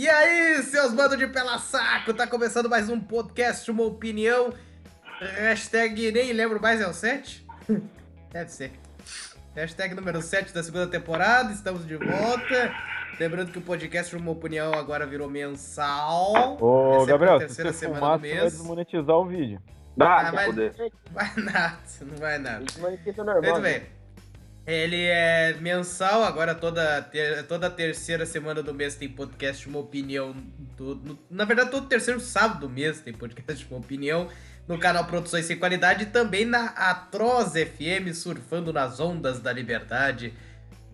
E aí, seus bandos de pela saco, tá começando mais um podcast, uma opinião. Hashtag nem lembro mais, é o 7? Deve ser. Hashtag número 7 da segunda temporada, estamos de volta. Lembrando que o podcast Uma Opinião agora virou mensal. Ô, Essa é a Gabriel, terceira se você semana fumar, você vai desmonetizar o vídeo. Dá, Ah, mas- poder. Vai nada, não vai nada. Normal. Muito né? bem. Ele é mensal, agora toda, ter- toda terceira semana do mês tem podcast Uma Opinião. do- no- na verdade, todo terceiro sábado do mês tem podcast Uma Opinião. No canal Produções Sem Qualidade e também na Atroz FM, surfando nas ondas da liberdade.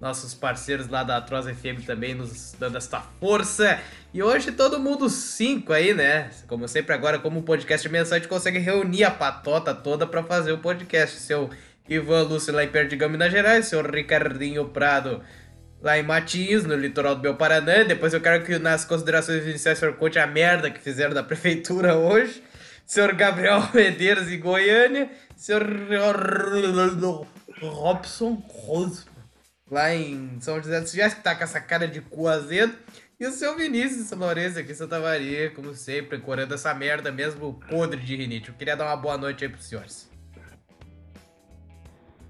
Nossos parceiros lá da Atroz FM também nos dando esta força. E hoje todo mundo cinco aí, né? Como sempre agora, como o podcast mensal, a gente consegue reunir a patota toda pra fazer o podcast. Seu Ivan Lúcio lá em Perdigão, Minas Gerais, seu Ricardinho Prado lá em Matinhos, no litoral do meu Paraná. Depois eu quero que nas considerações iniciais o senhor conte a merda que fizeram da prefeitura hoje. Senhor Gabriel Medeiros em Goiânia. Senhor Robson Rosmo lá em São José dos Pinhais, que tá com essa cara de cu azedo. E o seu Vinícius Lourenço aqui em Santa Maria, como sempre, corando essa merda mesmo podre de rinite. Eu queria dar uma boa noite aí pros senhores.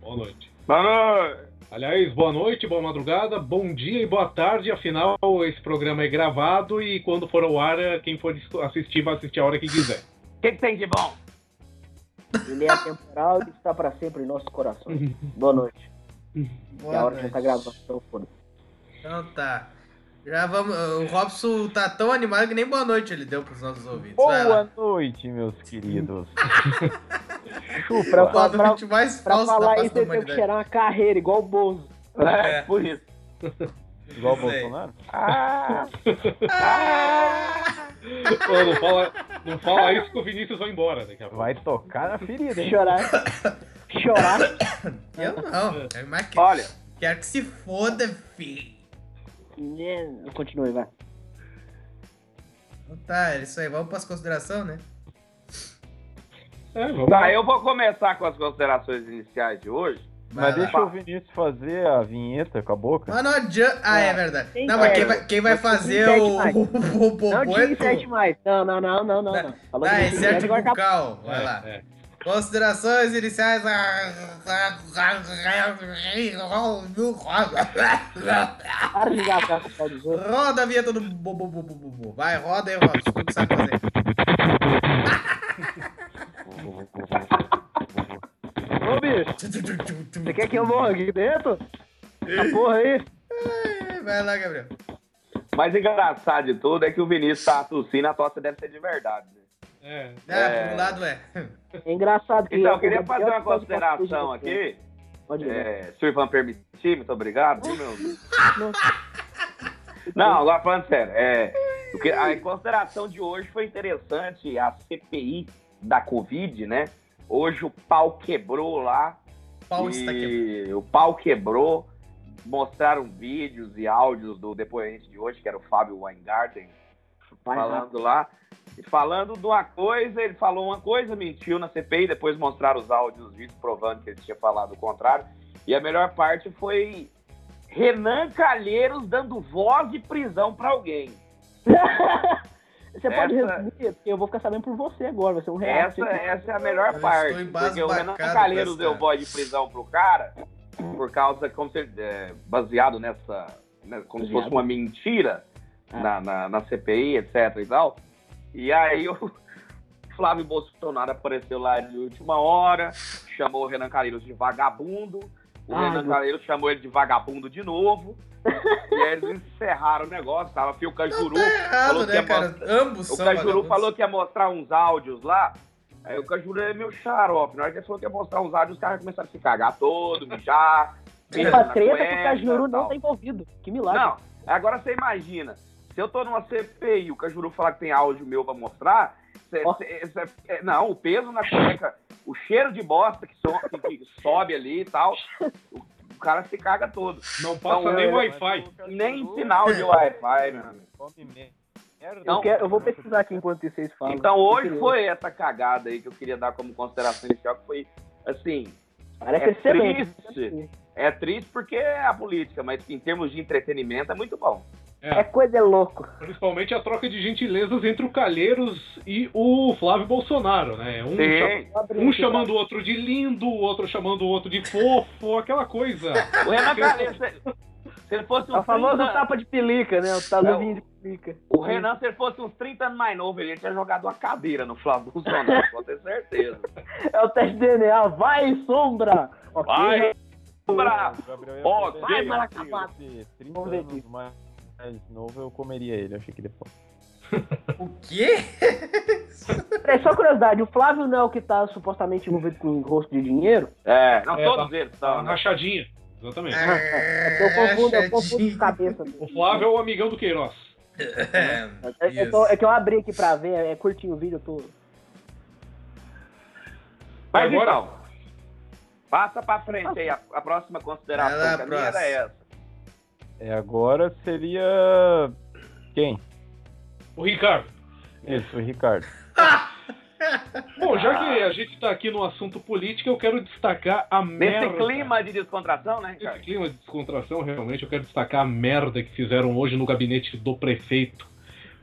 Boa noite. Mano, Aliás, boa noite, boa madrugada, bom dia e boa tarde. Afinal, esse programa é gravado e quando for ao ar, quem for assistir vai assistir a hora que quiser. o que, que tem de bom? Ele é atemporal e está para sempre em nossos corações. Boa noite. Boa é a hora que noite. já tá gravando, então foda Então tá. Já vamos. O Robson tá tão animado que nem boa noite ele deu pros nossos ouvintes. Boa noite, meus queridos. Chupa. Pra- O mais Pra falso da falar isso, ele tem que cheirar uma carreira, igual o Bozo. É. É, por isso. Igual o. Bolsonaro? Ah, Ô, não, fala, não fala isso que o Vinícius vai embora daqui a pouco. vai tocar na ferida, hein? Chorar. Chorar. Eu não. É mais que... Olha, Quero que se foda, fi. Né, Continue, vai. Então tá, é isso aí. Vamos pras considerações, né? É, tá, lá. eu vou começar com as considerações iniciais de hoje. Vai Mas lá. deixa o Vinícius fazer a vinheta com a boca. Mas não adianta. Ah, é verdade. Tem Não, mas quem que- vai, quem vai mas fazer o, o, o Popô Não é tinha tu. insert mais. Não, não, não, não, não. não. Falou Tá, que insert agora acabou. bucal. Vai lá. É, é. Considerações iniciais. Roda a vinheta do. Vai, roda aí, Robson. Tu que sabe fazer. Ô, bicho, você quer que eu morra aqui dentro? Essa porra aí. Vai lá, Gabriel. Mas engraçado de tudo é que o Vinícius tá tossindo, a tosse deve ser de verdade. né? É. É. por um lado é. É engraçado que... Então, eu o queria fazer uma consideração aqui. Pode ir. É, se o Ivan permitir, muito obrigado, viu, meu amigo? Não. Agora falando sério, é, o a consideração de hoje foi interessante, a CPI da Covid, né? Hoje o pau quebrou lá Pau está e o pau quebrou. Mostraram vídeos e áudios do depoente de hoje, que era o Fábio Weingarten, falando lá. E falando de uma coisa, ele falou uma coisa, mentiu na CPI, depois mostraram os áudios, os vídeos provando que ele tinha falado o contrário. E a melhor parte foi Renan Calheiros dando voz de prisão pra alguém. Você pode Essa- resumir, porque eu vou ficar sabendo por você agora, vai ser um real. Essa, essa é a melhor Eu parte. Porque o Renan Calheiros deu voz de prisão pro cara por causa, como se, é, baseado nessa. né, como se fosse Baseado. uma mentira Ah. na, na, na CPI, etc e tal. E aí o Flávio Bolsonaro apareceu lá de última hora, chamou o Renan Calheiros de vagabundo. O Ai, Renan meu- Calheiros chamou ele de vagabundo de novo. e aí eles encerraram o negócio. Tava Fio Cajuru. Tá errado, falou que né, ia cara? Ambos O Cajuru falou que ia mostrar uns áudios lá. Aí o Cajuru é meu xarope. Na hora que ele falou que ia mostrar uns áudios, os caras começaram a se cagar todo, mijar. mijar Uma treta que o Cajuru não tá envolvido. Que milagre. Não, agora você imagina. Se eu tô numa CPI e o Cajuru falar que tem áudio meu pra mostrar, cê- cê- cê- é, não, o peso na cueca, o cheiro de bosta que, so- que- que sobe ali e tal, o, o cara se caga todo. Não passa Não, nem Wi-Fi. Nem sinal de Wi-Fi, meu amigo. eu, não. quero, eu vou pesquisar aqui enquanto vocês falam. Então hoje foi essa cagada aí que eu queria dar como consideração inicial, que foi assim, Parece é excelente. triste. É triste porque é a política, mas em termos de entretenimento é muito bom. É coisa de louco. Principalmente a troca de gentilezas entre o Calheiros e o Flávio Bolsonaro, né? Um, chama- um chamando o outro de lindo, o outro chamando o outro de fofo, aquela coisa. O Renan Calheiros, se, ele fosse É o famoso 30, tapa de pelica, né? O taluzinho de pelica. o Renan, se ele fosse uns 30 anos mais novo, ele tinha jogado uma cadeira no Flávio Bolsonaro, pode ter certeza. É o teste de DNA. Vai, sombra! Vai, Sombra! O Gabriel ia Ó, vai, Maracapá. fosse 30 Vamos ver anos aqui. Mais, novo, eu comeria ele. Eu achei que depois. O quê? Peraí, só curiosidade, o Flávio não é o que tá supostamente envolvido com rosto de dinheiro? É, não, É, todos tá- eles Tá né? rachadinha. Exatamente. É porque eu confundo, eu confundo de cabeça. O Flávio é o amigão do Queiroz. É, É, é, que eu- é que eu abri aqui pra ver, é curtinho o vídeo, tô... Mas Agora- então, passa pra frente aí, a, a próxima consideração, que a minha era essa. É, agora seria. Quem? O Ricardo. Isso, o Ricardo. Bom, já que a gente tá aqui no assunto política, eu quero destacar a Nesse merda. clima de descontração, né, Nesse Ricardo? clima de descontração, realmente, eu quero destacar a merda que fizeram hoje no gabinete do prefeito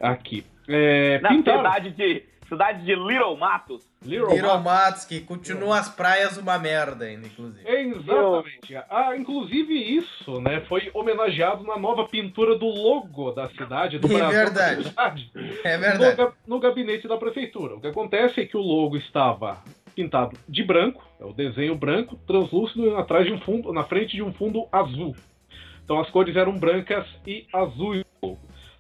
aqui. É, Na pintaram cidade de, cidade de Little Matos. Little Little Matos. Matos, que continua as praias uma merda ainda, inclusive. Exatamente. Ah, inclusive isso, né, foi homenageado na nova pintura do logo da cidade, do É Brasil verdade. cidade, É no, verdade. ga- no gabinete da prefeitura. O que acontece é que o logo estava pintado de branco, é o desenho branco, translúcido atrás de um fundo, na frente de um fundo azul. Então as cores eram brancas e azul.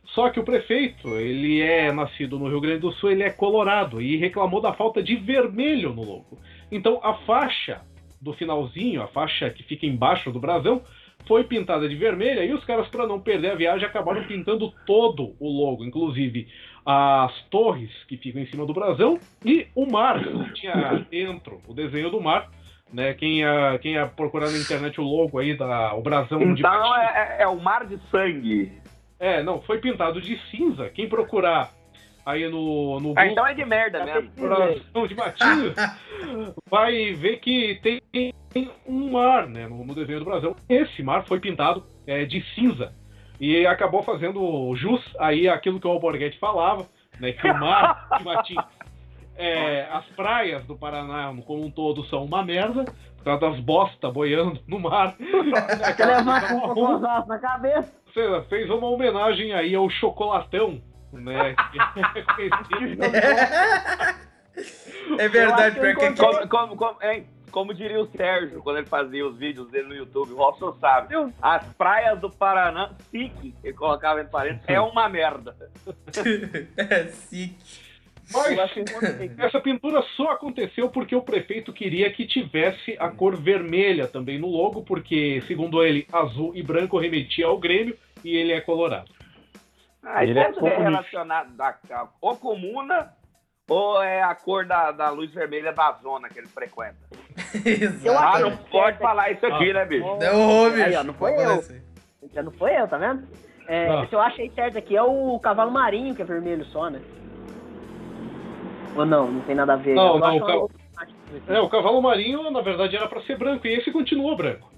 Só que o prefeito, ele é nascido no Rio Grande do Sul, ele é colorado e reclamou da falta de vermelho no logo. Então a faixa do finalzinho, a faixa que fica embaixo do brasão, foi pintada de vermelha e os caras, para não perder a viagem, acabaram pintando todo o logo, inclusive as torres que ficam em cima do brasão e o mar que tinha dentro, o desenho do mar. Né, quem, ia, quem ia procurar na internet o logo aí, da, o brasão de Então é, é- é o mar de sangue. É, não, foi pintado de cinza. Quem procurar aí no, no Ah, Google, então é de merda mesmo. Brasão de Matinhos, vai ver que tem um mar né, no, no desenho do brasão. Esse mar foi pintado é, de cinza. E acabou fazendo jus aí aquilo que o Alborguete falava, né, que o mar de Matinhos, é, as praias do Paraná como um todo são uma merda, por causa das bosta boiando no mar. Levanta um cocôzão na cabeça. Você fez uma homenagem aí ao chocolatão, né? é verdade, porque Como, como, como, hein? Como diria o Sérgio quando ele fazia os vídeos dele no YouTube, o Robson sabe. As praias do Paraná, SIC, ele colocava entre parênteses, é uma merda. é sick. Mas essa pintura só aconteceu porque o prefeito queria que tivesse a cor vermelha também no logo, porque, segundo ele, azul e branco remetia ao Grêmio e ele é colorado. Ah, Ele é isso é relacionado ou comuna ou é a cor da, da luz vermelha da zona que ele frequenta. Eu Ah, não pode falar isso aqui, né, bicho? Ô, bicho. Aí, ó, não foi eu. assim. Já não foi eu, tá vendo? É, Ah. Se eu achei certo aqui, é o cavalo marinho que é vermelho só, né? Ou não, não tem nada a ver. Não, Eu não, o ca- uma- É, o cavalo marinho, na verdade, era para ser branco, e esse continuou branco.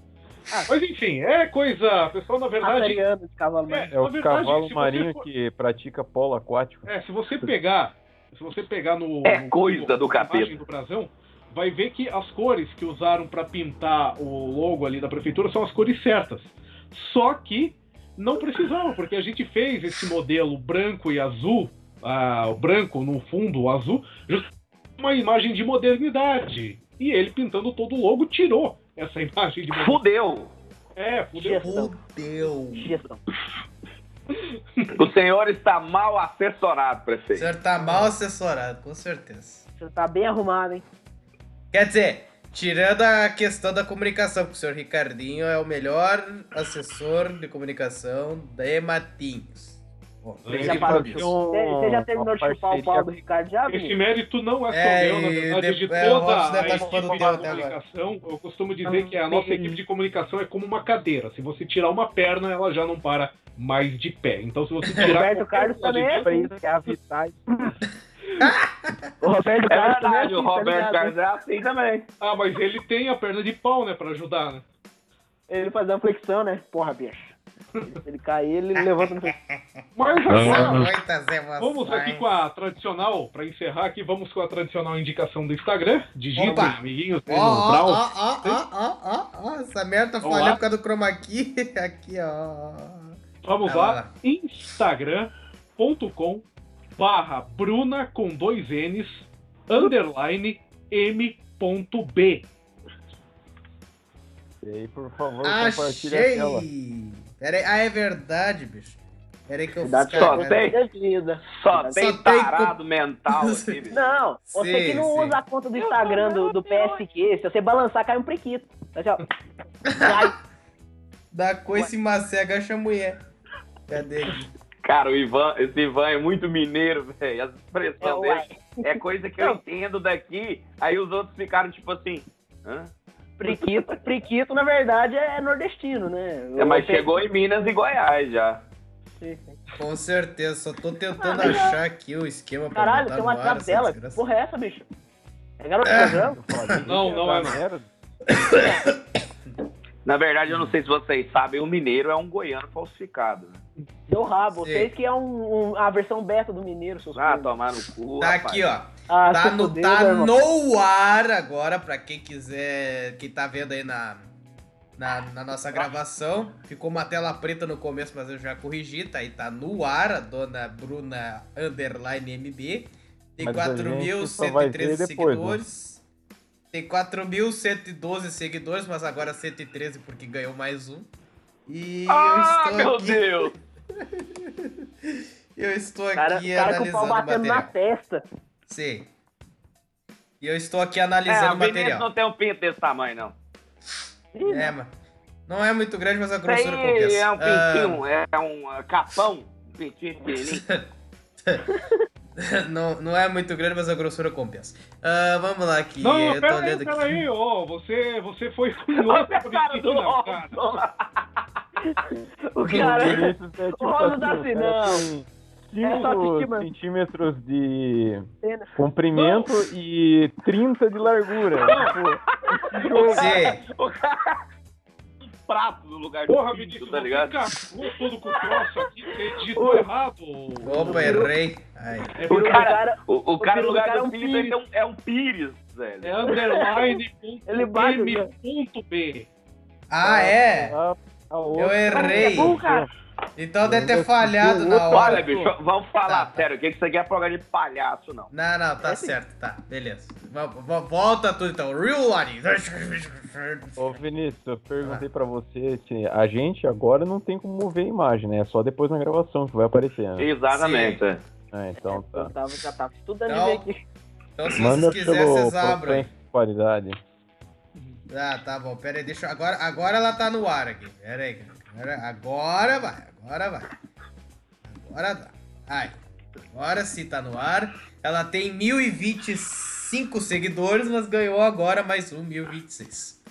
Ah. Mas enfim, é coisa. Pessoal, na verdade. Cavalo marinho. É o verdade, cavalo marinho for- que pratica polo aquático. É, se você pegar, se você pegar no, É no- coisa do capeta. do brasão, vai ver que as cores que usaram para pintar o logo ali da prefeitura são as cores certas. Só que não precisava, porque a gente fez esse modelo branco e azul, ah, o branco no fundo, o azul, justamente uma imagem de modernidade. E ele pintando todo o logo tirou essa imagem de modernidade. Fudeu. É, fudeu. Fudeu. Gestão. O senhor está mal assessorado, O prefeito. senhor tá mal assessorado, com certeza. Você tá bem arrumado, hein? Quer dizer, tirando a questão da comunicação, que o senhor Ricardinho é o melhor assessor de comunicação de Matinhos. Ele já parou Você você já terminou de chupar o pau do Ricardo já, Esse mérito não é só É, meu, na verdade, de de- é, toda a chupando equipe de comunicação. Eu costumo dizer que a nossa equipe de comunicação é como uma cadeira. Se você tirar uma perna, ela já não para mais de pé. Então, se você tirar. Roberto Carlos também é isso que é a Vitais. O Roberto É Carlos também verdade, o assim, tá Roberto? Carlos é assim também. Ah, mas ele tem a perna de pau, né, pra ajudar, né? Ele faz uma flexão, né? Porra, bicho. Se ele cair, ele levanta no Mas agora, vamos aqui com a tradicional, pra encerrar aqui, vamos com a tradicional indicação do Instagram. Digitem, Opa! amiguinhos, Ó, ó, ó, ó, ó, ó, essa merda tá falhando lá. por causa do chroma key. Aqui, ó. Vamos Vai lá, lá. instagram.com barra Bruna com dois N's, underline M.B. E aí, por favor, compartilha a tela. Pera aí. Ah, é verdade, bicho. Pera aí que eu fiz só tem- da vida. Só Só tem tem tarado mental aqui, bicho. Não, você Sim, que não sim. usa a conta do Instagram do, do PSQ, se você balançar, cai um prequito. Assim, ó. Cai. Da coice macega acha mulher. Cadê ele? Cara, o Ivan, esse Ivan é muito mineiro, velho. As expressões É, uai. dele é coisa que eu entendo daqui. Aí os outros ficaram tipo assim. Hã? Prequito, prequito, na verdade, é nordestino, né? É, mas O chegou em Minas e Goiás já. PSQ. Com certeza, só tô tentando Ah, achar aqui o esquema pra Caralho, tem um no ar WhatsApp essa dela. Que porra é essa, bicho? É garoto É. programa? Não, não é não. Merda. Na verdade, eu não sei se vocês sabem, o mineiro é um goiano falsificado. né? Seu rabo, vocês que é um, um- a versão beta do Mineiro, seus Ah, tomar no cu. Tá rapaz. aqui, ó. Ah, Tá, no, tá irmão. no ar agora, pra quem quiser, quem tá vendo aí na, na, na nossa gravação. Ficou uma tela preta no começo, mas eu já corrigi, tá aí, tá no ar, a dona Bruna Underline MB. Tem Mas a gente só vai ver 4.113 depois, né? Tem 4.112 seguidores, mas agora 113 porque ganhou mais um. E Ah, eu estou meu aqui, Deus! eu estou cara, aqui o cara com o analisando pau o batendo na material. testa. Sim. E eu estou aqui É, analisando o o material. não tem um pinto desse tamanho, não. É, mano. Não é muito grande, mas a grossura compensa. é um Ah, pintinho, é um ah, capão. Um pintinho pequenininho. não, não é muito grande, mas a grossura compensa. Ah, vamos lá aqui. Não, eu tô pera aí, pera aqui. aí, ó. Você, você foi curioso pra Cara do menina, cara. Robson. O cara. Vinícius é tipo O Rosa tá assim, assim, o cara não. tem É só 5 assistir, mano. centímetros de comprimento e 30 de largura. Tipo, Sim. O cara. Um prato no lugar do Porra, pinto, Vinícius, tá ligado? cagou todo com o troço aqui, digitou errado. Opa, errei. Aí. É, O O cara, cara- o, o cara no do lugar cara é do um pinto pires. é um, é um pires, velho. é underline Ele bate, M né? Ah, é? a, a outra- Eu errei. É bom, cara. Então deve ter falhado na hora. Olha, bicho, vamos falar Tá, tá. sério. O que isso aqui é programa de palhaço, não? Não, não, tá É sim. certo, tá. Beleza. Vo- vo- Volta tudo então. Real life. Ô Vinícius, eu perguntei pra você se a gente agora não tem como mover a imagem, né? É só depois na gravação que vai aparecer, né? Exatamente. é. Ah, então tá. Eu tava, já tava estudando ver aqui. Então, se Manda vocês quiserem, vocês abram. Propense qualidade. Ah, tá bom. Pera aí, deixa eu... Agora, agora ela tá no ar aqui. Pera aí. Agora, agora vai. Agora vai. Agora dá. Ai. Agora sim tá no ar. Ela tem 1025 seguidores, mas ganhou agora mais um 1026.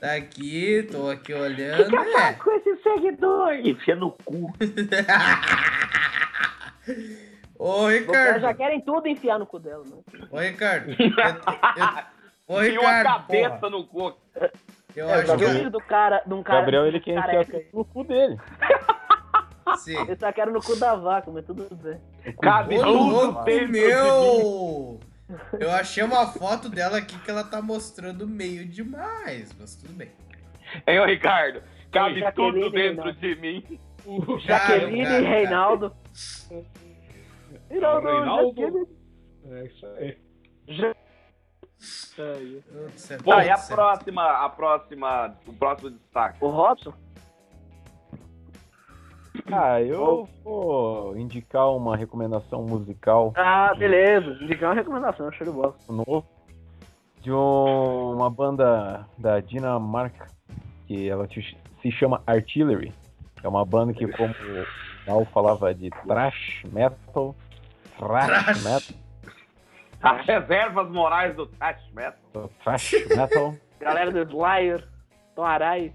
Tá aqui, tô aqui olhando. É. Com esse seguidor. Enfia no cu. Ô, Os caras já Ricardo. querem tudo enfiar no cu dela, né? Ô, Ricardo. Eu, eu, ô, Enfia uma Ricardo. cabeça porra, no cu. Eu É, acho o que eu, do cara, de um cara. Gabriel, ele quer enfiar no cu dele. sim. Ele só quer no cu da vaca, mas tudo bem. Cabe louco, meu! Eu achei uma foto dela aqui que ela tá mostrando meio demais, mas tudo bem. Hein, ô Ricardo? Cabe Oi, tudo dentro de mim. O Cara, Jaqueline cara, e Reinaldo. Reinaldo, Reinaldo. É isso aí. Aí. Bom, tudo e a certo. próxima, a próxima, o próximo destaque? O Robson? Ah, eu vou indicar uma recomendação musical Ah, beleza. Indicar uma recomendação, show de bola. novo de um- uma banda da Dinamarca que ela se chama Artillery. É uma banda que, como o Al falava de thrash metal, thrash Thrash. metal, As reservas morais do Tash Metal. thrash metal. Galera do Slayer, Tom Arai.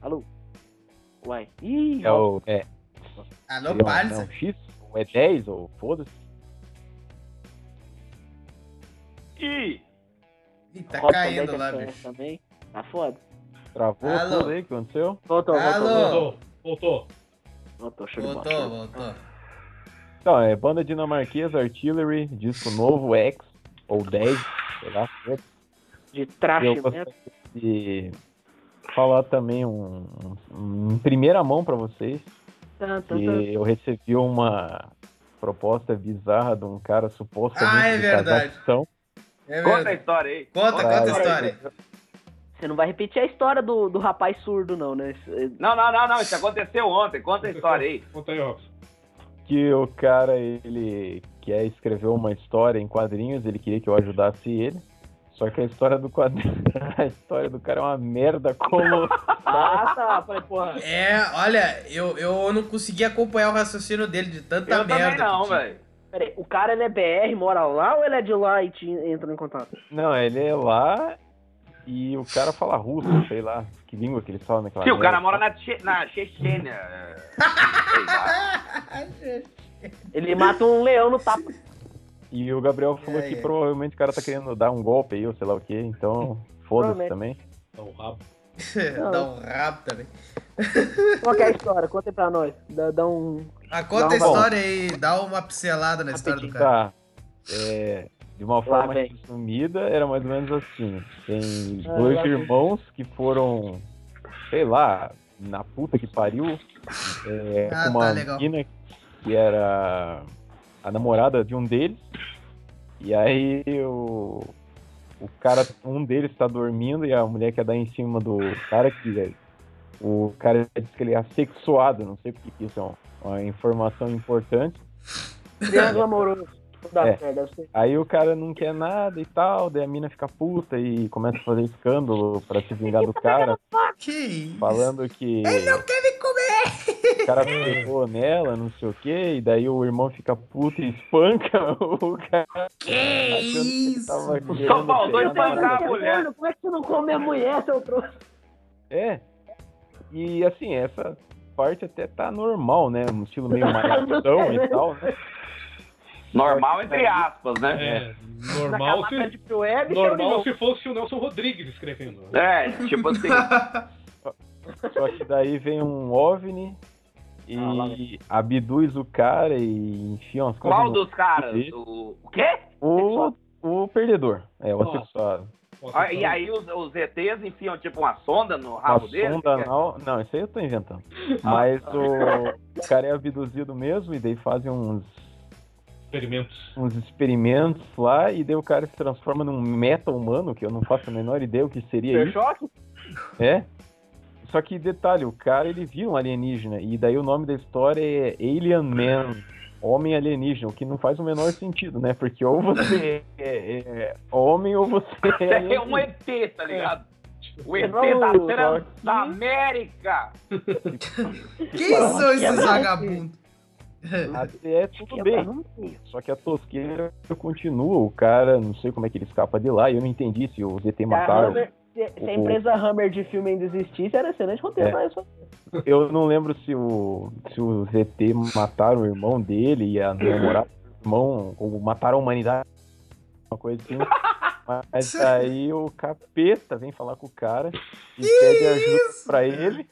Alô? Uai. Ih, É o é, Alô, seria um- Palha. não, X, ou é 10, ou foda-se. E Ih, tá Robson caindo lá, conhece bicho. Também. Tá foda. Travou Alô? tudo aí, o que aconteceu? Voltou, voltou, Alô? voltou. Voltou, voltou. Voltou, show de bola. Voltou, voltou. Então, é banda dinamarquesa, Artillery, disco novo, X, ou 10, sei lá. X. De metal. gostaria de falar também um, um- em primeira mão pra vocês, Tan, tan, que tan. eu recebi uma proposta bizarra de um cara supostamente Ah, é de verdade. Cazaquistão. É Conta a verdade. história aí. Conta, pra- conta a história. Você não vai repetir a história do, do rapaz surdo, não, né? Não, não, não, não. Isso aconteceu ontem. Conta a história aí. Conta aí, Robson. Que o cara, ele quer escrever uma história em quadrinhos, ele queria que eu ajudasse ele. Só que a história do quadrinho, a história do cara é uma merda como Ah, tá. Falei, porra. É, olha, eu, eu não consegui acompanhar o raciocínio dele de tanta Eu merda. também não, velho. Peraí, o cara ele é BR, mora lá ou ele é de lá e te entra em contato? Não, ele é lá e o cara fala russo, sei lá, que língua que eles falam naquela Sim, o cara mora na, Che na Chechênia. é. Ele mata um leão no tapa. E o Gabriel falou É, que é. provavelmente o cara tá querendo dar um golpe aí, ou sei lá o que, então foda-se também. Dá um rabo. Dá um rabo também. Qual que é a história? Conta aí pra nós. Dá, dá um. Ah, conta Dá a um história aí, dá uma pincelada na história do cara. Tá. É, de uma forma vem. resumida, era mais ou menos assim. Tem Ah, dois vem. irmãos que foram, sei lá, na puta que pariu, é, Ah, com uma tá, menina que era a namorada de um deles. E aí o, o cara, um deles tá dormindo e a mulher quer dar em cima do cara que é- o cara diz que ele é assexuado, não sei porque que isso é uma, uma informação importante. Triângulo amoroso. É. ser. Aí o cara não quer nada e tal, daí a mina fica puta e começa a fazer escândalo pra se vingar do cara, Que isso? falando que Ele não quer me comer! o cara pegou nela, não sei o que, e daí o irmão fica puto e espanca o cara. Que achando que ele isso? querendo Só faltou espancar a mulher. Mano, como é que você não come a mulher, seu trouxa? É. E assim, essa parte até tá normal, né? Um estilo meio malhação e tal, né? Normal entre aspas, né? É, normal Na camada se, de web, normal se fosse o Nelson Rodrigues escrevendo. É, tipo assim. Só que daí vem um OVNI e Ah, abduz o cara e enfia umas coisas Qual dos caras? O, o quê? O, o perdedor, é, o assexuado. Ah, E aí os, os ETs enfiam tipo uma sonda no rabo dele? sonda é- anal. Não, isso aí eu tô inventando. Mas o, o cara é abduzido mesmo e daí fazem uns, Experimentos. uns experimentos lá e daí o cara se transforma num meta-humano, que eu não faço a menor ideia o que seria Super isso. choque? É. Só que detalhe, o cara ele viu um alienígena e daí o nome da história é Alien Man, Homem Alienígena, o que não faz o menor sentido, né? Porque ou você é, é homem ou você é é um. ET, tá ligado? O ET Não, da que- Transamérica! Quem são esses vagabundos? Até é tudo bem. Só que a tosqueira continua, o cara, não sei como é que ele escapa de lá, e eu não entendi se Se a, mataram. Hammer, se, se a o- empresa Hammer de filme ainda existisse, era excelente roteiro É. isso. Eu não lembro se, o, se os ET mataram o irmão dele e a namorada do irmão, ou mataram a humanidade, uma coisa assim. Mas aí o capeta vem falar com o cara e pede ajuda pra ele.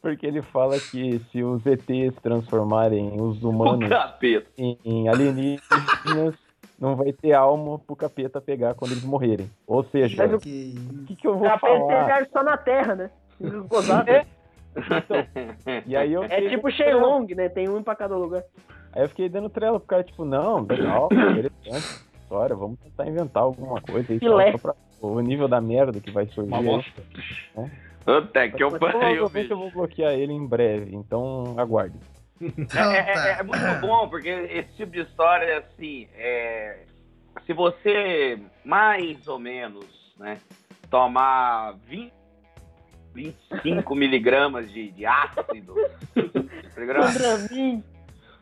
Porque ele fala que se os ETs transformarem os humanos capeta. em, em alienígenas, não vai ter alma pro capeta pegar quando eles morrerem. Ou seja, o Que que, que eu vou A falar? PC só na Terra, né? Eles gozaram. É. E aí eu É tipo Shenlong, né? Tem um pra cada lugar. Aí eu fiquei dando trela pro cara, tipo, não, legal, interessante história, vamos tentar inventar alguma coisa aí, pra o nível da merda que vai surgir. Uma aí. bosta. Puta que eu Mas pariu, provavelmente eu bicho. vou bloquear ele em breve, então aguarde. Então É, é- é tá. muito bom, porque esse tipo de história, assim, é, se você mais ou menos, né, tomar 20, 25 miligramas de, de ácido, miligramas, Contra mim.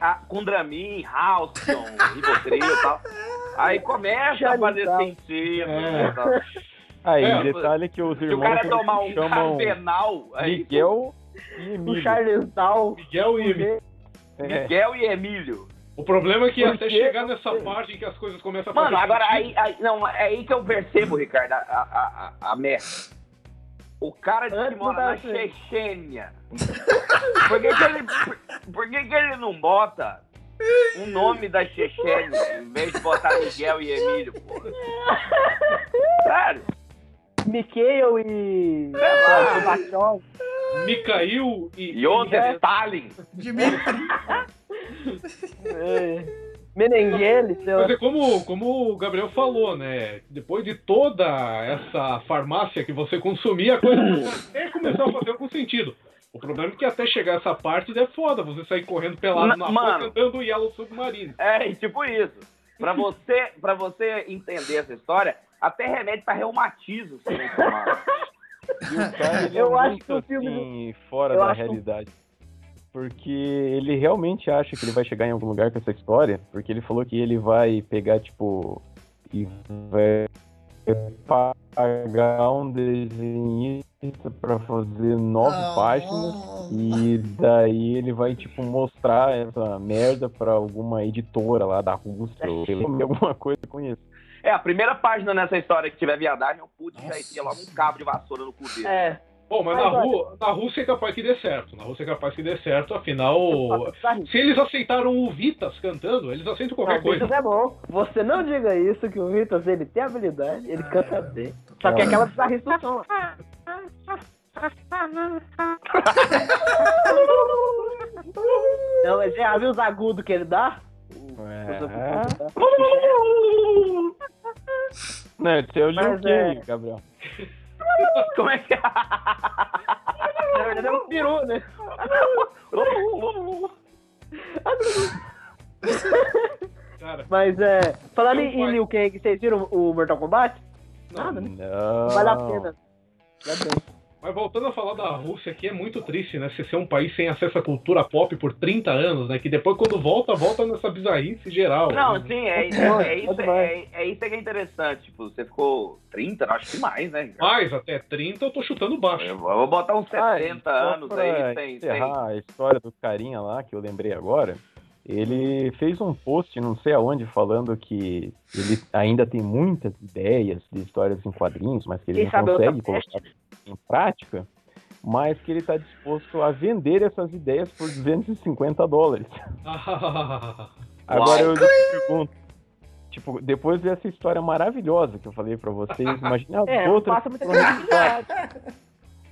ah, com Dramin, Halston, Rivotril e tal, aí começa a fazer sentido. É. tal. Aí, É, detalhe que os Se o irmãos cara tomar um chamam cardenal, aí Miguel e O Emílio. Charles Down. Miguel e Emílio. É, Miguel e Emílio. O problema é que Por até chegar nessa parte em que as coisas começam a fazer Mano, agora aí, aí- não, é aí que eu percebo, Ricardo, a, a, a, a merda. O cara diz que mora na. Chechênia. Por que, que ele, por, por que, que ele não bota o nome da Chechênia em vez de botar Miguel e Emílio, pô? Sério? Mikhail e. Gorbachev. Mikhail e. Yoder Stalin. Dimitri. É. Menenguele, sei lá. Mas é como, como o Gabriel falou, né? Depois de toda essa farmácia que você consumia, a coisa até começou a fazer algum sentido. O problema é que até chegar essa parte é foda, você sair correndo pelado na rua mano. cantando Yellow Submarine. É, e tipo isso. Pra você, pra você entender essa história, até remédio pra reumatismo você tem que tomar. Eu é acho que o filme assim, fora eu da realidade. Porque ele realmente acha que ele vai chegar em algum lugar com essa história, porque ele falou que ele vai pegar, tipo, e vai pagar um desenhista pra fazer nove Ah, páginas e daí ele vai, tipo, mostrar essa merda pra alguma editora lá da Rússia ou alguma coisa com isso. É, a primeira página nessa história que tiver viadagem, o Putin já enfia logo um cabo de vassoura no cu dele. É. Bom, mas Mas na, olha- rua, na Rússia é capaz que dê certo. Na Rússia é capaz que dê certo, afinal. Se eles aceitaram o Vitas cantando, eles aceitam qualquer Não, o coisa. Vitas é bom. Você não diga isso, que o Vitas, ele tem habilidade, ele canta bem. Só que é aquela bizarrice do som. Não, mas já viu os agudos que ele dá? É. Não, esse é o Liu Kang, é- Gabriel. Como é que é? Na verdade é um peru, né? Cara, Mas é. Falando em, em. Liu Kang, vocês viram o Mortal Kombat? não. Nada, né? Não. Vale a pena. Já bem. Mas voltando a falar da Rússia aqui, é muito triste, né? Você ser um país sem acesso à cultura pop por 30 anos, né? Que depois, quando volta, volta nessa bizarrice geral. Não, né? sim, é, é, é isso, é, é isso que é interessante. Tipo, você ficou 30, não, acho que mais, né? Mais até 30 eu tô chutando baixo. Eu vou botar uns 70 Ah, e anos aí, sem, encerrar sem. a história do carinha lá, que eu lembrei agora, ele fez um post, não sei aonde, falando que ele ainda tem muitas ideias de histórias em quadrinhos, mas que ele Quem não consegue colocar em prática, mas que ele está disposto a vender essas ideias por 250 dólares. Agora eu lhe pergunto, tipo, depois dessa história maravilhosa que eu falei pra vocês, imagina as É, não outras.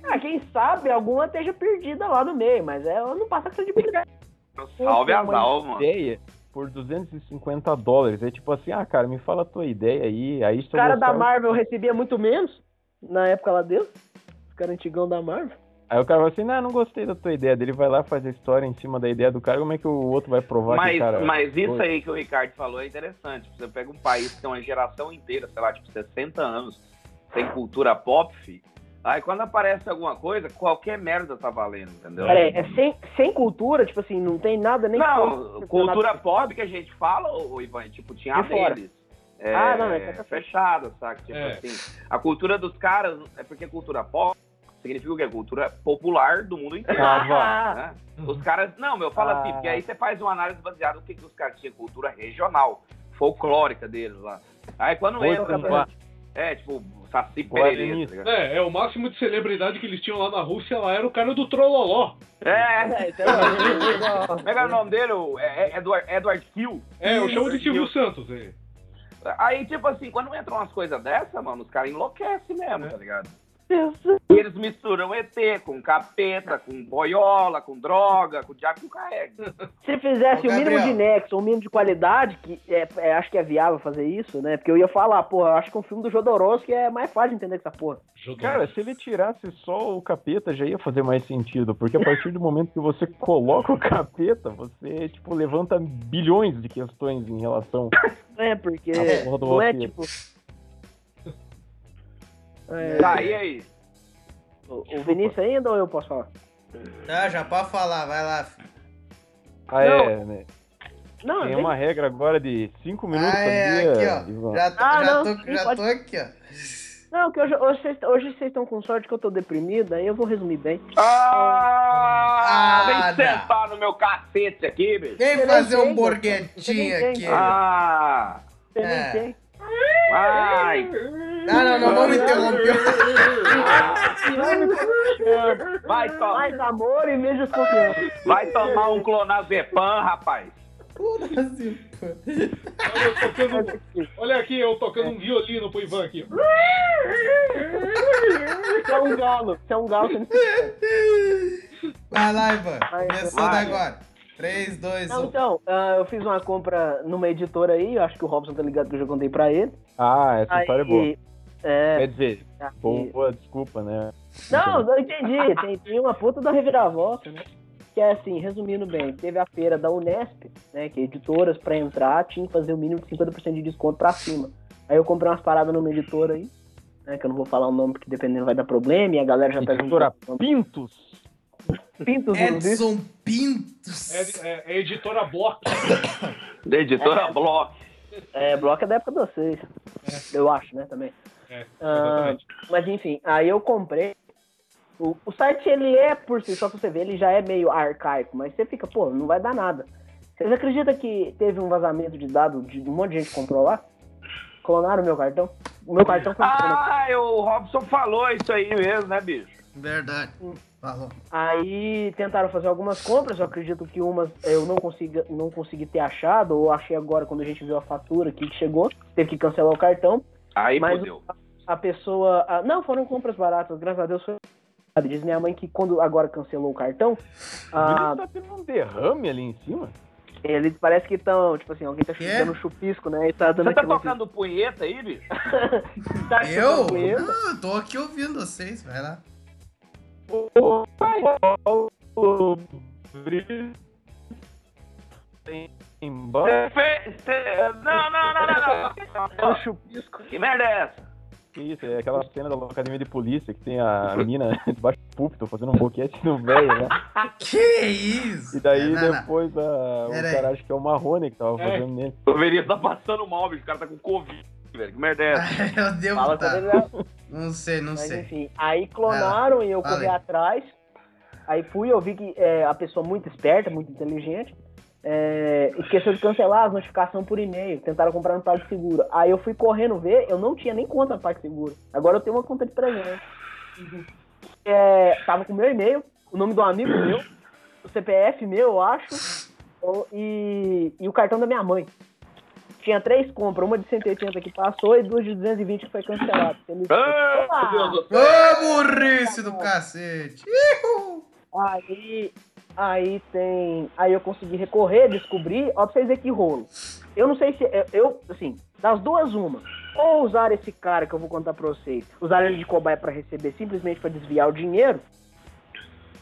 Ah, quem sabe alguma esteja perdida lá no meio, mas ela não passa credibilidade. Salve as almas. ideia por 250 dólares. É tipo assim, ah, cara, me fala a tua ideia aí. Aí O cara gostar, da Marvel recebia muito menos na época lá dele. Os caras antigão da Marvel. Aí o cara vai assim, não, não gostei da tua ideia. Dele vai lá fazer história em cima da ideia do cara. Como é que o outro vai provar que Mas, o cara... mas isso foi? aí que o Ricardo falou é interessante. Você pega um país que tem uma geração inteira, sei lá, tipo 60 anos, sem cultura pop, fi. Aí quando aparece alguma coisa, qualquer merda tá valendo, entendeu? Peraí, é sem, sem cultura, tipo assim, não tem nada nem Não, cultura pop que a gente fala, ô Ivan, tipo, tinha a deles. É, Ah, não, é fechada, saca? Tipo É. assim, a cultura dos caras, é porque cultura pop significa o quê? Cultura popular do mundo inteiro. Ah, né? Os caras. Não, meu, fala assim, Ah. porque aí você faz uma análise baseada no que, que os caras tinham, cultura regional, folclórica deles lá. Aí quando Oi, entra. É, tipo, Saci. Pererê, tá? É, é, o máximo de celebridade que eles tinham lá na Rússia lá era o cara do Trololó. É, É, então, como é que é o nome dele? O- É, é Edward, Edward Hill. É, eu chamo de Silvio. Santos. É. Aí, tipo assim, quando entram umas coisas dessa, mano, os caras enlouquecem mesmo, tá ligado? E eles misturam ET com capeta, com boiola, com droga, com o diabo que o carrega. Se fizesse Ô, o mínimo de nexo, o mínimo de qualidade, que é, é, acho que é viável fazer isso, né? Porque eu ia falar, porra, eu acho que um filme do Jodorowsky é mais fácil de entender que essa porra. Jodorowsky. Cara, se ele tirasse só o capeta, já ia fazer mais sentido. Porque a partir do momento que você coloca o capeta, você, tipo, levanta bilhões de questões em relação É, porque à porra do não é tipo. É, Tá, e aí? o o Vinícius ainda ou eu posso falar? Tá, já pode falar, vai lá. filho. Ah, é, né? Não, Tem nem- uma regra agora de 5 minutos, Ah, é, sabia, aqui, ó. Ivan? Já, tô- Ah, já, não, tô, sim, já pode- tô aqui, ó. não, que hoje, hoje, vocês, hoje vocês estão com sorte que eu tô deprimido, aí eu vou resumir bem. Ah, Ah, vem não. sentar no meu cacete aqui, bicho. Vem fazer um borguetinho aqui. Ah, Você É. nem tem. ai. Ah, não, não vamos interromper. Vai, to Mais amor e menos desconfiança. vai tomar um clonazepam, rapaz. Olha, eu tocando- olha aqui, eu tocando um violino pro Ivan aqui. Você é um galo. Você é um galo. Não... Vai lá, Ivan. Vai, Começando vai. agora. 3, 2, Não, 1. então, ah, eu fiz uma compra numa editora aí, eu acho que o Robson tá ligado que eu já contei pra ele. Ah, essa história é boa. Aí, é, Quer dizer, aí- boa desculpa, né? Não, não entendi. Tem, tem uma puta da reviravolta, né? Que é assim, resumindo bem, teve a feira da Unesp, né? Que editoras pra entrar tinham que fazer o mínimo de 50% de desconto pra cima. Aí eu comprei umas paradas numa editora aí, né? Que eu não vou falar o nome porque dependendo vai dar problema e a galera já pega Editora um Pintos. Pintos? Edson Pintos. É, é, é editora Block. Da editora Block. É, bloco é da época de vocês. Eu acho, né, também. É, Ah. Mas enfim, aí eu comprei. O, o site ele é por si só pra você ver, ele já é meio arcaico, mas você fica, pô, não vai dar nada. Vocês acreditam que teve um vazamento de dados de um monte de gente que comprou lá? Clonaram o meu cartão? O meu cartão foi Ah, o Robson falou isso aí mesmo, né, bicho? Verdade. Falou. Aí tentaram fazer algumas compras, eu acredito que umas eu não consegui, não consegui ter achado, ou achei agora quando a gente viu a fatura aqui que chegou, teve que cancelar o cartão. Aí Mas fodeu. a pessoa. a- não, foram compras baratas, graças a Deus foi. Diz minha mãe que quando agora cancelou o cartão, ah, Ele tá tendo um derrame ali em cima. eles parece que estão, tipo assim, alguém tá Quê? dando chupisco, né? E tá dando Você tá tocando punheta aí, bicho? tá Eu? punheta. Não, eu tô aqui ouvindo vocês. Vai lá. Fez. você- Não, não, não, não, não. chupisco. Que merda é essa? Que isso, é aquela cena da academia de polícia que tem a mina debaixo do púlpito fazendo um boquete no velho, né? Que isso? E daí Não, não. depois a, o cara acho que é o Marrone que tava É. fazendo nele. O Veria tá passando mal, bicho. O cara tá com Covid, velho. Que merda é essa? Eu devo Fala tá. Não sei, não Mas sei. enfim, aí clonaram e eu Fala corri atrás. Aí fui, eu vi que é, a pessoa muito esperta, muito inteligente, é, esqueceu de cancelar as notificações por e-mail. Tentaram comprar no PagSeguro. Aí eu fui correndo ver, eu não tinha nem conta no PagSeguro. Agora eu tenho uma conta de presente. É, tava com o meu e-mail, o nome do amigo meu, o CPF meu, eu acho, e, e o cartão da minha mãe. Tinha três compras, uma de 180 que passou e duas de 220 que foi cancelada. Eles- Ah, Ah! Ô, burrice do cacete. Aí, aí tem. Aí eu consegui recorrer, descobrir. Ó, pra vocês verem que rolo. Eu não sei se. eu- assim, das duas, uma. Ou usar esse cara que eu vou contar pra vocês, usar ele de cobaia pra receber simplesmente pra desviar o dinheiro.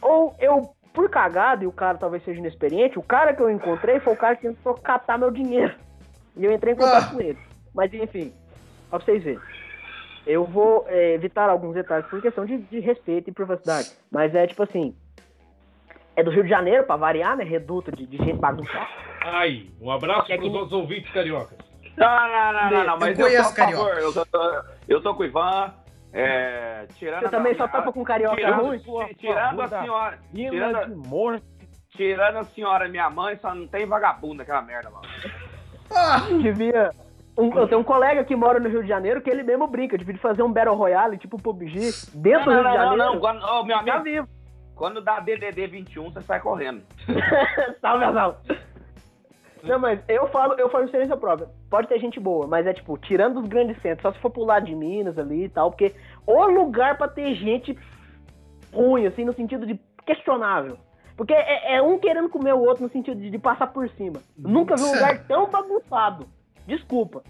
Ou eu, por cagada, e o cara talvez seja inexperiente, o cara que eu encontrei foi o cara que tentou catar meu dinheiro. E eu entrei em contato Ah. com ele. Mas enfim, pra vocês verem. Eu vou é, evitar alguns detalhes por questão de, de respeito e privacidade. Mas é tipo assim. É do Rio de Janeiro, pra variar, né? Reduto de, de gente bagunçada. Aí, um abraço Que aqui- pros nossos ouvintes cariocas. Não, não, não, não, não, Eu mas eu, conheço sou a favor. carioca. Eu tô, eu tô com o Ivan. É, tirando Você a- também só topa com carioca tirando, ruim? ti- tirando a senhora. Tirando, de morte. tirando a senhora minha mãe, só não tem vagabundo naquela merda, mano. Ah, Devia. um- eu tenho um colega que mora no Rio de Janeiro que ele mesmo brinca, devia fazer um Battle Royale, tipo PUBG, dentro não, do Rio não, de não, Janeiro. não, Quando, ô, meu Tá amigo, vivo. quando dá DDD 21, você sai correndo. Salve, Azal. Não, mas eu falo, eu falo experiência própria. Pode ter gente boa, mas é tipo, tirando os grandes centros, só se for pro lado de Minas ali e tal, porque o lugar pra ter gente ruim, assim, no sentido de questionável. Porque é, é um querendo comer o outro no sentido de, de passar por cima. Nunca vi um lugar tão bagunçado. Desculpa.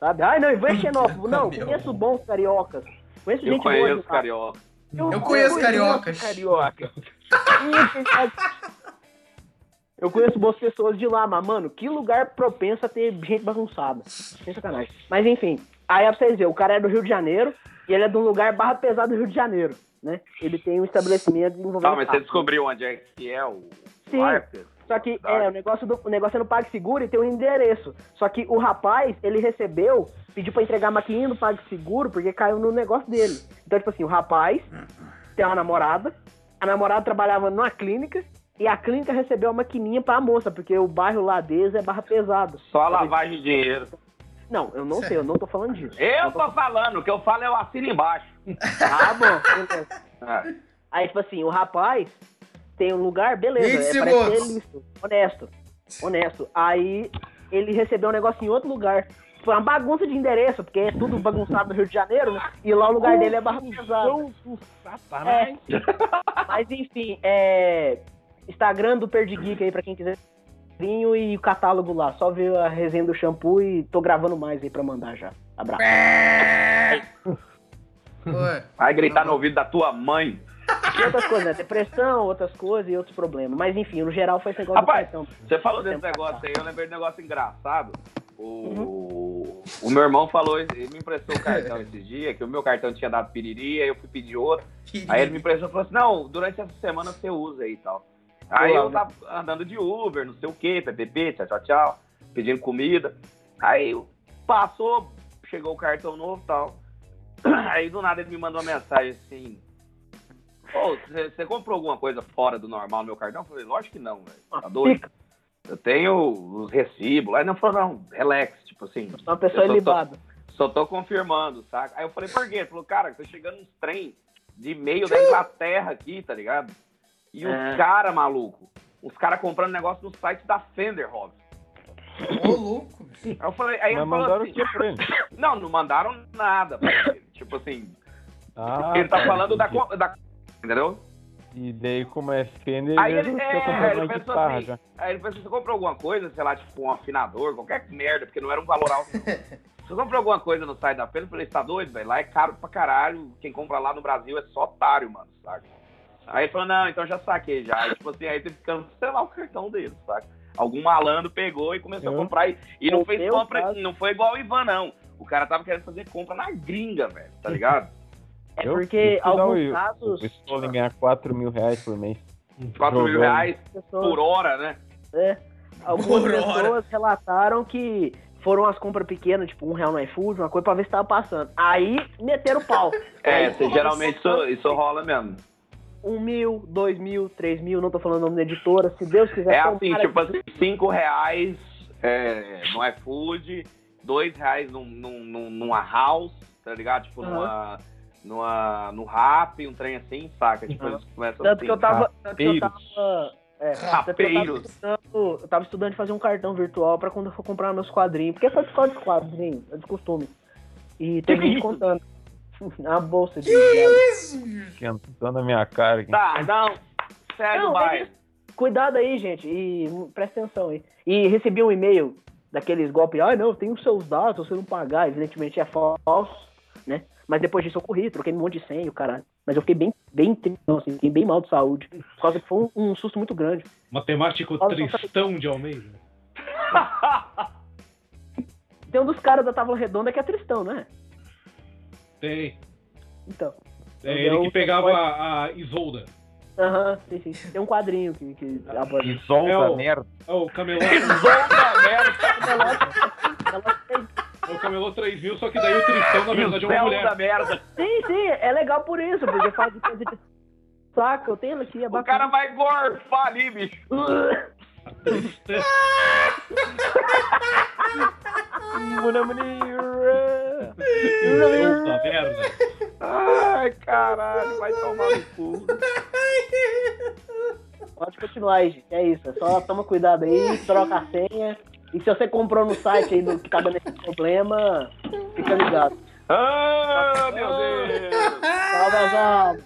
Sabe? Ai, não, Ivan é xenófobo. Não, Meu. conheço bons cariocas. Conheço Eu gente boa. conheço lá. carioca. Eu conheço cariocas. Carioca. Eu conheço boas pessoas de lá, mas, mano, que lugar propenso a ter gente bagunçada. Sem sacanagem. Mas, enfim. Aí, é pra vocês verem, o cara é do Rio de Janeiro e ele é de um lugar barra pesado do Rio de Janeiro, né? Ele tem um estabelecimento envolvendo... Tá, mas você descobriu onde é que é o Sim. Só que é, o negócio, do, o negócio é no PagSeguro e tem um endereço. Só que o rapaz, ele recebeu, pediu pra entregar a maquininha do PagSeguro porque caiu no negócio dele. Então, tipo assim, o rapaz tem uma namorada, a namorada trabalhava numa clínica e a clínica recebeu a maquininha pra moça, porque o bairro lá deles é barra pesado. Só a lavagem de dinheiro. Não, eu não sei, eu não tô falando disso. Eu tô falando, o que eu falo eu assino embaixo. Ah, bom. beleza. É. Aí, tipo assim, o rapaz tem um lugar, beleza. 20 É, parece segundos. ser lícito, honesto. Honesto. Aí ele recebeu um negócio em outro lugar. Foi uma bagunça de endereço, porque é tudo bagunçado no Rio de Janeiro, né? E lá o lugar dele é barra pesada. É. Mas enfim, é. Instagram do Perdigeek aí pra quem quiser. E o catálogo lá. Só ver a resenha do shampoo e tô gravando mais aí pra mandar já. Abraço. Vai gritar no ouvido da tua mãe. E outras coisas, né? Depressão, outras coisas e outros problemas. Mas enfim, no geral foi esse negócio Rapaz, do cartão. Você falou desse negócio aí, eu lembrei de um negócio engraçado. O, Uhum. o meu irmão falou, ele me emprestou o cartão esses dias, que o meu cartão tinha dado piriri, aí eu fui pedir outro. Aí ele me emprestou e falou assim, não, durante essa semana você usa aí e tal. Aí eu tava andando de Uber, não sei o que, PPP, tchau, tchau, tchau, pedindo comida. Aí passou, chegou o cartão novo e tal. Aí do nada ele me mandou uma mensagem assim. Ô, você comprou alguma coisa fora do normal no meu cartão? Eu falei, lógico que não, velho. Tá Ah, doido? Eu tenho os recibos. Aí não falou, não, relax, tipo assim. Sou uma pessoa Eu só tô- ilibada. Só tô confirmando, saca? Aí eu falei, por quê? Ele falou, cara, tá chegando uns trem de e-mail da Inglaterra aqui, tá ligado? E os É. cara maluco, os caras comprando negócio no site da Fender, Rob. Ô, louco. Aí eu falei, aí Mas ele falou mandaram assim, o que pra ele? não, não mandaram nada pra ele. Tipo assim, Ah, ele tá tá, falando da, da. Entendeu? E daí, como é Fender, Aí ele é, ele pensou guitarra assim, já. Aí ele pensou, você comprou alguma coisa, sei lá, tipo um afinador, qualquer merda, porque não era um valor alto. Você comprou alguma coisa no site da Fender? Eu falei, você tá doido, velho? Lá é caro pra caralho. Quem compra lá no Brasil é só otário, mano, saca? Aí ele falou, não, então já saquei já. Aí, tipo assim, aí teve que cancelar o cartão dele, saca? Algum malandro pegou e começou a comprar. E, e não fez compra, caso- não foi igual o Ivan, não. O cara tava querendo fazer compra na gringa, velho, tá ligado? É Eu porque alguns o- casos, O Stolen ganhar 4 mil reais por mês. 4 mil reais pessoas, por hora, né? é, algumas Por hora. pessoas relataram que foram as compras pequenas, tipo um real no iFood, uma coisa pra ver se tava passando. Aí meteram o pau. É, Aí, você, geralmente isso, isso rola mesmo. Um mil, dois mil, três mil, não tô falando o nome da editora, se Deus quiser. É assim, tipo assim, 5 reais é, no iFood, 2 reais num, num, num- numa house, tá ligado? Tipo, Aham. numa, numa, no rap, um trem assim, saca? Tipo, eles começam Tanto assim. que eu tava. Tanto que eu Rapeiros. tava. É, tanto que eu tava Rapeiros. estudando, eu tava estudando de fazer um cartão virtual pra quando eu for comprar meus quadrinhos. Porque foi por causa dos quadrinhos, é de costume. E tem Que gente isso? contando. A bolsa de. Isso, bicho. Esquentando a minha cara aqui. Tá, não, segue Não, é isso. Cuidado aí, gente, e presta atenção aí. E recebi um e-mail daqueles golpes, ah, não, tem os seus dados, se você não pagar, evidentemente é falso, né? Mas depois disso eu corri, troquei um monte de senha, o caralho. Mas eu fiquei bem, bem, triste, não, assim, fiquei bem mal de saúde. Por causa que foi um, um susto muito grande. Matemático Tristão de Almeida. Tem um dos caras da Távola Redonda que é Tristão, né? Tem. Então. É ele Eu- que pegava a Isolda. Aham, sim, sim. Tem um quadrinho que. que aborda. Solta É o- merda. É o Camelô, Puta merda, é o Camelô 3000, só que daí o Tristão, na verdade, é uma mulher. da merda. Sim, sim, é legal por isso, porque faz de coisa de. Saca, eu tenho aqui, é O cara vai gorfar ali, bicho. Puta merda. Ai, caralho, vai tomar no cu. Pode continuar gente. É isso. É só toma cuidado aí, troca a senha. E se você comprou no site aí do que tá dando esse problema, fica ligado. Ah, meu Deus. Salve.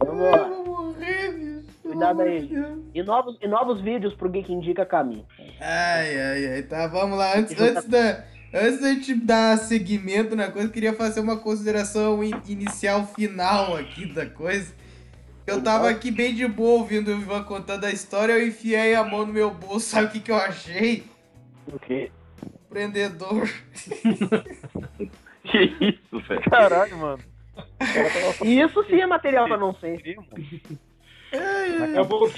Vamos lá. Eu vou morrer, bicho. Cuidado aí. E novos, e novos vídeos pro Geek Indica Caminho. Ai, ai, ai. Tá, vamos lá. Antes, antes, da, antes da gente dar seguimento na coisa, eu queria fazer uma consideração in- inicial final aqui da coisa. Eu tava aqui bem de boa ouvindo o Ivan contando a história, eu enfiei a mão no meu bolso, sabe o que, que eu achei? O quê? Prendedor. Que isso, velho? Caralho, mano. Isso sim é material pra não ser. É, por-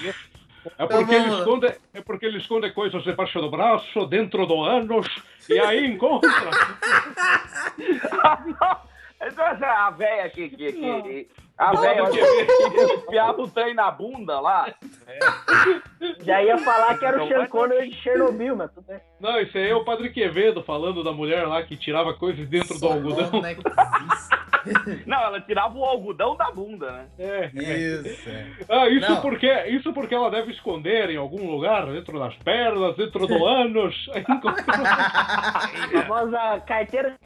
é porque, vamos ele lá. esconde, é porque ele esconde coisas debaixo do braço, dentro do ânus, e aí encontra. Então, essa- a velha que. que, que a Do velha Padre que enfiava o trem na bunda lá. Já ia falar que era o Sean Connery de Chernobyl, mas tudo bem. Não, esse aí é o Padre Quevedo falando da mulher lá que tirava coisas dentro do Só algodão. nome, né. Não, ela tirava o algodão da bunda, né? É. Isso. é. Ah, isso Não. porque, isso porque ela deve esconder em algum lugar, dentro das pernas, dentro do ânus. A famosa carteira.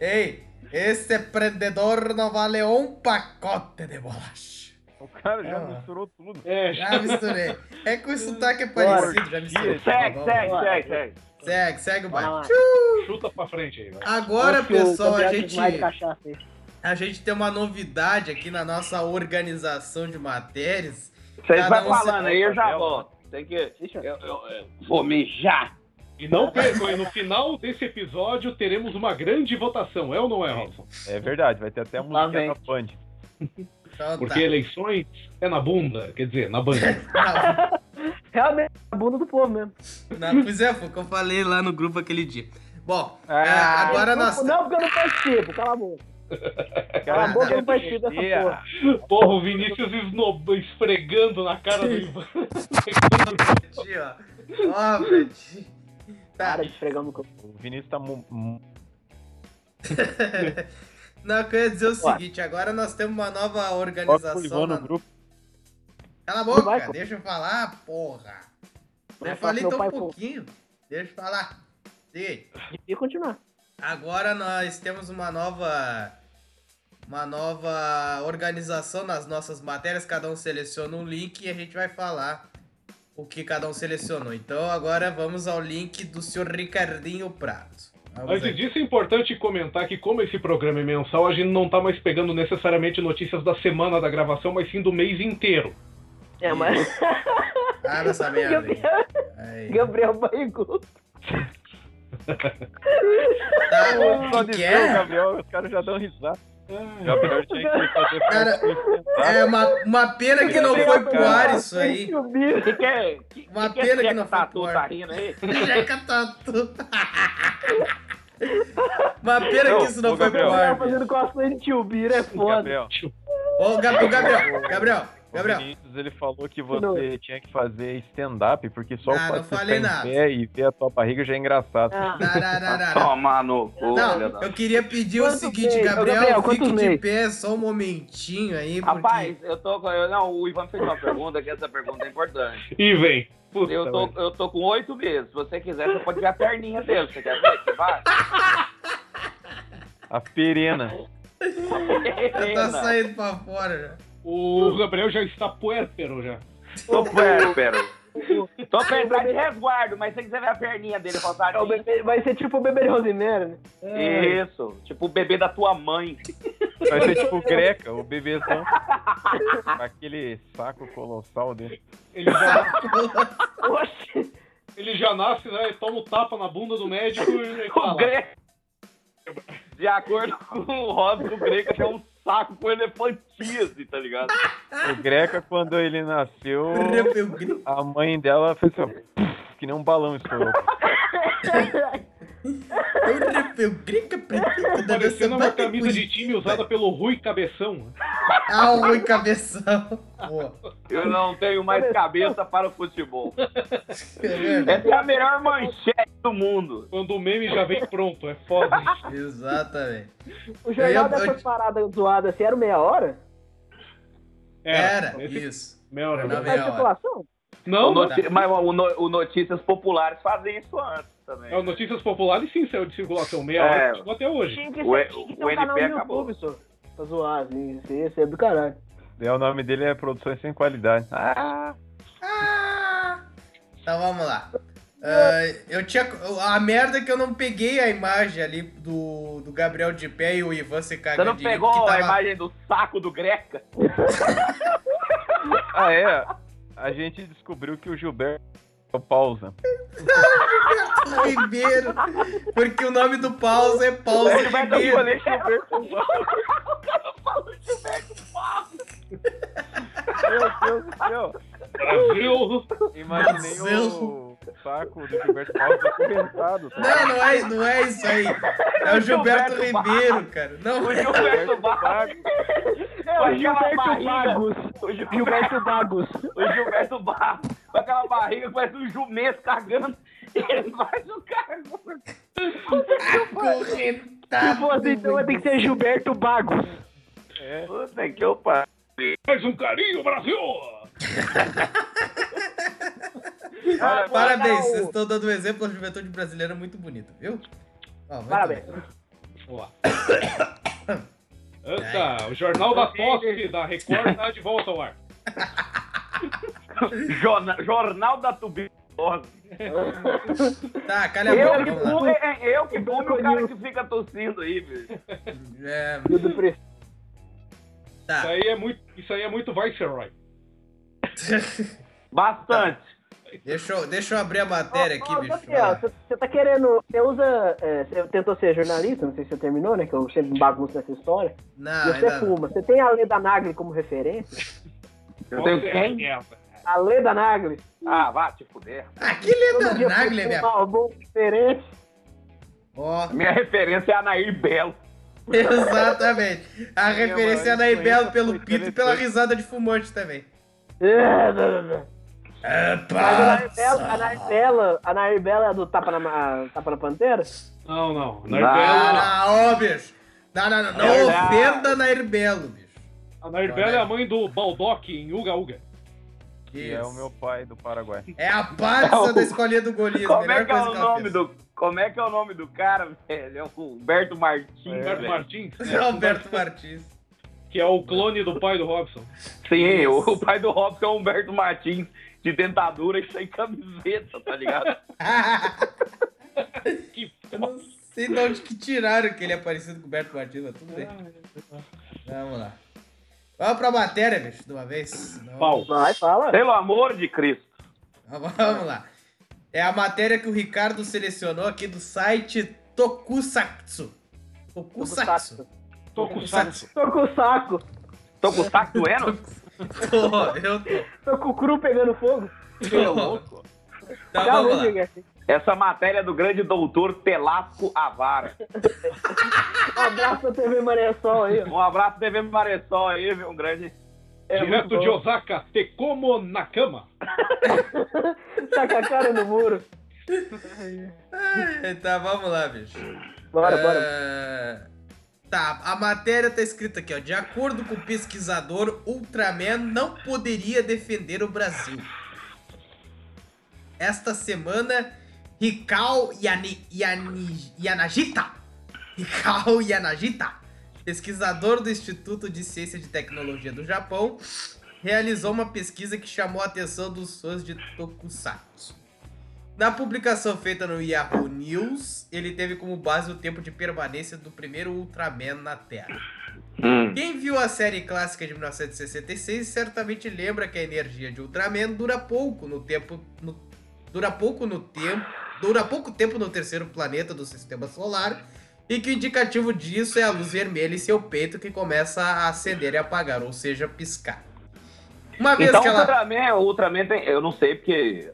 Ei, esse prendedor não vale um pacote de bolacha. O cara já Ah. misturou tudo. É, Já misturei. É que o sotaque é parecido, já misturei. Segue, Tá segue, segue, segue. Segue, segue o baile. lá. chuta pra frente aí, vai. Agora, Acho que o pessoal, a gente, a gente tem uma novidade aqui na nossa organização de matérias. Vocês Cada vão falando se- aí, eu já volto. Tem que. Eu- Eu, eu- mijar. E não percam, e no final desse episódio teremos uma grande votação, é ou não é, Robson? É verdade, vai ter até a Lá música da Band. Então Porque tá. eleições é na bunda, quer dizer, na banda. Realmente, a bunda do povo mesmo. não, pois é, foi o que eu falei lá no grupo aquele dia. Bom, Ah, é, agora não, nós. Não, porque eu não participo, cala a boca. Cala a boca, eu não participo dessa porra. Porra, o Vinícius esnob... esfregando na cara do Ivan. Aqui, ó. Ó. Tá. Para de esfregar no corpo. O Vinícius tá. Não, eu queria dizer o Ué. seguinte, agora nós temos uma nova Coloca o organização. Ivan na- no grupo. Cala a boca, Vai, deixa eu falar, porra. Eu falar falei tão pai, um pouquinho. Deixa eu falar. Aí. E continuar. Agora nós temos uma nova uma nova organização nas nossas matérias, cada um seleciona um link e a gente vai falar o que cada um selecionou. Então agora vamos ao link do senhor Ricardinho Prato. Vamos Antes aqui. disso, é importante comentar que, como esse programa é mensal, a gente não tá mais pegando necessariamente notícias da semana da gravação, mas sim do mês inteiro. É, mas. Abre essa merda. Gabriel, Aí. Gabriel Barrigudo. Tá, o que, que o é? Gabriel, os caras já dão risada. O Gabriel tinha que fazer Cara. É uma, uma pena que não foi pro ar isso aí. O que, que é? Que, Uma que pena que, que não foi tatu pro ar. tá rindo aí? Jeca Tatu. Uma pena Não, que isso não foi pro Gabriel. Gabriel ar. fazendo cosplay de tio Bira é foda. Gabriel, Ô, Gabriel, Gabriel, Gabriel, o Gabriel. Vinícius ele falou que Não. você tinha que fazer stand-up, porque só Ah, o fato não de falei nada. pé e ver a tua barriga já é engraçado. Ah, Não, não, não, não, não. Toma no cu, Não, eu queria pedir o seguinte, Gabriel, Gabriel, fique de mês? pé só um momentinho aí, porque... Rapaz, eu tô com. eu- não, o Ivan fez uma pergunta, que essa pergunta é importante. E vem. Puta, Eu tô, velho. eu tô com oito meses. Se você quiser, você pode ver a perninha dele. Você quer ver? Você vai? A perena. tá saindo pra fora já. O Gabriel já está puérpero já. Tô puérpero. Tô pensando em resguardo, mas se você quiser ver a perninha dele é o faltadinha. bebê- vai ser tipo o bebê de Rosemary, né? Isso, tipo o bebê da tua mãe. Vai ser tipo o Greca, o bebezão. aquele saco colossal dele. Ele já, Oxi! ele já nasce, né? Toma o tapa na bunda do médico e O fala. Greco. De acordo com o Robson, o Greco é um saco com elefantíase, tá ligado? O Greca, quando ele nasceu, a mãe dela fez assim, que nem um balão estourou. Eu grito, Tá Parecendo uma camisa de time usada pelo Rui Cabeção. Ah, o Rui Cabeção. Eu não tenho mais cabeça para o futebol. É. Essa é a melhor manchete do mundo. Quando o meme já vem pronto, é foda. Exatamente. O jornal Eu- eu- dessas paradas zoadas assim era meia hora? Era, esse- isso. Meia hora, Era meia hora. Não, O noti- Mas o, no- o Notícias Populares fazem isso antes também. É, o Notícias Populares sim saiu de circulação. Meia É. hora chegou até hoje. Tinha que, O ser, E- tinha que ter o um canal NP no acabou. YouTube, só. Pra zoar, assim. Ia ser do caralho. Daí o nome dele é Produções Sem Qualidade. Ah, Ah! Então vamos lá. Ah, eu tinha. A merda é que eu não peguei a imagem ali do, do Gabriel de pé e o Ivan se Você cagando não de rir, pegou porque a tava- imagem do saco do Greca? ah, é. A gente descobriu que o Gilberto é pausa. Ribeiro. Porque o nome do pausa é Pausa Ele vai dar rolê O cara falou Gilberto Meu Deus do céu. Brasil! Imaginei Brasil. o, saco do Gilberto Barros documentado. tá? Não, não é, não é isso aí. É o Gilberto Gilberto Ribeiro, cara. Não O é. Gilberto Barros. É o Gilberto. Bagos. O Gilberto, Bagos. o Gilberto Barros. Com aquela barriga que parece um jumento cagando. Ele faz o cara. Acorrentado. Se fosse então, vai ter que ser Gilberto Bagos. É. Puta que eu pariu. Mais um carinho, Brasil! Parabéns, o- vocês estão dando um exemplo da juventude brasileira muito bonito, viu? Ó, Parabéns. lá. Anta, o Jornal da Tosse da Record tá de volta ao ar. Jorna- Jornal da Tuberculose. Tá, calha a Eu boca, que vamos lá. fumo, é, é eu que e o cara que fica tossindo aí, velho. É, Tudo pre- Isso tá. aí é muito, isso aí é muito Viceroy. Bastante. Deixa eu, deixa eu abrir a matéria aqui, Ó, ó, bicho. Você você tá querendo. Você usa. é, você tentou ser jornalista, não sei se você terminou, né? Que eu sempre bagunço nessa história. Não, e você Ah, ainda fuma. Você tem a Leda Nagli como referência? Eu tenho Com quem? A Leda Nagli. Ah, vá te fuder. Aquele é Todo da dia Nagli, foi minha. um diferente. Ó, Minha referência é a Nair Belo. exatamente. A referência é isso aí Ibelo tá pelo pito e pela risada de fumante também. É, não. É, Mas a Nair Bela, a Nair Bela, a Nair Bela é do Tapa na, Tapa na Pantera? Não, não. Não. Ah, não, ó, bicho. Não, não, não. Não É ofenda na Irbelo, bicho. a Narbella é a mãe do Baldock em Uga Uga. Que é o meu pai do Paraguai. É a Não. da escolinha do Golias. Como é que é o nome do. Como é que é o nome do cara, velho? É o Humberto Martins. Humberto velho. Martins, né? Alberto Martins. que é o clone do pai do Robson. Sim, o, o pai do Robson é o Humberto Martins, de dentadura e sem camiseta, tá ligado? Que Eu não sei de onde que tiraram que ele é parecido com o Alberto Martins, mas tudo bem. Vamos lá. Vamos pra matéria, bicho, de uma vez. Pau. Vai, fala. Pelo amor de Cristo. Vamos lá. É a matéria que o Ricardo selecionou aqui do site Tokusatsu. Tokusatsu. Tô com saco. Tô com o eu tô. Tô com o cru pegando fogo. tô. Tá, vamos lá. pegar aqui. Essa matéria é do grande doutor Telasco Avara. Um abraço TV Maré Sol aí. Um abraço, TV Maressol aí, viu? Um grande. É Direto de. Osaka, Tekomo Nakama. Tá com a cara no muro. Ai, Tá, vamos lá, bicho. Bora, bora. Tá, a matéria tá escrita aqui, ó. De acordo com o pesquisador, Ultraman não poderia defender o Brasil. Esta semana, Hikao Yani, Yani, Yanagita, pesquisador do Instituto de Ciência e Tecnologia do Japão, realizou uma pesquisa que chamou a atenção dos fãs de Tokusatsu. Na publicação feita no Yahoo News, ele teve como base o tempo de permanência do primeiro Ultraman na Terra. Hum. Quem viu a série clássica de 1966 certamente lembra que a energia de Ultraman dura pouco no tempo. no- dura pouco no tempo. Dura pouco tempo no terceiro planeta do sistema solar. E que o indicativo disso é a luz vermelha em seu peito que começa a acender e apagar, ou seja, piscar. Uma vez Então que o ela. Ultraman, o Ultraman tem. Eu não sei porque.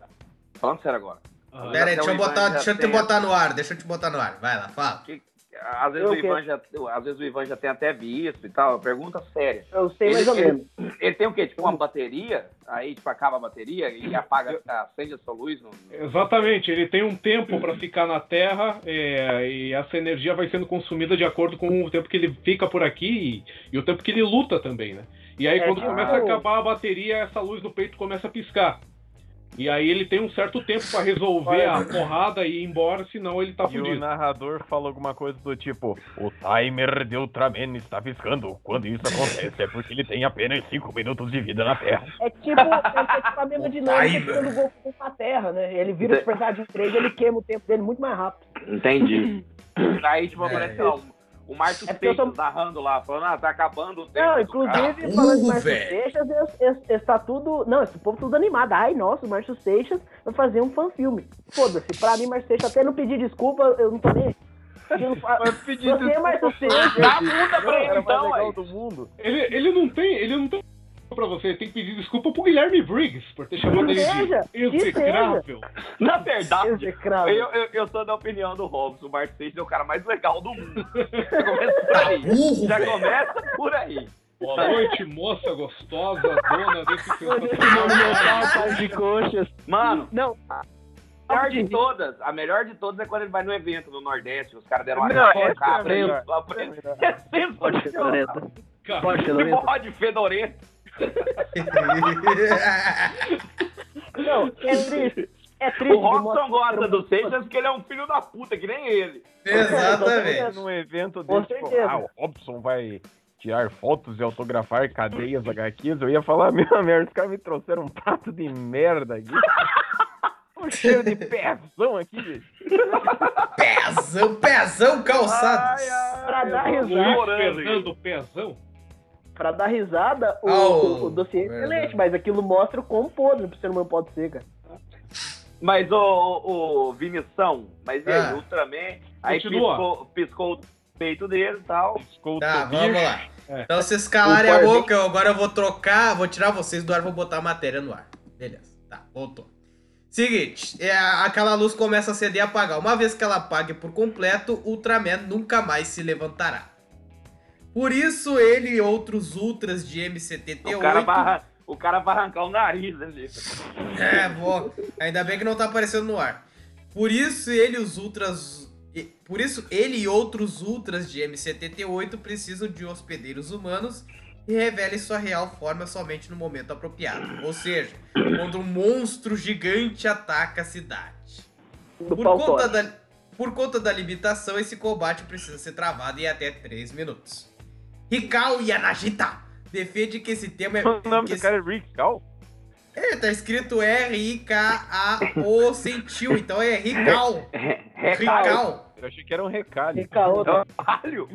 Falando sério agora. Ah, Pera aí, deixa eu, botar, deixa eu te botar no ar, deixa eu te botar no ar. Vai lá, fala. Que, às, vezes Eu o? Ivan já, às vezes o Ivan já tem até visto e tal. Pergunta séria. Eu sei mais Ele- ou ele- menos. Ele tem o quê? Tipo uma bateria? Aí, tipo, acaba a bateria e apaga, acende a sua luz? No... Exatamente, ele tem um tempo para ficar na Terra é, e essa energia vai sendo consumida de acordo com o tempo que ele fica por aqui e, e o tempo que ele luta também, né? E aí É quando começa a acabar a bateria, essa luz do peito começa a piscar. E aí ele tem um certo tempo para resolver a porrada e ir embora, senão ele tá E o fudido. narrador fala alguma coisa do tipo: O timer de Ultraman está piscando. Quando isso acontece é porque ele tem apenas 5 minutos de vida na Terra. É tipo, é tipo a mesma dinâmica quando o Goku na Terra, né? Ele vira o Super Saiyajin 3 ele queima o tempo dele muito mais rápido. Entendi. Aí, tipo, É. aparece lá, o, o Márcio É Seixas tô- narrando lá, falando, ah, tá acabando o tempo. Não, inclusive, cara. Tá falando de burro, Márcio velho. Seixas, esse- esse- esse tá tudo. Não, esse povo tudo animado. Ai, nossa, o Márcio Seixas vai fazer um fanfilme. Foda-se, pra mim, Márcio Seixas, até não pedir desculpa, eu não tô nem. Eu pedir Você, Márcio Seixas. Dá a bunda pra ele, então, legal aí. do mundo. Ele, ele não tem, ele não tem pra você, tem que pedir desculpa pro Guilherme Briggs por ter chamado Que ele seja, de execrável. Na verdade, Execrável. eu, eu, eu sou da opinião do Robson. O Mark Seixas é o cara mais legal do mundo. Já começa por aí. Burro, Já velho. começa por aí. Boa noite, moça gostosa, dona desse par de coxas. Mano, Não, a melhor de todas, a melhor de todas é quando ele vai no evento no Nordeste, os caras deram uma Não, cara é lá pra ele. É pode ser. Cara, Pode ser fedorento. Não, é triste. É triste. O Robson mostra- gosta do Seixas porque ele é um filho da puta, que nem ele. Exatamente. Num evento Com desse, tipo, certeza. ah, o Robson vai tirar fotos e autografar cadeias HQs, eu ia falar, meu merda, os caras me trouxeram um prato de merda aqui. um cheiro de pezão aqui, gente. Pezão, pezão calçado. Ai, ai, Pra dar risada. Fernando Pezão. Pra dar risada, o, Ah, o- o, o dossiê é verdade. excelente, mas aquilo mostra o quão podre o ser humano pode ser, cara. Mas o, o, o Vinição, mas ele, Ah. Ultraman, aí Continua. piscou, piscou o peito dele e tal. Piscou o Tá, tobicho. vamos lá. É. Então vocês calarem O a boca, eu agora eu vou trocar, vou tirar vocês do ar, vou botar a matéria no ar. Beleza, tá, voltou. Seguinte, é, aquela luz começa a acender e apagar. Uma vez que ela apague por completo, o Ultraman nunca mais se levantará. Por isso, ele e outros Ultras de MCTT8... O cara, vai, o cara vai arrancar o nariz ali. É, bom. Ainda bem que não tá aparecendo no ar. Por isso ele e os ultras. Por isso ele e outros ultras de MCTT8 precisam de hospedeiros humanos e revelem sua real forma somente no momento apropriado. Ou seja, quando um monstro gigante ataca a cidade. Por conta, da, por conta da limitação, esse combate precisa ser travado em até 3 minutos. Hikao Yanagita defende que esse tema é. O nome que do esse- cara é Rick Cal? é, tá escrito R-I-K-A-O sentiu, então é Rical. Recalho. Rical. Eu achei que era um recalho. Recaoto. Recalho.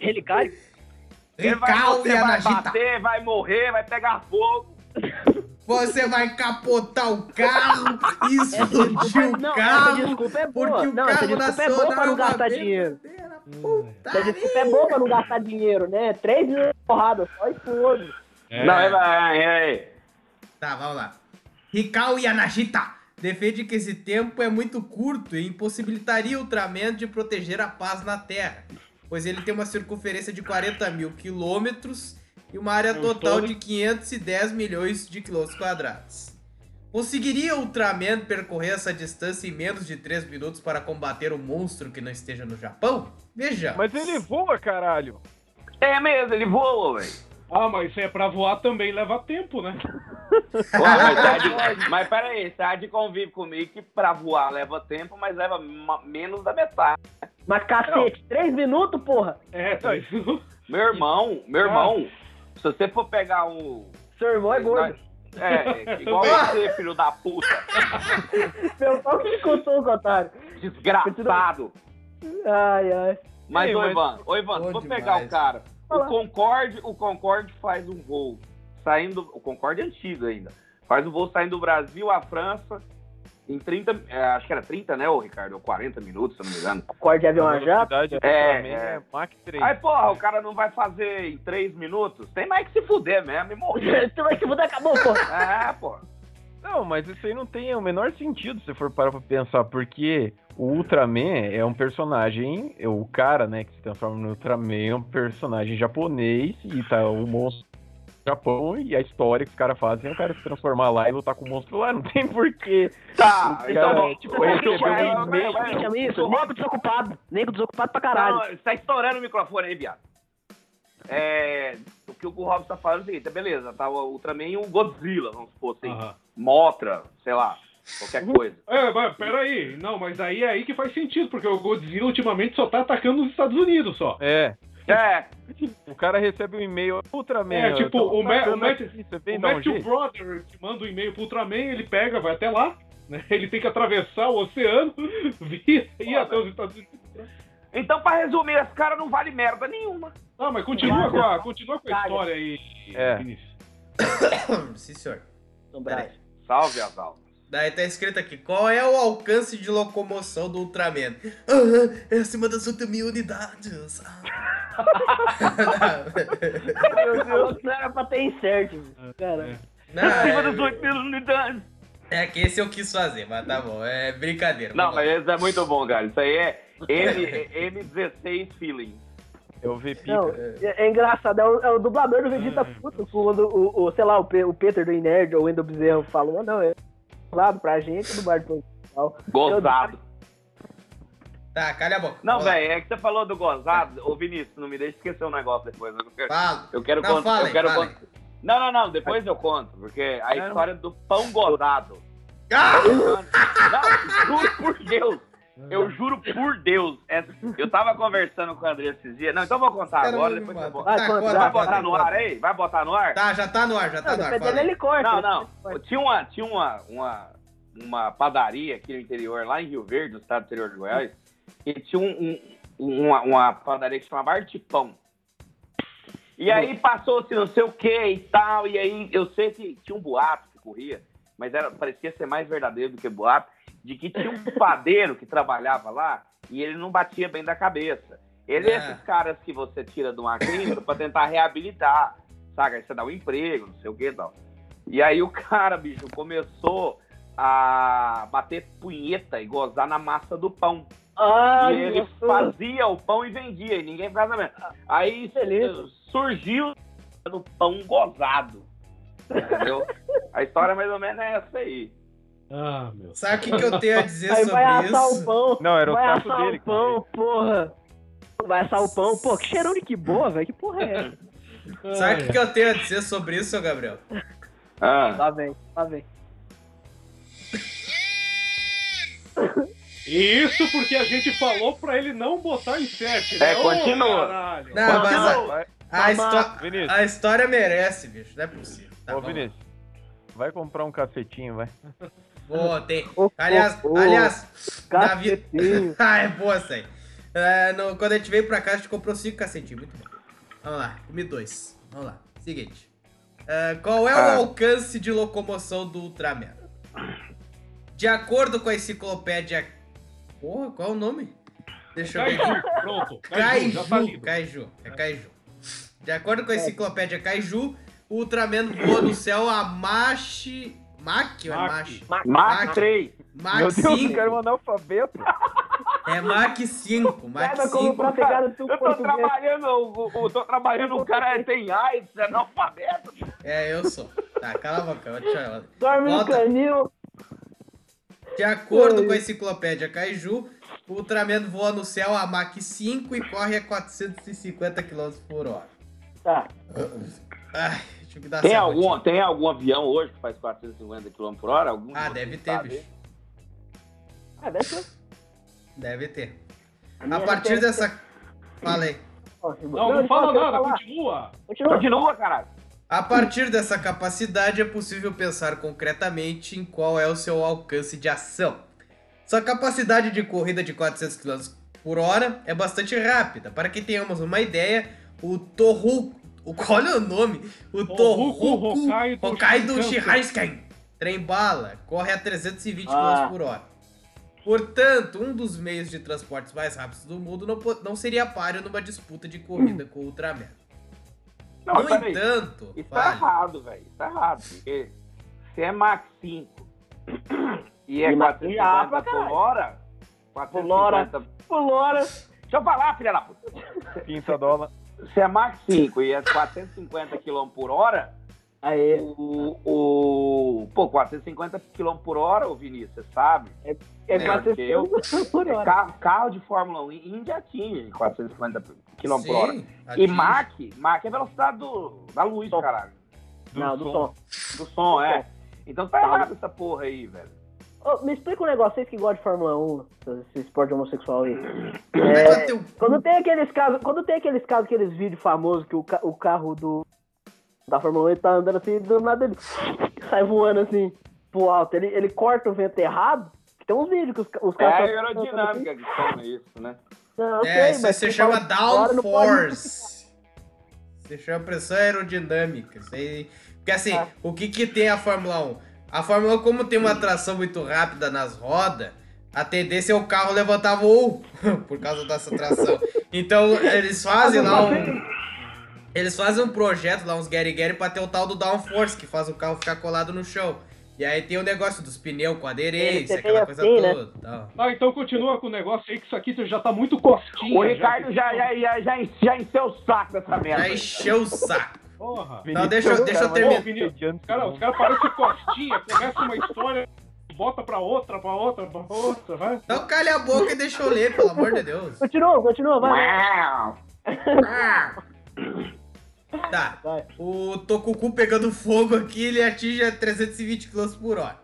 Relicário. Ele vai, Rical você e vai bater, vai morrer, vai pegar fogo. Você vai capotar o carro e explodir o carro. desculpa é boa. Porque o Não, carro desculpa é nacional boa pra não gastar dinheiro. Hum. Essa desculpa é boa pra não gastar dinheiro, né? Três minutos de porrada só e foda. É. Não, é, é, é. Tá, vamos lá. Hikao Yanagita defende que esse tempo é muito curto e impossibilitaria o Ultraman de proteger a paz na Terra, pois ele tem uma circunferência de 40 mil quilômetros e uma área total de 510 milhões de quilômetros quadrados. Conseguiria o Ultraman percorrer essa distância em menos de 3 minutos para combater um monstro que não esteja no Japão? Veja. Mas ele voa, caralho. É mesmo, ele voa, velho. Ah, mas se é pra voar também leva tempo, né? Ué, mas, tá de, mas peraí, você há de convive comigo que pra voar leva tempo, mas leva ma- menos da metade. Mas cacete, três minutos, porra? É, tá isso. Meu irmão, meu irmão, se você for pegar um. Seu irmão é gordo. É, igual você, filho da puta. Meu pau que escutou, otário. Desgraçado. Ai, ai. Mas, Ei, ô mas- Ivan, ô Ivan, Bom se for demais. pegar o cara, o. Concorde, o Concorde faz um voo saindo. O Concorde é antigo ainda. Faz um voo saindo do Brasil à França em 30. é, acho que era 30, né, ô Ricardo? Ou 40 minutos, se eu não me engano. Corte de avião A jato. É, Ultraman é. é Mach 3. Aí, porra, o cara não vai fazer em 3 minutos? Tem mais que se fuder mesmo e morrer. Tu vai se mudar, acabou, porra. É, pô. Não, mas isso aí não tem o menor sentido se for parar pra pensar, porque o Ultraman é um personagem, é o cara, né, que se transforma no Ultraman é um personagem japonês e tá o monstro Japão e a história que os caras fazem é o cara se transformar lá e lutar com o monstro lá, não tem porquê. Tá, O então cara, vamos. tipo, recebeu um e-mail. Isso? Nego desocupado. Nego desocupado pra caralho. Não, você tá estourando o microfone aí, viado. É, o que o Robson tá falando é o seguinte, beleza, tá o Ultraman e o Godzilla, vamos supor assim. Aham. Motra, sei lá, qualquer coisa. É, mas peraí. Não, mas aí é aí que faz sentido, porque o Godzilla ultimamente só tá atacando os Estados Unidos só. É, É, o cara recebe um e-mail, Ultraman. É, tipo, o Ma- o Matt- aqui, O um Matthew jeito? Brother que manda um e-mail pro Ultraman, ele pega, vai até lá, né? Ele tem que atravessar o oceano, vir e ir Foda. até os Estados Unidos. então pra resumir, esse cara não vale merda nenhuma. Ah, mas continua com a, continua com a história aí, É. Vinícius. Sim, senhor. Brás. Salve as almas. Daí tá escrito aqui, qual é o alcance de locomoção do Ultraman? Ah, é acima das 8 mil unidades. Ah. Meu Deus, não era pra ter insert, cara. Não, é, 8 mil unidades. é que esse eu quis fazer, mas tá bom, é brincadeira. Não, mas esse é muito bom, cara. Isso aí é M, M16 feeling. Eu vi pica. Não, é, é engraçado, é o, é o dublador do Vegeta puto, quando o, o, sei lá, o, Pe- o Peter do Nerd ou o Wendel Bezerra falam, "Ah, não, é dublado pra gente, dublado pro tal. Gozado. Tá, calha a boca. Não, velho, é que você falou do gozado. Ô, Vinícius, não me deixe esquecer um negócio depois. Eu quero, Fala. eu quero Não, contar. fala eu quero contar- Não, não, não, depois eu conto, porque a história do pão gozado. Ah! Não, juro por Deus. Eu juro por Deus. É- eu tava conversando com o André esses dias. Não, então eu vou contar Cara, agora. Depois você Vai, Tá, conta, conta, Vai botar no conta. ar aí? Vai botar no ar? Tá, já tá no ar, já tá Não, no ar. aí. ele corta. Não, não. Tinha uma, tinha uma, uma, uma padaria aqui no interior, lá em Rio Verde, no estado do interior de Goiás, e tinha um, um- uma, uma padaria que chamava Artipão. E aí passou-se não sei o que e tal, e aí eu sei que tinha um boato que corria, mas era, parecia ser mais verdadeiro do que boato, de que tinha um padeiro que trabalhava lá e ele não batia bem da cabeça. Ele é Ah. esses caras que você tira de uma clínica pra tentar reabilitar, sabe? Aí você dá um emprego, não sei o que e tal. E aí o cara, bicho, começou a bater punheta e gozar na massa do pão. Ai, e ele gostoso. fazia o pão e vendia, e ninguém ficava sabendo. Aí Beleza. surgiu do pão gozado. Entendeu? a história mais ou menos é essa aí. Ah, meu. Sabe o que, que eu tenho a dizer Aí vai sobre assar isso? o pão. Não, era o vai assar dele. o pão, porra. Vai assar o pão. Pô, que cheirão de que boa, velho. Que porra é essa? Sabe o que, que eu tenho a dizer sobre isso, seu Gabriel? Ah, Lá vem, lá vem. Isso porque a gente falou pra ele não botar insert, né? É, continua. caralho. Não, mas a, Vai, a, histó- Vinícius, a história merece, bicho. Não é possível. Tá ô bom. Vinícius, vai comprar um cacetinho, vai. Pô, tem. Aliás, ô, ô, aliás. Cacetinho. ah, é boa essa aí. É, no- quando a gente veio pra cá, a gente comprou cinco cacetinhos. Muito bom. Vamos lá, comi dois. Vamos lá. Seguinte. É, qual é o Ah. alcance de locomoção do Ultraman? De acordo com a enciclopédia. Porra, qual é o nome? Deixa eu ver aqui. Kaiju, pronto. Kaiju, já tá Kaiju, é Kaiju. De acordo com a enciclopédia Kaiju, o Ultraman voa no céu a Mach... Mach ou é Mach. Mach? Mach 3. Mach Meu Deus, o 5. cara é um analfabeto. É Mach 5. Mach Saiba como 5. pra pegar no teu Eu tô português. trabalhando, o, o- tô trabalhando, o cara tem AIDS, é analfabeto. É, eu sou. Tá, cala a boca. vou te chamar. Dorme no Volta. canil. De acordo com a enciclopédia Kaiju, o Ultraman voa no céu a Mach 5 e corre a 450 km por hora. Tá. Ai, dar Tem algum, rotina. tem algum avião hoje que faz 450 km por hora? Algum Ah, de deve ter, sabe? bicho. Ah, deve ser. Deve ter. A A partir deve dessa. Falei. Não, não fala nada, falar. continua. Continua. Continua, caralho. A partir dessa capacidade é possível pensar concretamente em qual é o seu alcance de ação. Sua capacidade de corrida de 400 km por hora é bastante rápida. Para que tenhamos uma ideia, o Toru... o- Olha o nome! O Tohoku Hokkaido Shinkansen. Shinkansen trem-bala corre a 320 Ah. km por hora. Portanto, um dos meios de transportes mais rápidos do mundo não, não seria páreo numa disputa de corrida com o Ultraman. Não, no peraí. entanto, Isso tá errado, velho. Isso tá errado. Porque se é Mach 5 e é E Mach 450 já pra por hora, Por hora. 450... Pulora. Deixa eu falar, filha da puta. Pinta dólar. Se é Mach 5 e é 450 km por hora, Aí. o, o... Pô, 450 km por hora, ô Vinícius, você sabe? É É, 400 por É hora. carro, carro de Fórmula 1 Indy atinge 450 km por hora. Sim, E atinge. Mach, Mach é a velocidade do, da luz, Som. caralho. Não, do som. Do som, é. Então tá Tá. errado essa porra aí, velho. Ô, me explica um negócio, vocês que gostam de Fórmula 1, esse esporte homossexual aí. É, quando tem aqueles casos, quando tem aqueles casos, aqueles vídeos famosos que o, ca- o carro do da Fórmula 1 ele tá andando assim, do nada ele sai voando assim pro alto, ele, ele corta o vento errado. Tem uns vídeos que os, os É caras. a tão- aerodinâmica que chama isso, né? Não, É, sei, isso mas se chama downforce. Se chama pressão aerodinâmica. Isso aí... Porque assim, Ah. o que que tem a Fórmula 1? A Fórmula 1, como tem uma tração muito rápida nas rodas, a tendência é o carro levantar voo por causa dessa tração. Então eles fazem lá um. Eles fazem um projeto lá, uns Gary Gary, pra ter o tal do downforce, que faz o carro ficar colado no chão. E aí tem o negócio dos pneus com aderência, Ele aquela coisa assim, né? toda. Tal. Ah, então continua com o negócio aí que isso aqui já tá muito costinha. O Ricardo já, já, já, já, já encheu o saco dessa merda. Já encheu o saco. Porra. Não, deixa, eu- deixa eu terminar. Vinícius, Os caras cara parecem costinha, começa uma história, bota pra outra, pra outra, pra outra, vai. Então calha a boca e deixa eu ler, pelo amor de Deus. Continua, continua, vai. Tá, Vai. o Tokuku pegando fogo aqui, ele atinge a 320 km por hora.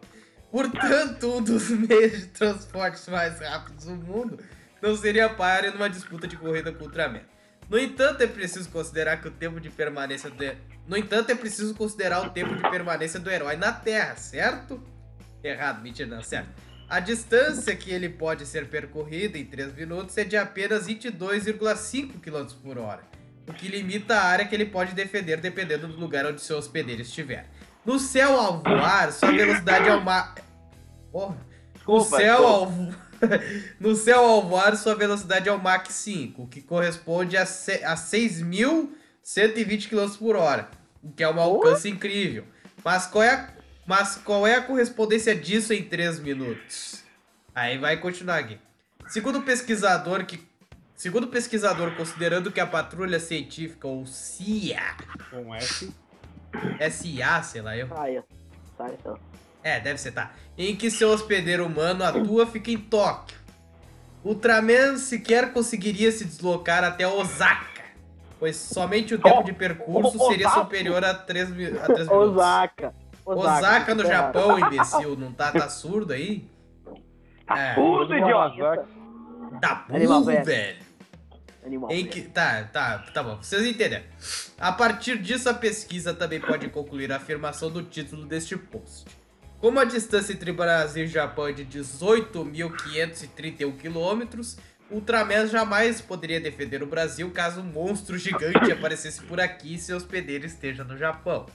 Portanto, um dos meios de transporte mais rápidos do mundo não seria páreo numa disputa de corrida com o Ultraman. No entanto, é preciso considerar que o tempo de permanência do... No entanto, é preciso considerar o tempo de permanência do herói na Terra, certo? Errado, mentira, não, certo. A distância que ele pode ser percorrida em 3 minutos é de apenas 22,5 km por hora, o que limita a área que ele pode defender dependendo do lugar onde seu hospedeiro estiver. No céu ao voar, sua velocidade é uma... Porra. No Desculpa, céu, desculpa. ao... vo- no céu ao sua velocidade é o Mach 5, o que corresponde a, se... a 6.120 km por hora, o que é um alcance incrível. Mas qual, é a... Mas qual é a correspondência disso em 3 minutos? Aí vai continuar aqui. Segundo o pesquisador que... Segundo o pesquisador, considerando que a patrulha científica, ou CIA, Com S. SA, sei lá eu, Saia. Sai, então. É, deve ser, tá. Em que seu hospedeiro humano atua fica em Tóquio. Ultraman sequer conseguiria se deslocar até Osaka, pois somente o tempo de percurso seria Osaka. superior a 3, mi- a 3 minutos. Osaka. Osaka, no tá errado. Japão, imbecil, não tá, tá surdo aí? Tá É. tudo, idiota. Tá burro, velho. velho. Animal. Em que... Tá, tá, tá bom. Vocês entenderam. A partir disso, a pesquisa também pode concluir a afirmação do título deste post. Como a distância entre Brasil e Japão é de 18.531 quilômetros, Ultraman jamais poderia defender o Brasil caso um monstro gigante aparecesse por aqui e seu hospedeiro esteja no Japão.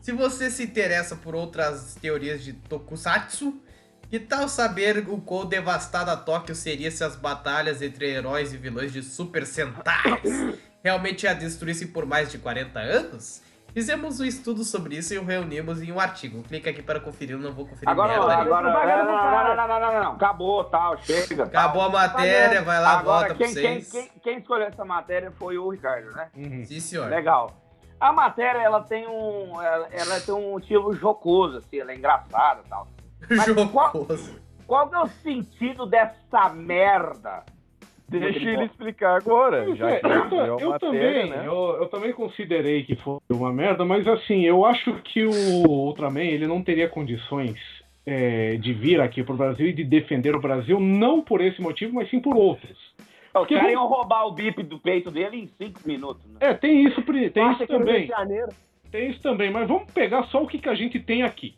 Se você se interessa por outras teorias de Tokusatsu, que tal saber o quão devastada Tóquio seria se as batalhas entre heróis e vilões de Super Sentais realmente a destruíssem por mais de 40 anos? Fizemos um estudo sobre isso e o reunimos em um artigo. Clica aqui para conferir, eu não vou conferir Agora, merda agora, não, não, não, não, não, não, não, não, acabou, tal, chega. tal. Acabou a matéria, vai lá, Agora, volta pra quem, quem, vocês. quem, quem escolheu essa matéria foi o Ricardo, né? Uhum. Sim, senhor. Legal. A matéria, ela tem um, ela, ela tem um motivo jocoso, assim, ela é engraçada e tal. Mas Jocoso. Qual que é o sentido dessa merda? Deixa ele explicar agora. Pois Já é, que eu, eu matéria, também, né? eu, eu também considerei que foi uma merda, mas assim, eu acho que o Ultraman ele não teria condições é, de vir aqui pro Brasil e de defender o Brasil, não por esse motivo, mas sim por outros. Os Que caras iam roubar o bip do peito dele em cinco minutos, né? É, tem isso, tem isso também. Janeiro. Tem isso também, mas vamos pegar só o que, que a gente tem aqui.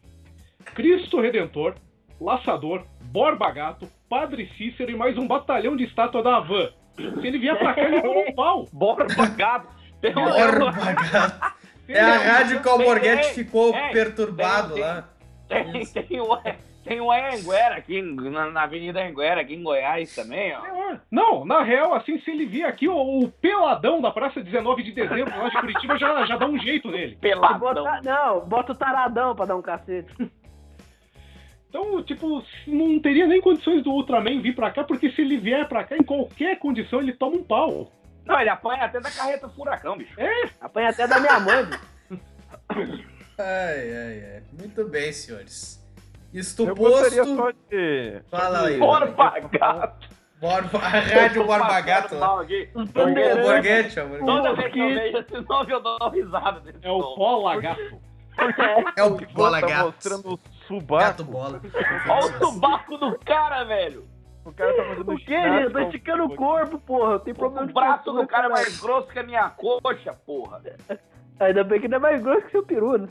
Cristo Redentor, Laçador, Borba Gato, Padre Cícero e mais um batalhão de estátua da Havan. Se ele vier pra cá, ele toma um pau. Bora gato. Tem um- Borba, gato. É a rádio que o Alborguete ficou Ei, perturbado tem- lá. Tem, tem, o, tem o Anguera aqui, na, na Avenida Anguera, aqui em Goiás também, ó. É, Não, na real, assim, se ele vier aqui, o, o peladão da Praça 19 de Dezembro, lá de Curitiba, já, já dá um jeito nele. Peladão. Bota, não, bota o taradão pra dar um cacete. Então, tipo, não teria nem condições do Ultraman vir pra cá, porque se ele vier pra cá, em qualquer condição, ele toma um pau. Não, ele apanha até da carreta furacão, bicho. Apanha até da minha mãe. bicho. Ai, ai, ai. Muito bem, senhores. Isto Eu posto. só de. Fala aí. Borba gato. Borba... A rádio Borba Gato. O Alborguete, Alborguete. Toda vez que eu vejo esse nome, eu dou uma risada É o. Pola Gato. É o Igor Bola tá Gato. mostrando o Gato subaco. Bola. Olha o tubaco do cara, velho. O cara tá fazendo O ginástica gente? Ao esticando o corpo, porra. Tem problema O braço do cara é mais grosso que a minha coxa, porra. Ainda bem que não é mais grosso que seu peru, né?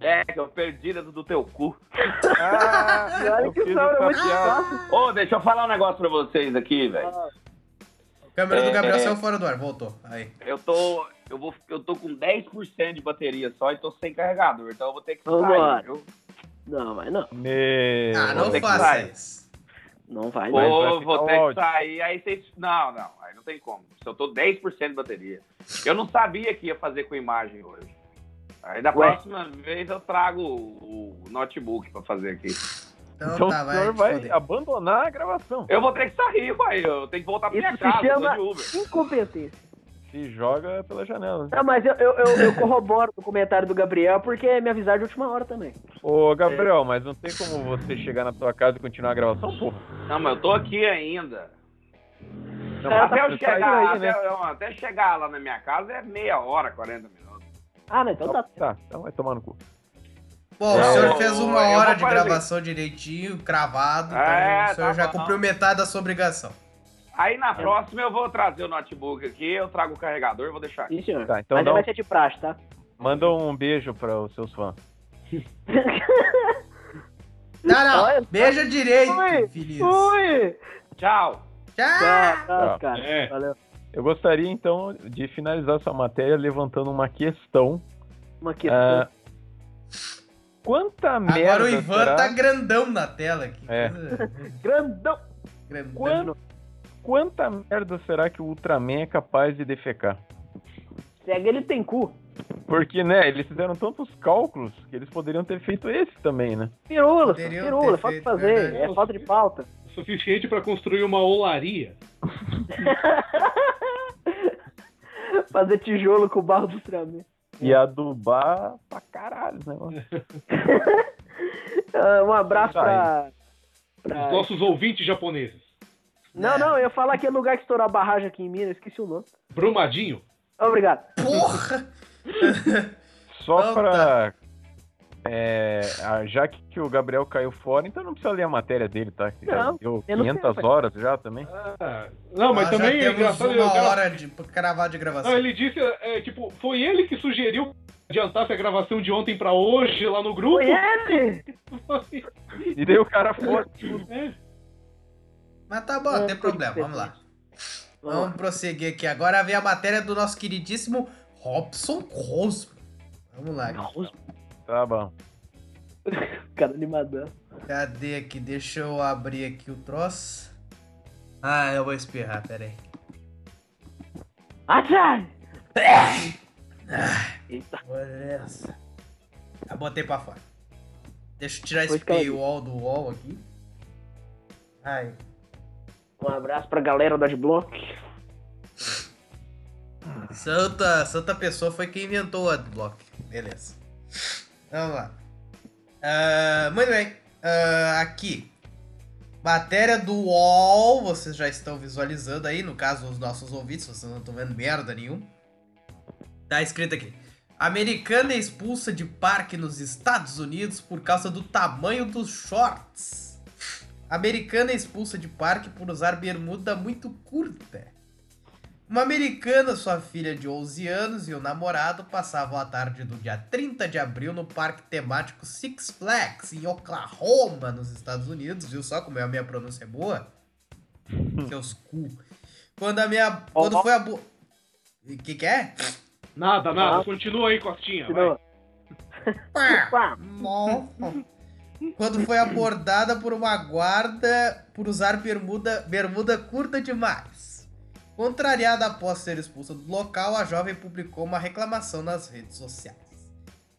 É, que eu perdi dentro do teu cu. Ah, olha que sobra essa muito fácil. Ô, deixa eu falar um negócio pra vocês aqui, velho. A câmera do É, Gabriel é. saiu fora do ar, voltou. Aí. Eu tô. Eu, vou, eu tô com 10% de bateria só e tô sem carregador, então eu vou ter que Vambora. sair, viu? Não, vai não. Me... Ah, não faça isso. Não vai vai vou ficar ter que sair, aí vocês. Não, não, aí não tem como. Se eu tô 10% de bateria. Eu não sabia que ia fazer com imagem hoje. Aí da Ué? próxima vez eu trago o, notebook pra fazer aqui. Então, Então tá, o vai. senhor vai foder. abandonar a gravação. Eu vou ter que sair, pai. Eu tenho que voltar pra minha Isso se casa, eu tô chama de Uber. incompetência. Se joga pela janela. Não, mas eu, eu, eu, eu corroboro o comentário do Gabriel porque me avisaram de última hora também. Ô, Gabriel, mas não tem como você chegar na tua casa e continuar a gravação, porra? Não, mas eu tô aqui ainda. Não, até, eu chegar, aí, até, né? eu- até chegar lá na minha casa é meia hora, 40 minutos. Ah, não, então tá. Tá, então vai tomar no cu. Bom, o É, senhor eu- fez uma hora de gravação direitinho, cravado. Então É, o senhor tá já bom. cumpriu metade da sua obrigação. Aí na próxima eu vou trazer o notebook aqui, eu trago o carregador e vou deixar aqui. Sim, senhor. Tá, então mas um- vai ser de praxe, tá? Manda um beijo para os seus fãs. Não, não. Beija direito, Ui, feliz. Ui! Tchau. Tchau. Tá, tá, Tá. cara. É. Valeu. Eu gostaria, então, de finalizar essa matéria levantando uma questão. Uma questão. Ah, quanta merda Agora o Ivan será... tá grandão na tela aqui. É. Grandão! Grandão. Quando- Quanta merda será que o Ultraman é capaz de defecar? Segue ele tem cu. Porque, né, eles fizeram tantos cálculos que eles poderiam ter feito esse também, né? Pirula, Poderiam pirula, falta de fazer. É falta de pauta. O suficiente pra construir uma olaria. fazer tijolo com o barro do Ultraman. E adubar pra caralho, né? Um abraço Tá pra. Os pra... nossos ouvintes japoneses. Não, não, eu ia falar que é lugar que estourou a barragem aqui em Minas, esqueci o nome. Brumadinho. Obrigado. Porra! Só Então pra. É, ah, já que, que o Gabriel caiu fora, então não precisa ler a matéria dele, tá? Que já Não, deu eu não 500 sei, horas já também. Ah, não, mas Nós também já é engraçado. uma cara- hora de cravar de gravação. Não, ele disse, é, tipo, foi ele que sugeriu que adiantasse a gravação de ontem pra hoje lá no grupo. Foi ele! E daí o cara foi. É. Mas tá bom, não É, tem foi problema, vamos lá. Vamos lá. Vamos prosseguir aqui. Agora vem a matéria do nosso queridíssimo Robson Cosmo. Vamos lá. Nossa, Tá bom. Cara animadão. Cadê aqui? Deixa eu abrir aqui o troço. Ah, eu vou espirrar, pera aí. Achai! Eita. Olha essa. Já botei pra fora. Deixa eu tirar esse paywall do wall aqui. Ai. Um abraço pra galera da Adblock. Santa, Santa Pessoa foi quem inventou o Adblock. Beleza. Vamos lá. Ah, muito bem. Ah, aqui. Matéria do UOL. Vocês já estão visualizando aí. No caso, os nossos ouvintes. Vocês não estão vendo merda nenhum. Tá escrito aqui. Americana é expulsa de parque nos Estados Unidos por causa do tamanho dos shorts. Americana é expulsa de parque por usar bermuda muito curta. Uma americana, sua filha de 11 anos e o namorado passavam a tarde do dia 30 de abril no parque temático Six Flags, em Oklahoma, nos Estados Unidos. Viu só como é a minha pronúncia é boa? Seus cu. Quando a minha. Quando foi a. Bo... O que, que é? Nada, nada. Continua aí, Costinha. vai. Não. Pá. Quando foi abordada por uma guarda por usar bermuda, bermuda curta demais. Contrariada após ser expulsa do local, a jovem publicou uma reclamação nas redes sociais.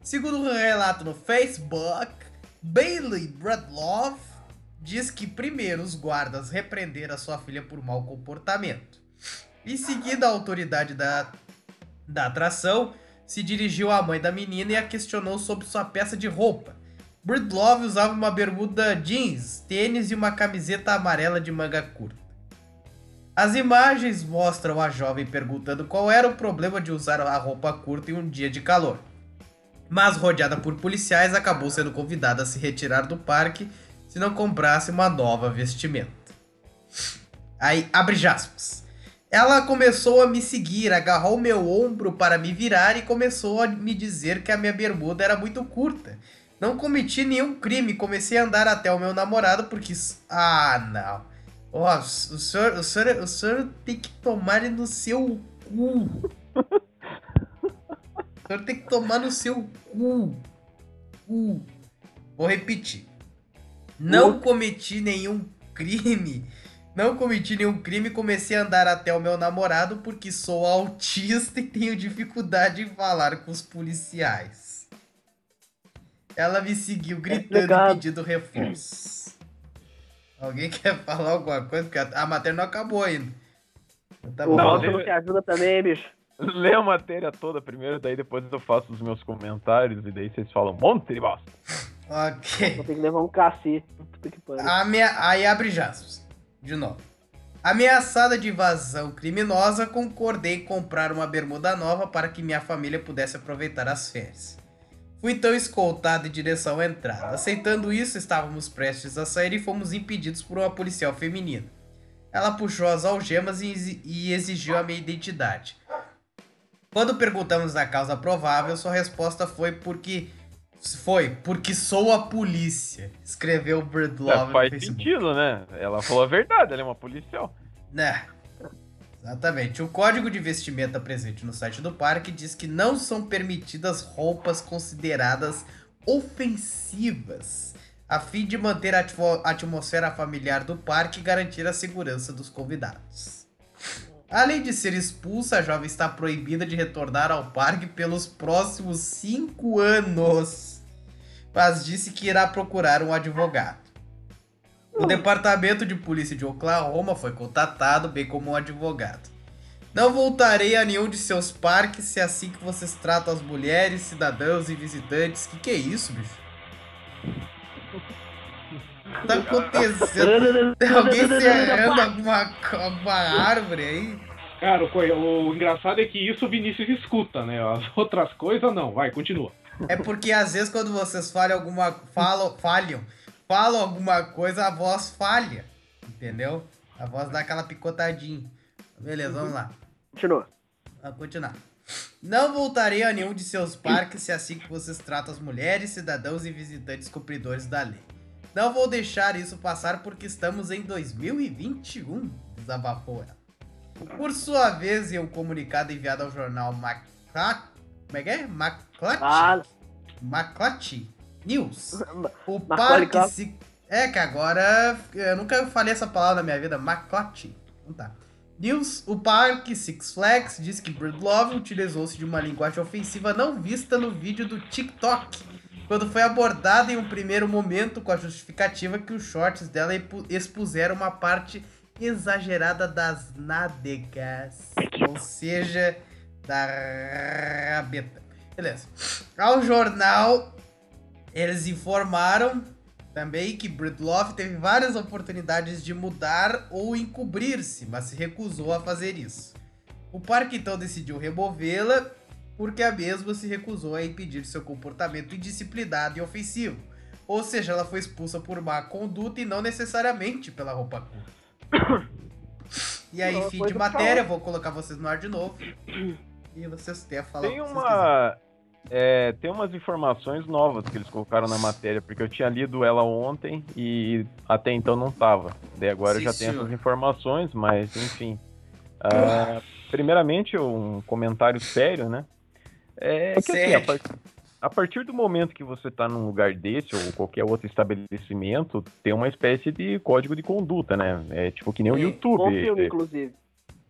Segundo um relato no Facebook, Bailey Bradlove diz que primeiro os guardas repreenderam sua filha por mau comportamento. Em seguida, a autoridade da, da atração se dirigiu à mãe da menina e a questionou sobre sua peça de roupa. Bradlove usava uma bermuda jeans, tênis e uma camiseta amarela de manga curta. As imagens mostram a jovem perguntando qual era o problema de usar a roupa curta em um dia de calor. Mas, rodeada por policiais, acabou sendo convidada a se retirar do parque se não comprasse uma nova vestimenta. Aí, abre aspas. Ela começou a me seguir, agarrou meu ombro para me virar e começou a me dizer que a minha bermuda era muito curta. Não cometi nenhum crime, comecei a andar até o meu namorado porque. Ah, não. Ó, o senhor, o, senhor, o senhor tem que tomar no seu cu. O senhor tem que tomar no seu cu. Cu. Vou repetir. Não cometi nenhum crime. Não cometi nenhum crime comecei a andar até o meu namorado porque sou autista e tenho dificuldade em falar com os policiais. Ela me seguiu gritando e Obrigado. pedindo reforço. Alguém quer falar alguma coisa? Porque a matéria não acabou ainda. Tá O bom. Não, não te ajuda também, bicho. Lê a matéria toda primeiro, daí depois eu faço os meus comentários e daí vocês falam um monte de bosta. Ok. Vou ter que levar um cacete. Puta que pariu. Amea... Aí abre jaspas. De novo. Ameaçada de invasão criminosa, concordei em comprar uma bermuda nova para que minha família pudesse aproveitar as férias. Fui então escoltado em direção à entrada. Aceitando isso, estávamos prestes a sair e fomos impedidos por uma policial feminina. Ela puxou as algemas e exi- exigiu a minha identidade. Quando perguntamos a causa provável, sua resposta foi porque foi porque sou a polícia. Escreveu Bird É, Love no faz Facebook. sentido, né? Ela falou a verdade, ela é uma policial. Né? Exatamente. O código de vestimenta presente no site do parque diz que não são permitidas roupas consideradas ofensivas, a fim de manter a atmo- atmosfera familiar do parque e garantir a segurança dos convidados. Além de ser expulsa, a jovem está proibida de retornar ao parque pelos próximos cinco anos, mas disse que irá procurar um advogado. O departamento de polícia de Oklahoma foi contatado, bem como um advogado. Não voltarei a nenhum de seus parques se é assim que vocês tratam as mulheres, cidadãos e visitantes. Que que é isso, bicho? Tá acontecendo? Tem alguém serrando alguma, alguma árvore aí? Cara, o, o engraçado é que isso o Vinícius escuta, né? As outras coisas não. Vai, continua. É porque às vezes quando vocês falham alguma. Falam, falham, falam alguma coisa, a voz falha. Entendeu? A voz dá aquela picotadinha. Beleza, vamos lá. Continua. Vamos continuar. Não voltarei a nenhum de seus parques se é assim que vocês tratam as mulheres, cidadãos e visitantes cumpridores da lei. Não vou deixar isso passar porque estamos em 2021, desabafou ela. Por sua vez, em um comunicado enviado ao jornal Maclat... Como é que é? Maclat? Maclat News. O Macaulay parque se... É que agora eu nunca falei essa palavra na minha vida, Maclat. Então tá. News, o parque Six Flags diz que Bird Love utilizou-se de uma linguagem ofensiva não vista no vídeo do TikTok, quando foi abordada em um primeiro momento com a justificativa que os shorts dela expu- expuseram uma parte exagerada das nádegas, ou seja, da rabeta. Beleza. Ao jornal, eles informaram também que Breedlove teve várias oportunidades de mudar ou encobrir-se, mas se recusou a fazer isso. O parque então decidiu removê-la porque a mesma se recusou a impedir seu comportamento indisciplinado e ofensivo. Ou seja, ela foi expulsa por má conduta e não necessariamente pela roupa curta. E aí, fim de matéria, vou colocar vocês no ar de novo. E vocês têm a falar Tem o que vocês quiserem. uma. É, tem umas informações novas que eles colocaram na matéria, porque eu tinha lido ela ontem e até então não tava. Daí agora Sim, já tem senhor. essas informações, mas enfim. Ah, primeiramente, um comentário sério, né? É que assim, a, a partir do momento que você tá num lugar desse ou qualquer outro estabelecimento, tem uma espécie de código de conduta, né? É tipo que nem o YouTube. filme, É, inclusive.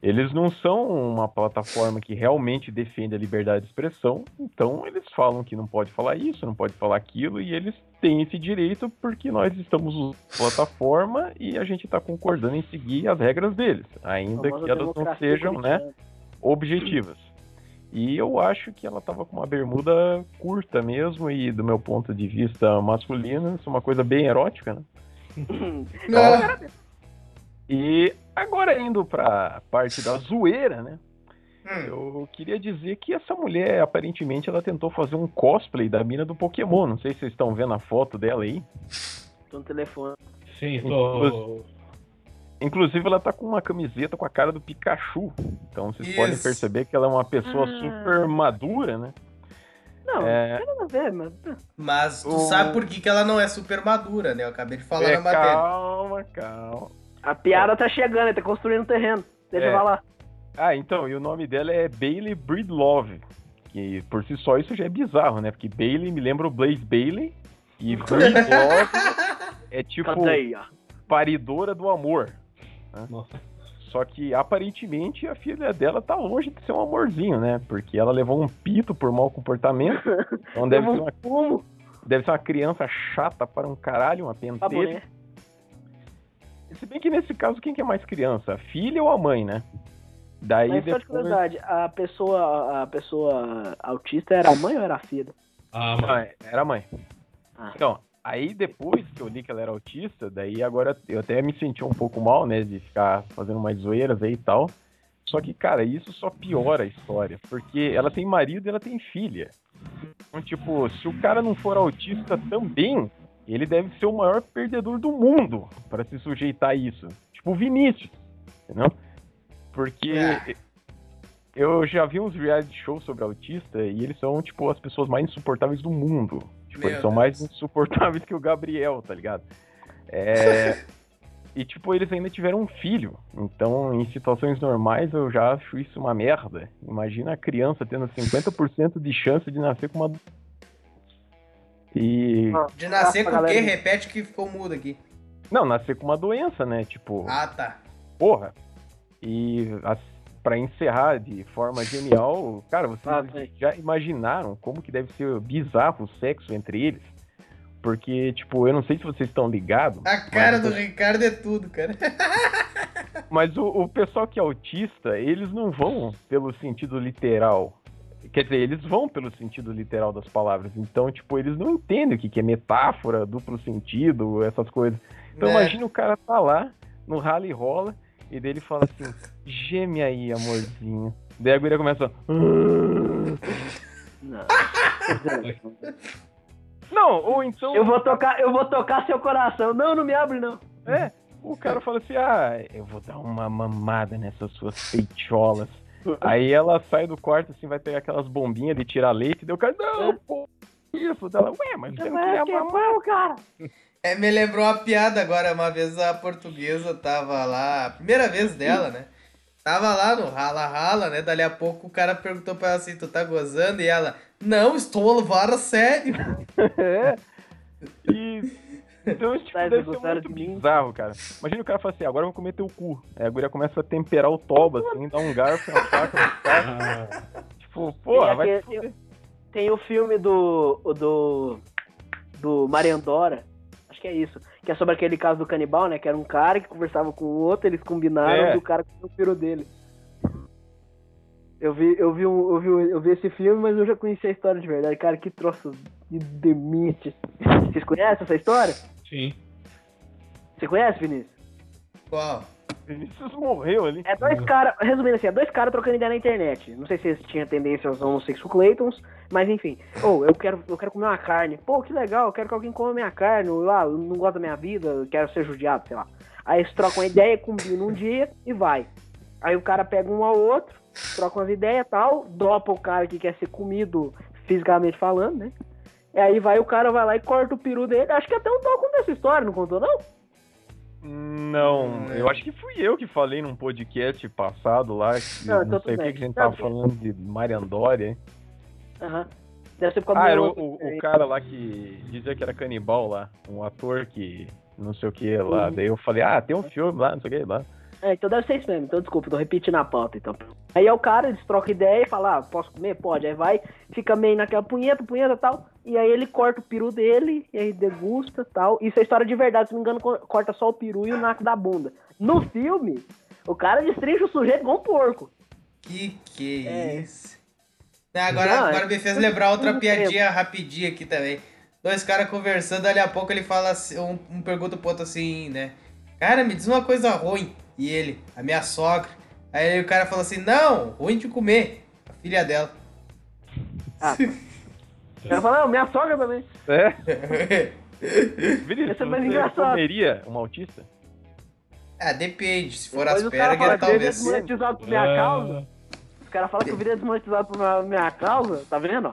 Eles não são uma plataforma que realmente defende a liberdade de expressão, então eles falam que não pode falar isso, não pode falar aquilo, e eles têm esse direito porque nós estamos usando a plataforma e a gente está concordando em seguir as regras deles, ainda que elas não sejam né, objetivas. E eu acho que ela tava com uma bermuda curta mesmo, e do meu ponto de vista masculino, isso é uma coisa bem erótica, né? Ah, E agora indo pra parte da zoeira, né? hum. Eu queria dizer que essa mulher, aparentemente, ela tentou fazer um cosplay da mina do Pokémon. Não sei se vocês estão vendo a foto dela aí. Tô no telefone. Sim, tô. Inclusive, ela tá com uma camiseta com a cara do Pikachu. Então vocês podem Isso. perceber que ela é uma pessoa Ah. super madura, né? Não, É. não tem nada a ver, mas. Mas tu O- sabe por que, que ela não é super madura, né? Eu acabei de falar É, na matéria. calma, calma. A piada tá chegando, ele tá construindo um terreno. Deixa É. eu falar. Ah, então, e o nome dela é Bailey Breedlove. Que por si só isso já é bizarro, né? Porque Bailey me lembra o Blaze Bailey. E Virgin Love é tipo Cadeia. paridora do amor. Nossa. Só que aparentemente a filha dela tá longe de ser um amorzinho, né? Porque ela levou um pito por mau comportamento. Então deve ser uma, Fumo. deve ser uma criança chata para um caralho, uma Tá pentelha. Se bem que nesse caso, quem que é mais criança? A filha ou a mãe, né? Daí Mas só de depois. curiosidade, a pessoa, a pessoa autista era a mãe ou era a filha? Ah, Ah, mas. era a mãe. Ah. Então, aí depois que eu li que ela era autista, daí agora eu até me senti um pouco mal, né? De ficar fazendo umas zoeiras aí e tal. Só que, cara, isso só piora a história. Porque ela tem marido e ela tem filha. Então, tipo, se o cara não for autista também, ele deve ser o maior perdedor do mundo para se sujeitar a isso. Tipo o Vinícius, entendeu? Porque É. eu já vi uns reality shows sobre autista e eles são, tipo, as pessoas mais insuportáveis do mundo. Tipo, Meu eles são Deus. mais insuportáveis que o Gabriel, tá ligado? É... e, tipo, eles ainda tiveram um filho. Então, em situações normais, eu já acho isso uma merda. Imagina a criança tendo 50% de chance de nascer com uma. E. De nascer com o quê? Repete que ficou mudo aqui. Não, nascer com uma doença, né? Tipo, Ah, tá. porra. E as... para encerrar de forma genial, cara, vocês Ah, já imaginaram como que deve ser bizarro o sexo entre eles? Porque, tipo, eu não sei se vocês estão ligados. A cara mas, do Ricardo é tudo, cara. Mas o, o pessoal que é autista, eles não vão pelo sentido literal. Quer dizer, eles vão pelo sentido literal das palavras. Então, tipo, eles não entendem o que, que é metáfora, duplo sentido, essas coisas. Então, Né? imagina o cara tá lá, no rally rola, e daí ele fala assim: geme aí, amorzinho. Daí a guria começa. Não. Não, ou então. Eu vou tocar, eu vou tocar seu coração. Não, não me abre não. É, o cara fala assim: ah, eu vou dar uma mamada nessas suas peitolas. Aí ela sai do quarto, assim, vai pegar aquelas bombinhas de tirar leite, e daí o cara, não, pô, isso. Ela, ué, mas você não queria que mamar. bom, cara. É, me lembrou uma piada agora. Uma vez a portuguesa tava lá, a primeira vez dela, né? Tava lá no rala-rala, né? Dali a pouco o cara perguntou pra ela assim: Tu tá gozando? E ela: Não, estou a levar a sério. É. E. Então, tipo, Sai, deve ser muito de bizarro, cara. Imagina o cara fala assim, agora eu vou comer teu cu. Aí a guria começa a temperar o toba, assim, dá um garfo, uma faca. Ah, Tipo, porra, vai Tem fuder. aquele- Tem o filme do. o do. do Mariandora. Acho que é isso. Que é sobre aquele caso do canibal, né? Que era um cara que conversava com o outro, eles combinaram É. e o cara comeu o piro dele. Eu vi, eu, vi um, eu, vi, um- eu vi esse filme, mas eu já conheci a história de verdade. Cara, que troço de demente. Vocês conhecem essa história? Sim. Você conhece, Vinícius? Qual? Vinícius morreu ali. É dois caras, resumindo assim, é dois caras trocando ideia na internet. Não sei se eles tinham tendência aos homossexual Claytons, mas enfim. Ou eu quero, eu quero comer uma carne. Pô, que legal, eu quero que alguém coma minha carne. Ou, ah, eu não gosto da minha vida, eu quero ser judiado, sei lá. Aí eles trocam uma ideia, combinam um dia e vai. Aí o cara pega um ao outro, troca umas ideias e tal, dropa o cara que quer ser comido fisicamente falando, né? E aí vai o cara, vai lá e corta o peru dele. Acho que até um tal contou essa história, não contou não? Não, eu acho que fui eu que falei num podcast passado lá, que Não, não, então sei o que, que a gente Não, tava falando de Mariandória. hein? Aham. Deve ser por causa Ah, do era o, o- o cara lá que dizia que era canibal lá, um ator que não sei o que lá. Uhum. Daí eu falei, ah, tem um filme lá, não sei o que lá. É, então deve ser isso mesmo. Então desculpa, tô repetindo a pauta, então. Aí é o cara, eles trocam ideia e fala, ah, posso comer? Pode. Aí vai, fica meio naquela punheta, punheta e tal. E aí ele corta o peru dele, e aí degusta e tal. Isso é história de verdade, se não me engano, co- corta só o peru e o naco da bunda. No filme, o cara destrincha o sujeito igual um porco. Que que é É. isso? Agora, Não, agora é- me fez lembrar outra piadinha rapidinha aqui também. Dois caras conversando, dali a pouco ele fala assim, um, um pergunta pro outro assim, né? Cara, me diz uma coisa ruim. E ele, a minha sogra. Aí o cara fala assim, não, ruim de comer. A filha dela. Ah. O cara fala, não, minha sogra também. É? Vinícius, Esse é mais você engraçado. comeria um autista? ah, depende. Se for Depois Asperger, é talvez. desmonetizado por minha Ah, causa. Os caras falam que eu virei desmonetizado por minha, minha causa. Tá vendo, ó?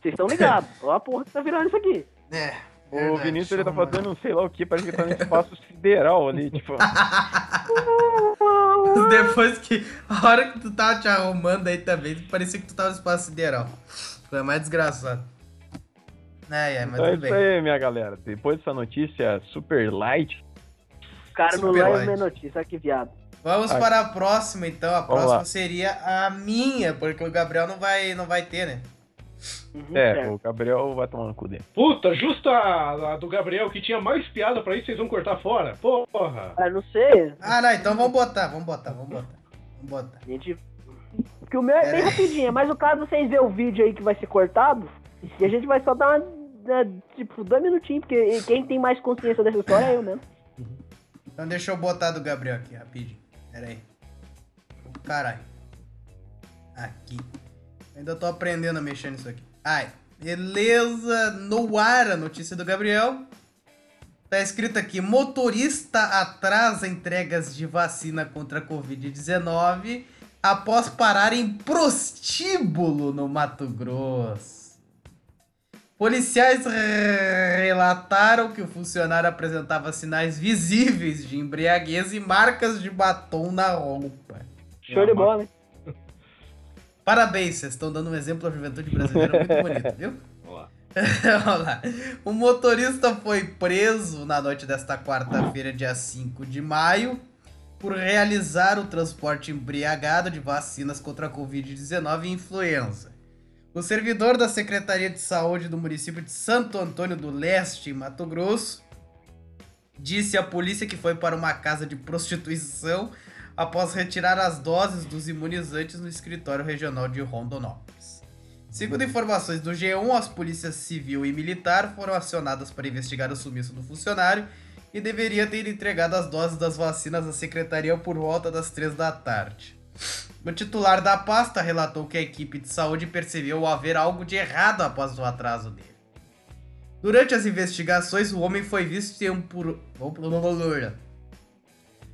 Vocês estão ligados. Ó a porra que tá virando isso aqui. É. O verdade, Vinícius ele tá fazendo sei lá o que, parece que ele tá no espaço sideral ali, tipo. Depois que. A hora que tu tava te arrumando aí também, parecia que tu tava no espaço sideral. Foi mais desgraçado. É, é, mas Então é tudo isso bem. aí, minha galera. Depois dessa notícia super light, O cara não Super leva light. minha notícia, olha que viado. Vamos Ah. para a próxima, então. A Vamos próxima lá. seria a minha, porque o Gabriel não vai, não vai ter, né? Uhum, é, certo. o Gabriel vai tomar no cu dele. Puta, justa a, a do Gabriel, que tinha mais piada pra isso, vocês vão cortar fora. Porra. Ah, não sei. Ah, não, então vamos botar, vamos botar, vamos botar. Vamos botar. A gente. Porque o meu é bem É. rapidinho, mas o caso vocês verem o vídeo aí que vai ser cortado, e a gente vai só dar uma. né, Tipo, dois minutinhos, porque quem tem mais consciência dessa história é eu mesmo. Então deixa eu botar do Gabriel aqui, rapidinho. Pera aí. Caralho. Aqui. Ainda tô aprendendo a mexer nisso aqui. Ai, beleza. No ar a notícia do Gabriel. Tá escrito aqui: motorista atrasa entregas de vacina contra a Covid-19 após parar em prostíbulo no Mato Grosso. Policiais re- relataram que o funcionário apresentava sinais visíveis de embriaguez e marcas de batom na roupa. Show de bola, né? Parabéns, vocês estão dando um exemplo à juventude brasileira muito bonito, viu? Vamos lá. Vamos lá. O motorista foi preso na noite desta quarta-feira, dia 5 de maio, por realizar o transporte embriagado de vacinas contra a Covid-19 e influenza. O servidor da Secretaria de Saúde do município de Santo Antônio do Leste, em Mato Grosso, disse à polícia que foi para uma casa de prostituição após retirar as doses dos imunizantes no escritório regional de Rondonópolis. Segundo informações do G1, as polícias civil e militar foram acionadas para investigar o sumiço do funcionário e deveria ter entregado as doses das vacinas à secretaria por volta das 3 da tarde. O titular da pasta relatou que a equipe de saúde percebeu haver algo de errado após o atraso dele. Durante as investigações, o homem foi visto em um por...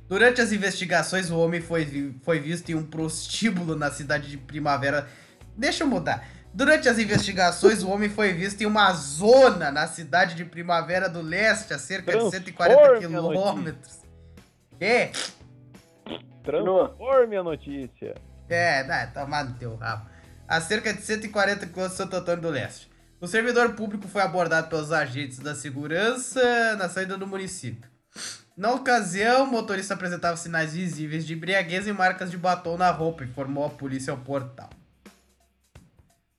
Durante as investigações, o homem foi, foi visto em um prostíbulo na cidade de Primavera. Deixa eu mudar. Durante as investigações, o homem foi visto em uma zona na cidade de Primavera do Leste, a cerca de 140 Transforme a quilômetros. É, Transforme a notícia. é, dá, tomar no teu rabo. A cerca de 140 quilômetros de Santo Antônio do Leste. O servidor público foi abordado pelos agentes da segurança na saída do município. Na ocasião, o motorista apresentava sinais visíveis de embriaguez e marcas de batom na roupa, informou a polícia ao portal.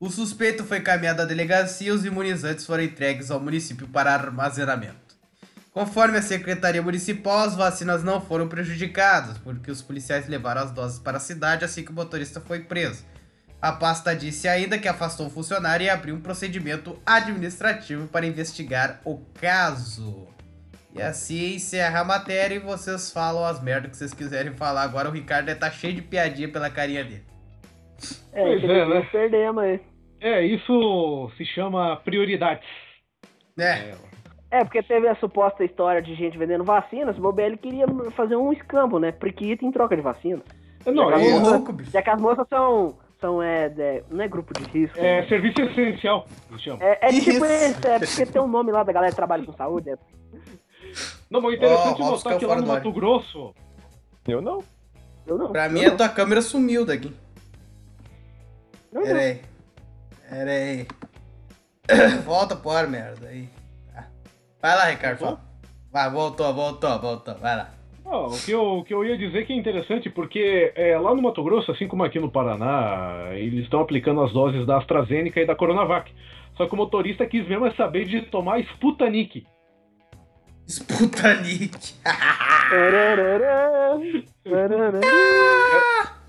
O suspeito foi encaminhado à delegacia e os imunizantes foram entregues ao município para armazenamento. Conforme a Secretaria Municipal, as vacinas não foram prejudicadas, porque os policiais levaram as doses para a cidade assim que o motorista foi preso. A pasta disse ainda que afastou o funcionário e abriu um procedimento administrativo para investigar o caso. E assim encerra a matéria e vocês falam as merdas que vocês quiserem falar. Agora o Ricardo deve tá cheio de piadinha pela carinha dele. É, Pois é, né? perdemos aí. É, isso se chama prioridades. É, É, porque teve a suposta história de gente vendendo vacinas, o Bobelli queria fazer um escambo, né? Priquita em troca de vacina. Não, Legal. ô é, louco, bicho. Já que as moças são. são é, é, não é grupo de risco. é né? serviço essencial, se chama. É, é tipo Isso. esse, é porque tem um nome lá da galera que trabalha com saúde. É, Não, mas o interessante é Robson notar que lá no. Mato Grosso, Eu não. eu não. Pra eu mim, não. a tua câmera sumiu daqui. Não, Pera não. aí. Pera aí. Volta pro ar, merda. Aí. Tá. Vai lá, Ricardo. fala. Vai, voltou, voltou, voltou. Vai lá. O, que eu, o que eu ia dizer que é interessante, porque é, lá no Mato Grosso, assim como aqui no Paraná, eles estão aplicando as doses da AstraZeneca e da Coronavac. Só que o motorista quis mesmo é saber de tomar Sputnik. Sputnik.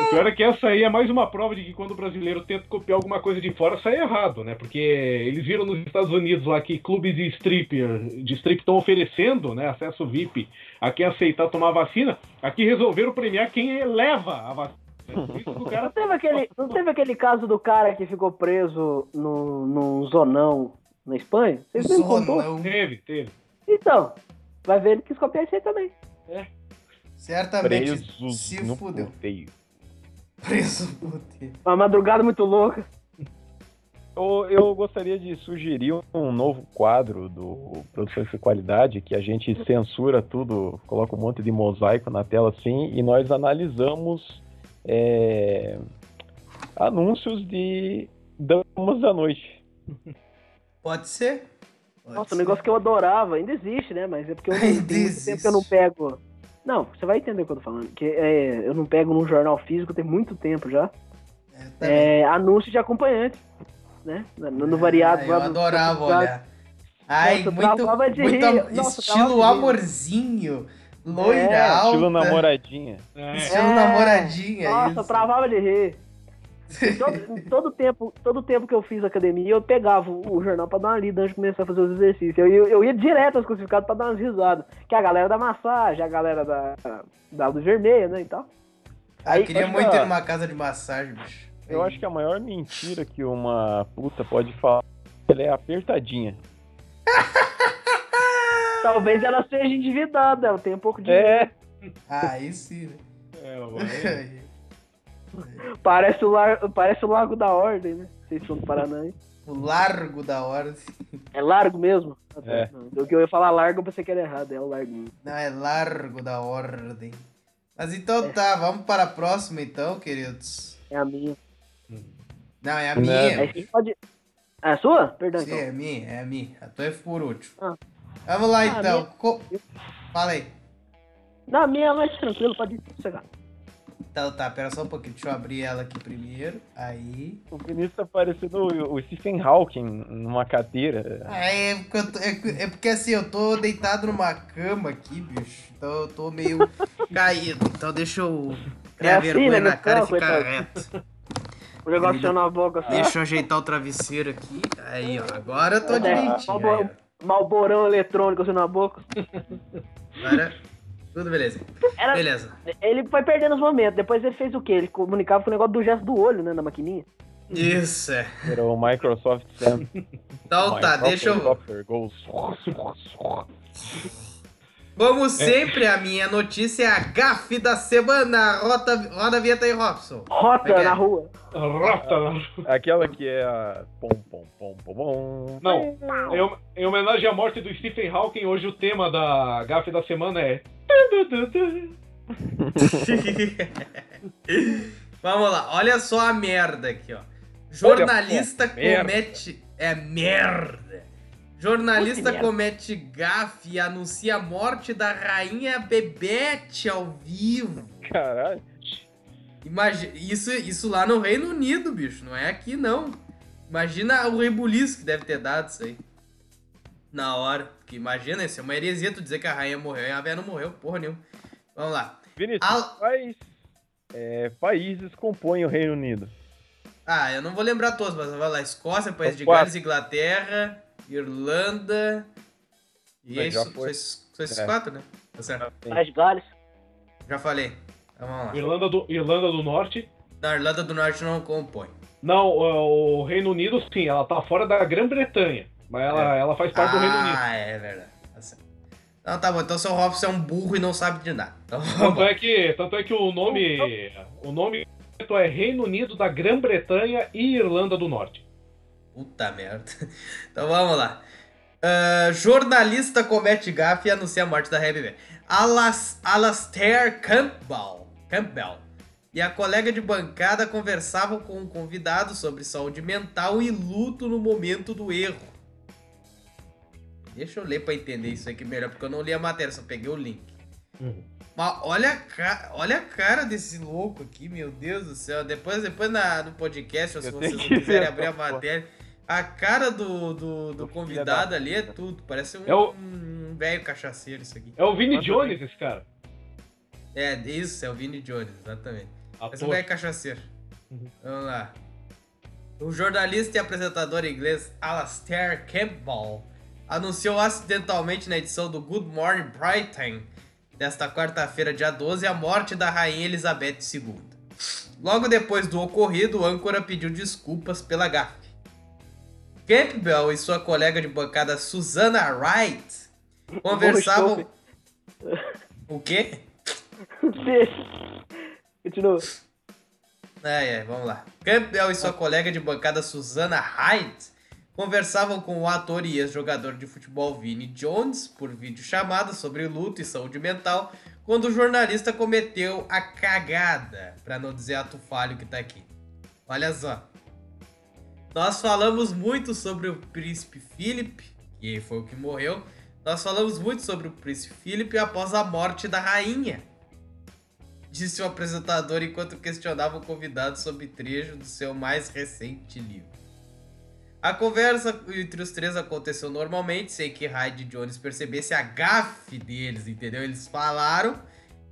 O pior é que essa aí é mais uma prova de que quando o brasileiro tenta copiar alguma coisa de fora, sai errado, né? Porque eles viram nos Estados Unidos lá que clubes de stripper, de strip estão oferecendo, né, acesso VIP a quem aceitar tomar vacina. Aqui resolveram premiar quem leva a vacina. O Não cara teve, aquele, não teve aquele caso do cara que ficou preso no, num zonão na Espanha? Vocês me contou? Teve, teve. Então, vai ver ele quis copiar isso aí também. Certamente Presos se no fudeu. puteio. Preso no puteiro. Uma madrugada muito louca. Eu, eu gostaria de sugerir um novo quadro do Produções de Qualidade, que a gente censura tudo, coloca um monte de mosaico na tela assim, e nós analisamos é, anúncios de damas da noite. Pode ser. Pode Nossa, ser. um negócio que eu adorava, ainda existe, né? Mas é porque eu não, muito tempo que eu não pego. Não, você vai entender o que eu tô falando. Que é, eu não pego num jornal físico tem muito tempo já. É, tá. É, anúncio de acompanhante. Né? No, no variado Ah, lá eu do- adorava do- olhar. Ai, Nossa, muito, muito Nossa, estilo amorzinho, loira É, alta. Estilo namoradinha. É. Estilo É. namoradinha, Nossa, isso. travava de rir. Todo, todo tempo, todo tempo que eu fiz academia, eu pegava o, jornal pra dar uma lida antes de começar a fazer os exercícios. Eu, ia- eu ia direto aos classificados pra dar umas risadas. Que é a galera da massagem, a galera da, da luz vermelha, né, e tal. Ah, Aí, eu queria muito que ir a- numa casa de massagem, bicho. Eu acho que a maior mentira que uma puta pode falar ela é apertadinha. Talvez ela seja endividada, ela tem um pouco de... É, Ah, aí sim, né? É. Parece, o lar... Parece o Largo da Ordem, né? Vocês são do Paraná, hein? o largo da hora. É largo mesmo? É. O que eu ia falar largo, eu pensei que era errado, é o largo. Não, é largo da ordem. Mas então tá, vamos para a próxima então, queridos. É a minha. Não, é a Não. minha. Você pode... É a sua? Perdão, Sim, então. é a minha, é a minha. A tua é por último. Ah. Vamos lá Ah, então. minha- Co- Fala aí. Na minha é mais tranquilo, pode chegar. Então tá, pera só um pouquinho. Deixa eu abrir ela aqui primeiro. Aí. o Vinícius tá parecendo o, o Stephen Hawking numa cadeira. Ah, é, porque eu tô- é é porque assim, eu tô deitado numa cama aqui, bicho. Então eu tô meio caído. Então deixa eu criar É assim, vergonha né, na cara e ficar coitado. reto. O negócio na boca assim. Deixa eu ajeitar o travesseiro aqui. Aí, ó. Agora eu tô É, direitinho. Malbo- Aí, Malborão eletrônico assim na boca. Agora, tudo beleza. Era, Beleza. Ele foi perdendo os momentos. Depois ele fez o quê? Ele comunicava com o negócio do gesto do olho, né? Na maquininha. Isso, é. Era o Microsoft Sam. Então tá, deixa eu... Goes. Como É. sempre, a minha notícia é a gafe da semana. Roda, roda a vinheta aí, Robson. Rota é é? na rua. Rota. Aquela que é a. Pom, pom, pom, pom, pom. Não, em, em homenagem à morte do Stephen Hawking, hoje o tema da gafe da semana é. Vamos lá, olha só a merda aqui, ó. Jornalista Olha só, merda. comete. É merda. Jornalista comete gafe e anuncia a morte da rainha Bebete ao vivo. Caralho. Imagina, isso, isso lá no Reino Unido, bicho, não é aqui não. Imagina o rebuliço que deve ter dado isso aí. Na hora. Porque imagina, isso é uma heresia tu dizer que a rainha morreu e a velha não morreu, porra nenhuma. Vamos lá. Vinícius, Al- quais é, países compõem o Reino Unido? Ah, eu não vou lembrar todos, mas vai lá. Escócia, País São de quatro. Gales, Inglaterra, Irlanda. E é Mas isso. Só foi. esses, só esses É. quatro, né? Tá certo. Mais Gales. Já falei. Então vamos lá. Irlanda do, Irlanda do Norte. Na Irlanda do Norte não compõe. Não, o Reino Unido, sim, ela tá fora da Grã-Bretanha. Mas ela, ela faz parte do Reino Unido. Ah, é verdade. Tá certo. Então tá bom. Então seu Robson é um burro e não sabe de nada. Então, Tanto é que, tanto é que o nome. O nome é Reino Unido da Grã-Bretanha e Irlanda do Norte. Puta merda. Então vamos lá. Ah, jornalista comete gafe e anuncia a morte da Rabbit Alas, Alastair Campbell, Campbell e a colega de bancada conversavam com um convidado sobre saúde mental e luto no momento do erro. Deixa eu ler pra entender isso aqui melhor, porque eu não li a matéria, só peguei o link. Uhum. Mas olha a, ca... olha a cara desse louco aqui, meu Deus do céu. Depois, depois na, no podcast, se Eu vocês quiserem abrir a matéria, a cara do, do, do Do convidado ali é tudo. Parece um É o- um velho cachaceiro isso aqui. É o Vini Jones, esse cara. É, isso, é o Vini Jones, exatamente. Parece um velho cachaceiro. Uhum. Vamos lá. O jornalista e apresentador inglês Alastair Campbell anunciou acidentalmente na edição do Good Morning Brighton desta quarta-feira, dia 12, a morte da rainha Elizabeth II. Logo depois do ocorrido, o âncora pediu desculpas pela gafe. Campbell e sua colega de bancada Susanna Wright conversavam. O quê? Continua. É, é, vamos lá. Campbell e sua colega de bancada Susana Hyde conversavam com o ator e ex-jogador de futebol Vinnie Jones por videochamada sobre luto e saúde mental quando o jornalista cometeu a cagada, pra não dizer ato falho que tá aqui. Olha só. Nós falamos muito sobre o príncipe Philip, que foi o que morreu. Nós falamos muito sobre o príncipe Philip após a morte da rainha. Disse o apresentador enquanto questionava o convidado sobre trecho do seu mais recente livro. A conversa entre os três aconteceu normalmente, sem que Hyde Jones percebessem a gafe deles, entendeu? Eles falaram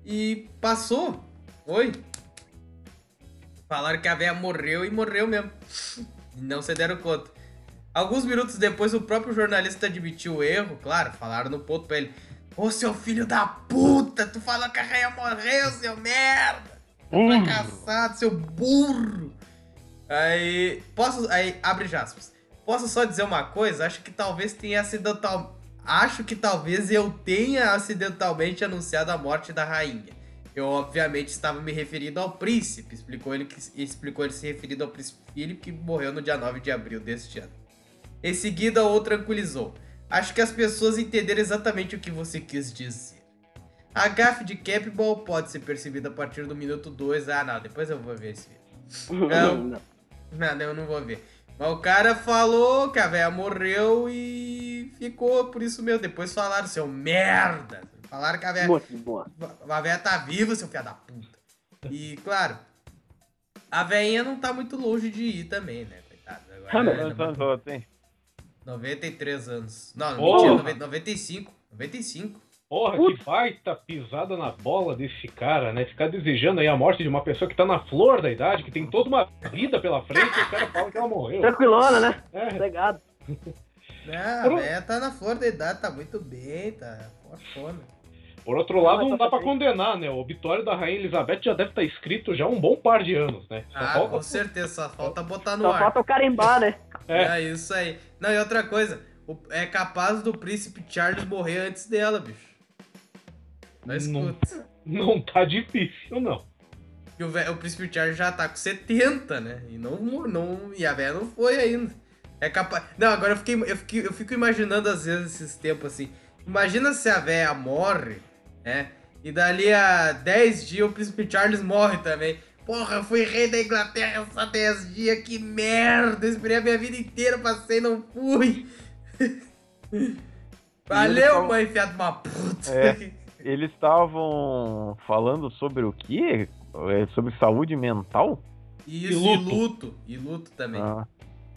e passou. Foi. Falaram que a véia morreu e morreu mesmo. Não se deram conta. Alguns minutos depois, o próprio jornalista admitiu o erro, claro, falaram no ponto pra ele. Ô seu filho da puta, tu falou que a rainha morreu, seu merda! Burro. Fracassado, seu burro! Aí. Posso. Aí, abre aspas. Posso só dizer uma coisa? Acho que talvez tenha acidental. Acho que talvez eu tenha acidentalmente anunciado a morte da rainha. Eu, obviamente, estava me referindo ao príncipe. Explicou ele, explicou ele se referindo ao príncipe Philip, que morreu no dia 9 de abril deste ano. Em seguida, o tranquilizou. Acho que as pessoas entenderam exatamente o que você quis dizer. A gafe de Campbell pode ser percebida a partir do minuto 2. Ah, não, depois eu vou ver esse vídeo. Não. Não. Não, eu não vou ver. Mas o cara falou que a velha morreu e ficou por isso mesmo. Depois falaram, seu merda. Falaram que a velha. Muito boa. A velha tá viva, seu filho da puta. E, claro, a velhinha não tá muito longe de ir também, né? Coitado. Ah, Agora, Quantos anos ela tem? 93 anos. Não, Porra. mentira, 90 95. 95. Porra, que baita pisada na bola desse cara, né? Ficar desejando aí a morte de uma pessoa que tá na flor da idade, que tem toda uma vida pela frente, e o cara fala que ela morreu. Tranquilona, né? É, Obrigado. É, a velha tá na flor da idade, tá muito bem, tá fortona. Por outro lado, não dá pra condenar, né? O obituário da Rainha Elizabeth já deve estar escrito já há um bom par de anos, né? Só Ah, falta- com certeza, só falta botar no Só ar. falta o carimbar, né? É. É isso aí. Não, e outra coisa, é capaz do príncipe Charles morrer antes dela, bicho. Não Não. escuta. Não tá difícil, não. E o, ve- o príncipe Charles já tá com 70, né? E não, não e a velha não foi ainda. É capaz. Não, agora eu fiquei, eu fiquei, eu fico imaginando às vezes esses tempos assim. Imagina se a velha morre, né? E dali a 10 dias o príncipe Charles morre também. Porra, eu fui rei da Inglaterra só 10 dias, que merda! Eu esperei a minha vida inteira, passei e não fui. Valeu, falam- mãe, fiado de uma puta. É. Eles estavam falando sobre o quê? É, Sobre saúde mental? Isso, E e luto. luto. E luto também. Ah,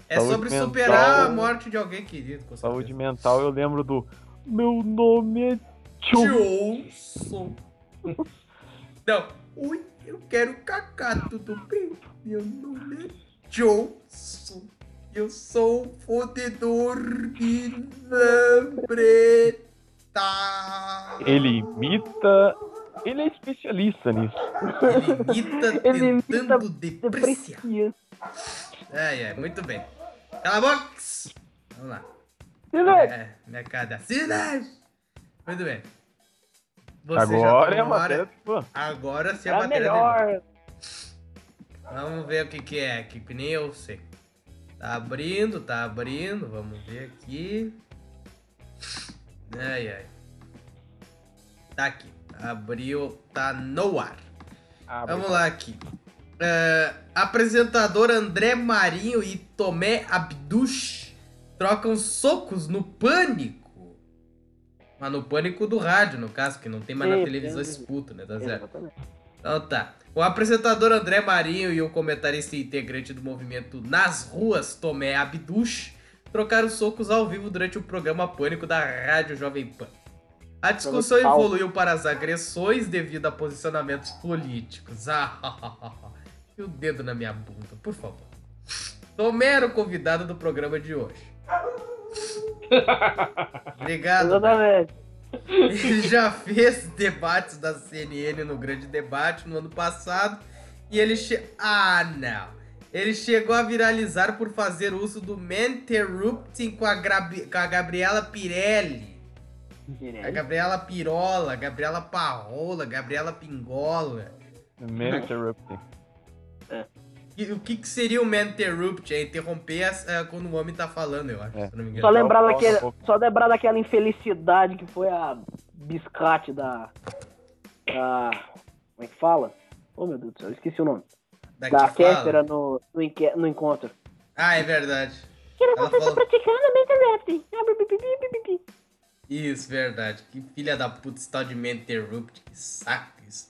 É sobre mental. superar a morte de alguém querido. Com saúde mental, eu lembro do Meu nome é. Johnson. Não. Oi, eu quero cacá, tudo bem? Meu nome é Johnson. Eu sou um fodedor de lambreta. Ele imita. Ele é especialista nisso. Ele imita Ele imita tentando depreciar. Deprecia. É, é, muito bem. Cala a boca! Vamos lá. Silêncio. É, minha cara. Silêncio! Muito bem. Você Agora é já a matéria hora. Agora sim a É matéria dele. melhor. Vamos ver o que que é que nem eu sei. Tá abrindo, tá abrindo. Vamos ver aqui. Ai, ai. Tá aqui. Abriu, tá no ar. Abre. Vamos lá aqui. É, apresentador André Marinho e Tomé Abduch trocam socos no pânico. Mas no pânico do rádio, no caso, que não tem mais na Sim, televisão sim. esse puto, né? Tá certo? Exatamente. Então tá. O apresentador André Marinho e o comentarista e integrante do movimento Nas Ruas, Tomé Abduch, trocaram socos ao vivo durante o programa Pânico da Rádio Jovem Pan. A discussão evoluiu para as agressões devido a posicionamentos políticos. Ah, e o dedo na minha bunda, por favor. Tomé era o convidado do programa de hoje. Obrigado. Exatamente. Ele já fez debates da CNN no Grande Debate no ano passado. E ele che... Ah, não. Ele chegou a viralizar por fazer uso do Menterrupting com a, Grabi- com a Gabriela Pirelli. A Gabriela Pirola, Gabriela Parrola, Gabriela Pingola. Man interrupting. O que, que seria o Menterrupt? É interromper as- é, quando o homem tá falando, eu acho, É. se não me engano. Só lembrar, Só daquele, um só lembrar daquela infelicidade que foi a biscate da. da como é que fala? Oh meu Deus do céu, eu esqueci o nome. Da da que. Kéfera no, no, no encontro. Ah, é verdade. Ela você fala- tá praticando a interrupt. Bi. Isso, verdade. Que filha da puta esse tal de Me Interrupt. Que saco isso.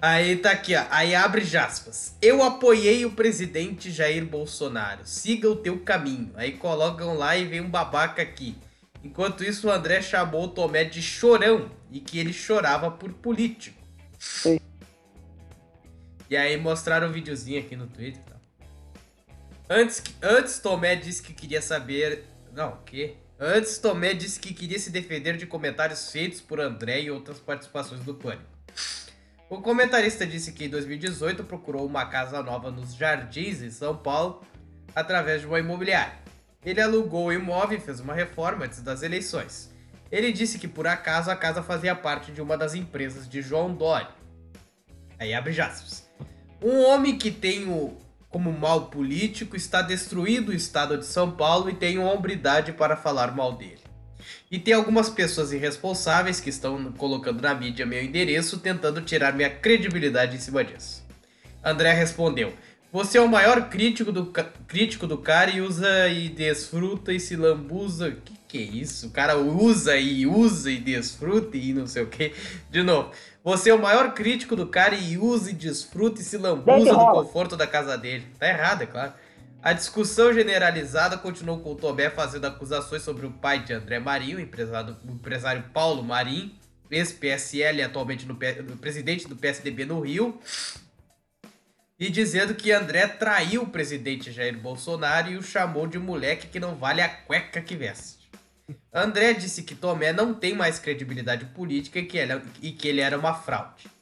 Aí tá aqui, ó. Aí abre aspas. Eu apoiei o presidente Jair Bolsonaro. Siga o teu caminho. Aí colocam lá e vem um babaca aqui. Enquanto isso, o André chamou o Tomé de chorão e que ele chorava por político. Sim. E aí mostraram um videozinho aqui no Twitter. e tal. Antes, que- antes Tomé disse que queria saber. Não, o quê? Antes Tomé disse que queria se defender de comentários feitos por André e outras participações do Pânico. O comentarista disse que em 2018 procurou uma casa nova nos Jardins, em São Paulo, através de uma imobiliária. Ele alugou o imóvel e fez uma reforma antes das eleições. Ele disse que por acaso a casa fazia parte de uma das empresas de João Dória. Aí abre aspas. Um homem que tem o, como mal político está destruindo o estado de São Paulo e tem hombridade para falar mal dele. E tem algumas pessoas irresponsáveis que estão colocando na mídia meu endereço tentando tirar minha credibilidade em cima disso. André respondeu: Você é o maior crítico do, crítico do cara e usa e desfruta e se lambuza. Que que é isso? O cara usa e usa e desfruta e não sei o que. De novo. Você é o maior crítico do cara e usa e desfruta e se lambuza do conforto da casa dele. Tá errado, é claro. A discussão generalizada continuou com o Tomé fazendo acusações sobre o pai de André Marinho, empresário, o empresário Paulo Marinho, ex-PSL, atualmente no presidente do PSDB no Rio, e dizendo que André traiu o presidente Jair Bolsonaro e o chamou de moleque que não vale a cueca que veste. André disse que Tomé não tem mais credibilidade política e que ele, e que ele era uma fraude.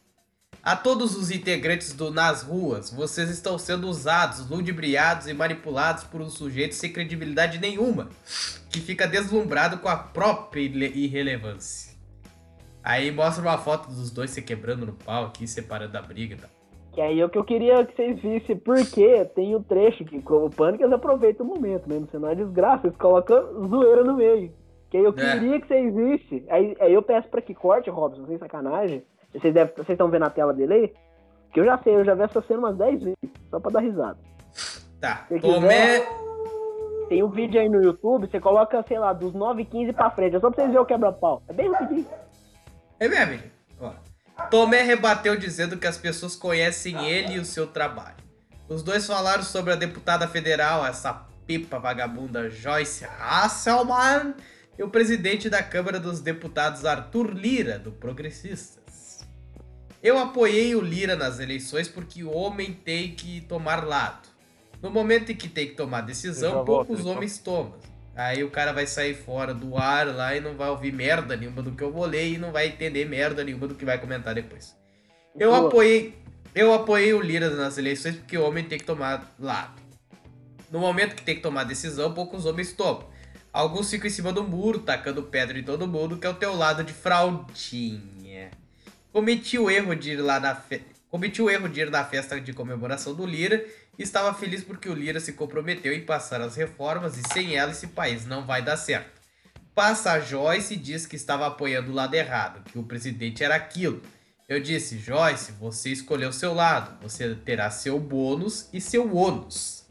A todos os integrantes do Nas Ruas, vocês estão sendo usados, ludibriados e manipulados por um sujeito sem credibilidade nenhuma, que fica deslumbrado com a própria irre- irrelevância. Aí mostra uma foto dos dois se quebrando no pau aqui, separando a briga e tal. Que aí é o que eu queria que vocês vissem, porque tem o trecho que o Pânico eles aproveitam o momento, mesmo sendo uma desgraça, eles colocam zoeira no meio. Que aí eu É. queria que vocês vissem. Aí, aí eu peço pra que corte, Robson, sem sacanagem. Vocês devem- vocês estão vendo a tela dele aí? Que eu já sei, eu já vi essa cena umas 10 vezes, só pra dar risada. Tá, Se Tomé. Tem um vídeo aí no YouTube, você coloca, sei lá, dos 9h15 pra frente, é só pra vocês verem o quebra-pau. É bem rapidinho. É mesmo? Ó. Tomé rebateu dizendo que as pessoas conhecem ele e o seu trabalho. Os dois falaram sobre a deputada federal, essa pipa vagabunda Joyce Hasselman, e o presidente da Câmara dos Deputados Arthur Lira, do Progressistas. Eu apoiei o Lira nas eleições porque o homem tem que tomar lado. No momento em que tem que tomar decisão, volto, poucos homens tomam. Aí o cara vai sair fora do ar lá e não vai ouvir merda nenhuma do que eu vou ler e não vai entender merda nenhuma do que vai comentar depois. Eu apoiei, eu apoiei o Lira nas eleições porque o homem tem que tomar lado. No momento que tem que tomar decisão, poucos homens tomam. Alguns ficam em cima do muro, tacando pedra em todo mundo, que é o teu lado de fraudinha. Cometi o erro de ir lá na fe... Cometi o erro de ir na festa de comemoração do Lira e estava feliz porque o Lira se comprometeu em passar as reformas e sem ela esse país não vai dar certo. Passa a Joyce e diz que estava apoiando o lado errado, que o presidente era aquilo. Eu disse, Joyce, você escolheu seu lado, você terá seu bônus e seu ônus.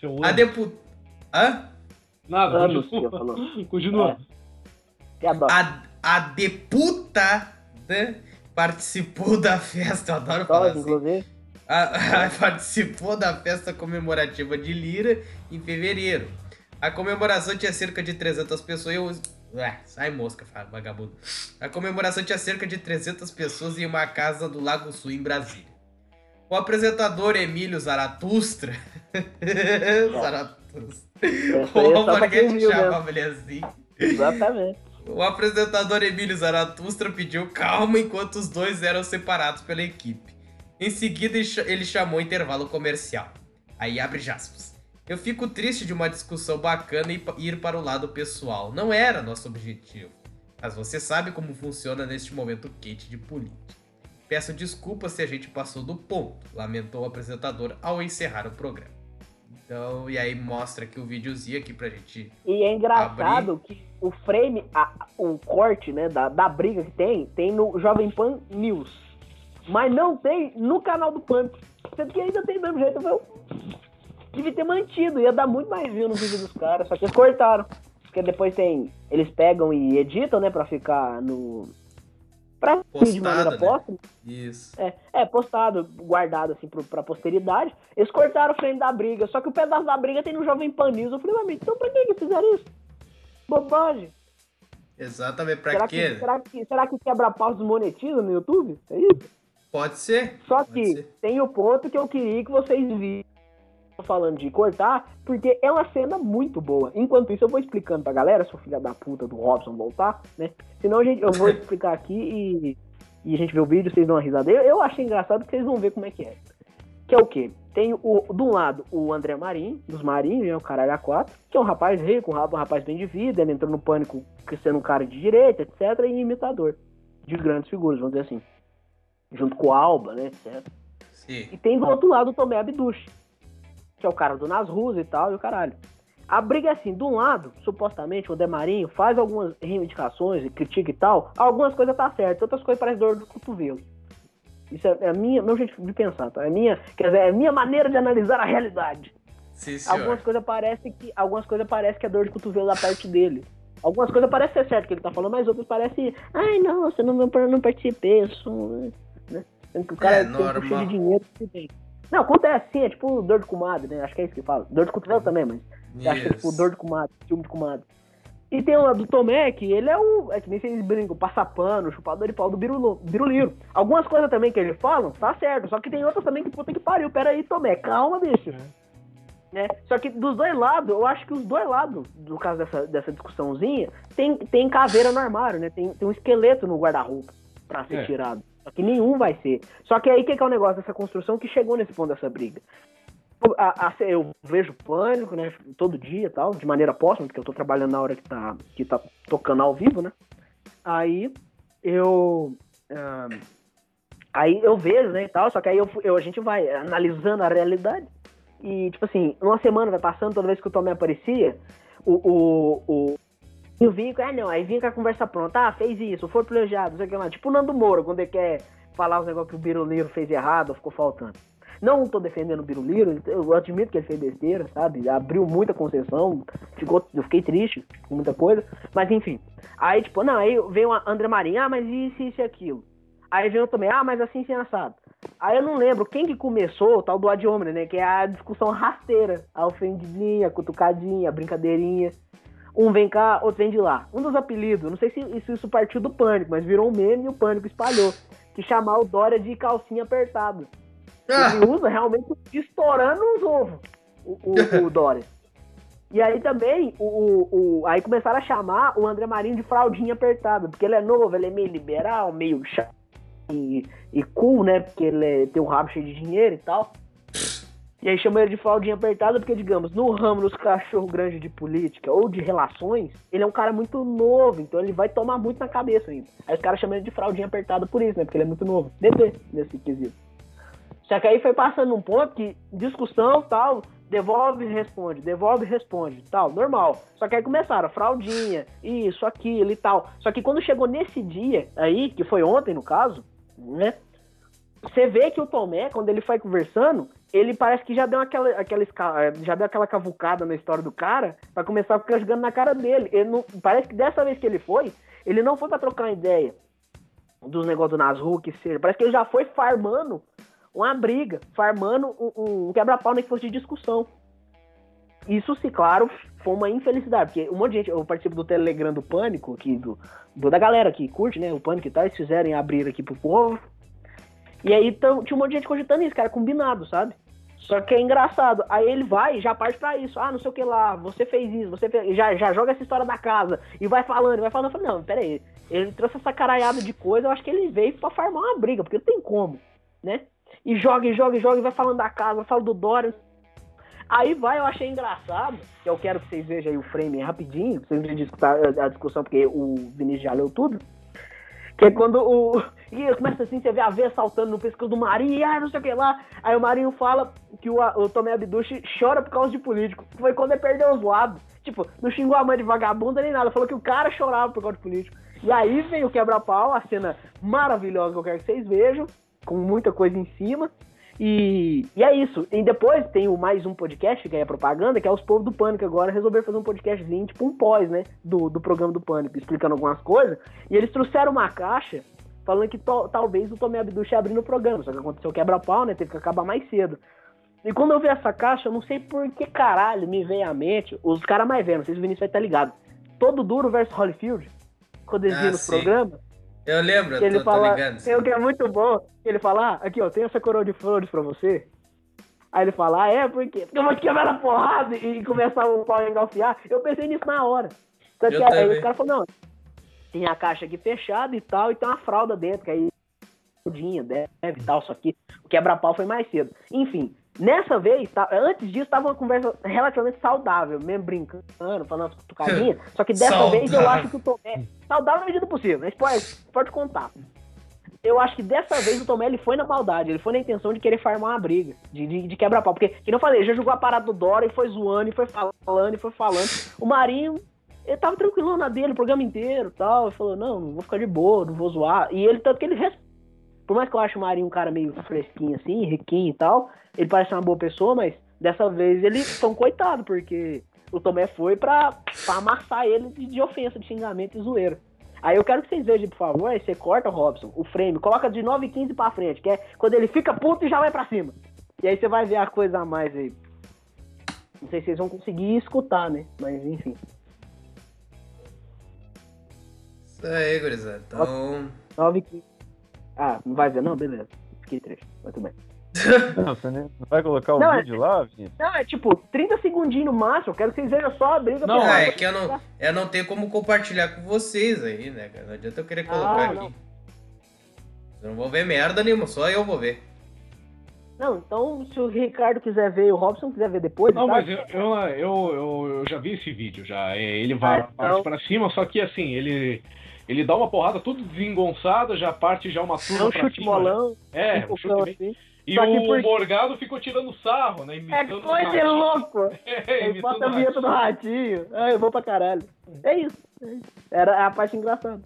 Seu A ano. depu... Hã? Nada, eu continua. falou. Continua. Adoro. A, a deputada participou da festa, eu adoro falar Todos, assim. A- a- participou da festa comemorativa de Lira em fevereiro. A comemoração tinha cerca de 300 pessoas. Eu... Ué, sai mosca, vagabundo. A comemoração tinha cerca de 300 pessoas em uma casa do Lago Sul, em Brasília. O apresentador Emílio Zaratustra. Zaratustra. O mesmo. chamava ele assim. Exatamente. O apresentador Emílio Zaratustra pediu calma enquanto os dois eram separados pela equipe. Em seguida, ele cha- ele chamou intervalo comercial. Aí abre aspas. Eu fico triste de uma discussão bacana e ir para o lado pessoal. Não era nosso objetivo. Mas você sabe como funciona neste momento quente de política. Peço desculpas se a gente passou do ponto, lamentou o apresentador ao encerrar o programa. Então, e aí mostra aqui o videozinho aqui pra gente E é engraçado que o frame, a- o corte, né, da, da briga que tem, tem no Jovem Pan News. Mas não tem no canal do Pânico. Sendo que ainda tem do mesmo jeito. Eu devia ter mantido, ia dar muito mais view no vídeo dos caras, só que eles cortaram. Porque depois tem. Eles pegam e editam, né, pra ficar no. Pra Postado, de maneira né? póstuma. Isso. É, é, postado, guardado assim pro, pra posteridade. Eles cortaram o frame da briga, só que o pedaço da briga tem no Jovem Pan News. Eu falei, mas então pra que que fizeram isso? Bobagem. Exatamente. Pra será, quê? que, será, que, será que quebra-pau desmonetiza no YouTube? É isso? Pode ser. Só Pode que ser. tem o ponto que eu queria que vocês vissem falando de cortar, porque é uma cena muito boa. Enquanto isso, eu vou explicando pra galera, se o filho da puta do Robson voltar, né? Senão, gente, eu vou explicar aqui e, e a gente vê o vídeo, vocês dão uma risada. Eu, eu achei engraçado porque vocês vão ver como é que é. Que é o quê? Tem, o, de um lado, o André Marim, dos Marinhos, né, o caralho A4, que é um rapaz rico, um rapaz, bem de vida, ele entrou no pânico sendo um cara de direita, etc, e imitador de grandes figuras, vamos dizer assim. Junto com o Alba, né, etc. Sim. E tem do outro lado o Tomé Abduch, que é o cara do Nasruz e tal, e o caralho. A briga é assim, de um lado, supostamente, o Demarinho faz algumas reivindicações e critica e tal, algumas coisas tá certo, outras coisas parecem dor do cotovelo. Isso é, é a minha, meu jeito de pensar, tá? É minha, quer dizer, é a minha maneira de analisar a realidade. Sim, senhor. Algumas coisas parece que algumas coisas parece que é dor de cotovelo da parte dele. Algumas coisas parecem ser certo que ele tá falando, mas outras parecem, ai não, você não, não participei, eu sou, né? Sendo que o cara É, tem um cheio normal. de dinheiro que tem. Não, acontece sim, é tipo dor de comadre, né? Acho que é isso que fala. Dor de cotovelo também, mas eu acho que é tipo dor de comadre, filme de comadre. E tem o do Tomé, que ele é o. É que nem vocês brincam, passapano, chupador de pau do biruliro. Algumas coisas também que eles falam, tá certo. Só que tem outras também que puta que pariu. Pera aí, Tomé, calma, bicho. Né? Só que dos dois lados, eu acho que os dois lados, no caso dessa, dessa discussãozinha, tem, tem caveira no armário, né? Tem, tem um esqueleto no guarda-roupa pra ser É. tirado. Só que nenhum vai ser. Só que aí o que, que é o negócio dessa construção que chegou nesse ponto dessa briga? A- a- eu vejo pânico, né? Todo dia e tal, de maneira póstuma, porque eu tô trabalhando na hora que tá, que tá tocando ao vivo, né? Aí eu. ah, aí eu vejo, né, e tal, só que aí eu, eu- a gente vai analisando a realidade. E, tipo assim, uma semana vai passando, toda vez que o Tomé aparecia, o. o, o vinha com, ah não, aí vinha com a conversa pronta, ah, fez isso, foi privilegiado, não sei o que lá. Tipo o Nando Moura, quando ele quer falar os negócios que o Biruliro fez errado ou ficou faltando. Não tô defendendo o Biruliro, eu admito que ele fez besteira, sabe? Abriu muita concessão, ficou, eu fiquei triste com muita coisa, mas enfim. Aí, tipo, não, aí veio o André Marinho, ah, mas isso, isso e aquilo. Aí veio também, ah, mas assim, sem assado. Aí eu não lembro quem que começou o tal do ad né? Que é a discussão rasteira, a ofendidinha, a cutucadinha, a brincadeirinha. Um vem cá, outro vem de lá. Um dos apelidos, não sei se isso, isso partiu do pânico, mas virou um meme e o pânico espalhou. Que chamar o Dória de calcinha apertada. Ah, Ele usa realmente estourando os ovos, o, o, o Dória. E aí também, o, o, aí começaram a chamar o André Marinho de fraldinha apertada, porque ele é novo, ele é meio liberal, meio chato e, e cool, né? Porque ele é- tem um rabo cheio de dinheiro e tal. E aí chama ele de fraldinha apertada porque, digamos, no ramo dos cachorro grande de política ou de relações, ele é um cara muito novo, então ele vai tomar muito na cabeça ainda. Aí os caras chamam ele de fraldinha apertada por isso, né? Porque ele é muito novo. DT, nesse quesito. Só que aí foi passando um ponto que discussão tal, devolve responde, devolve responde, tal, normal. Só que aí começaram, fraldinha, isso, aquilo e tal. Só que quando chegou nesse dia aí, que foi ontem no caso, né? Você vê que o Tomé, quando ele foi conversando, ele parece que já deu aquela, aquela, já deu aquela cavucada na história do cara pra começar a ficar jogando na cara dele. Ele não, parece que dessa vez que ele foi, ele não foi pra trocar ideia dos negócios do Nasru, que seja. Parece que ele já foi farmando uma briga, farmando um, um quebra-pau que fosse de discussão. Isso, se claro, foi uma infelicidade, porque um monte de gente, eu participo do Telegram do Pânico, aqui, do, do- da galera que curte, né, o Pânico e tal, eles fizerem abrir aqui pro povo. E aí tão, tinha um monte de gente cogitando isso, cara, combinado, sabe? Só que é engraçado. Aí ele vai e já parte pra isso. Ah, não sei o que lá, você fez isso, você fez... Já, já joga essa história da casa. E vai falando, e vai falando. Eu falei, não, pera aí. Ele trouxe essa caralhada de coisa, eu acho que ele veio pra farmar uma briga, porque não tem como, né? E joga, e joga, e joga, e vai falando da casa, fala do Dória. Aí vai, eu achei engraçado, que eu quero que vocês vejam aí o frame rapidinho, pra vocês verem a discussão, porque o Vinícius já leu tudo. Que é quando o. E começa assim, você vê a veia saltando no pescoço do Marinho, e ah, não sei o que lá. Aí o Marinho fala que o, o Tomé Abduche chora por causa de político. Foi quando ele perdeu os lados. Tipo, não xingou a mãe de vagabunda nem nada, falou que o cara chorava por causa de político. E aí vem o quebra-pau, a cena maravilhosa que eu quero que vocês vejam, com muita coisa em cima. E, e é isso. E depois tem o mais um podcast, que é propaganda, que é os povos do Pânico agora resolveram fazer um podcastzinho, tipo um pós, né? Do, do programa do Pânico, explicando algumas coisas. E eles trouxeram uma caixa falando que to, talvez o Tomé Abduch abrindo o programa. Só que aconteceu quebra-pau, né? Teve que acabar mais cedo. E quando eu vi essa caixa, eu não sei por que caralho me veio à mente, os caras mais velhos, não sei se o Vinícius vai estar ligado. Todo Duro versus Holyfield, quando eles Ah, no sim. programa, Eu lembro, que ele tô, fala, tô ligando. tem o que é muito bom, que ele fala, ah, aqui ó, tem essa coroa de flores pra você. Aí ele fala, ah, é, por quê? Porque eu vou te quebrar na porrada e começar o pau a engalfiar. Eu pensei nisso na hora. Só que Eu aí também. o cara falou, não, tem a caixa aqui fechada e tal, e tem uma fralda dentro, que aí mudinha, deve e tal, só que o quebra-pau foi mais cedo. Enfim, nessa vez, tá, antes disso, tava uma conversa relativamente saudável, mesmo brincando, falando umas cutucadinhas, só que dessa vez eu Saudável. acho que o Tomé, saudável na medida possível, né? Pode, pode contar. Eu acho que dessa vez o Tomé ele foi na maldade, ele foi na intenção de querer farmar uma briga, de, de, de quebrar-pau. Porque, que não falei, ele já jogou a parada do Dora e foi zoando, e foi falando, e foi falando. O Marinho, ele tava tranquilo na dele o programa inteiro e tal. Ele falou, não, não vou ficar de boa, não vou zoar. E ele, tanto que ele Por mais que eu ache o Marinho um cara meio fresquinho assim, riquinho e tal, ele parece uma boa pessoa, mas dessa vez ele foi um coitado, porque o Tomé foi pra, pra amassar ele de, de ofensa, de xingamento e zoeira. Aí eu quero que vocês vejam, por favor, aí você corta, Robson, o frame, coloca de 9 e 15 pra frente, que é quando ele fica puto e já vai pra cima. E aí você vai ver a coisa a mais aí. Não sei se vocês vão conseguir escutar, né? Mas enfim. Isso aí, gurizada. Então. 9 e 15. Ah, não vai ver não? Beleza. Fiquei triste. Muito bem. Não, você não vai colocar o Não, é- vídeo lá, Vinícius? Não, é tipo, 30 segundinhos no máximo. Eu quero que vocês vejam só a briga. Não, Ah, é que eu não, eu não tenho como compartilhar com vocês aí, né, cara? Não adianta eu querer colocar Ah, não. aqui. Eu não vou ver merda nenhuma, só eu vou ver. Não, então se o Ricardo quiser ver e o Robson quiser ver depois. Não, tá? mas eu, eu, eu, eu, já vi esse vídeo já. É, Ele vai Ah, então. pra cima, só que assim, ele. Ele dá uma porrada tudo desengonçada, já parte já uma É turma um pra chute cima. molão, É, um um chute bem... assim. E Só o por- Morgado ficou tirando sarro, né? É Imitando o coisa de louco! É, imitando bota a o vinheta do ratinho. Ah, eu vou pra caralho. É isso. é isso. Era a parte engraçada.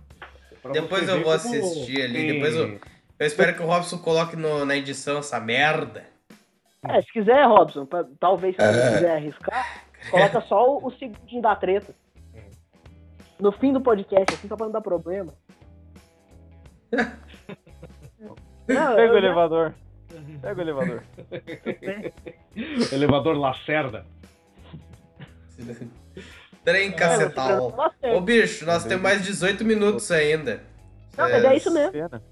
Pra Depois eu vou como assistir ali, tem- depois eu- Eu espero que o Robson coloque no- na edição essa merda. É, se quiser, Robson, pra- talvez se você É. quiser arriscar, coloca só o, o segundinho da treta. No fim do podcast, assim, só pra não dar problema. Não, Pega eu o já- elevador. Pega o elevador. Elevador Lacerda. Trem cacetal. Nossa, Ô bicho, nós temos mais 18 minutos ainda. Não, mas é isso mesmo. Pena.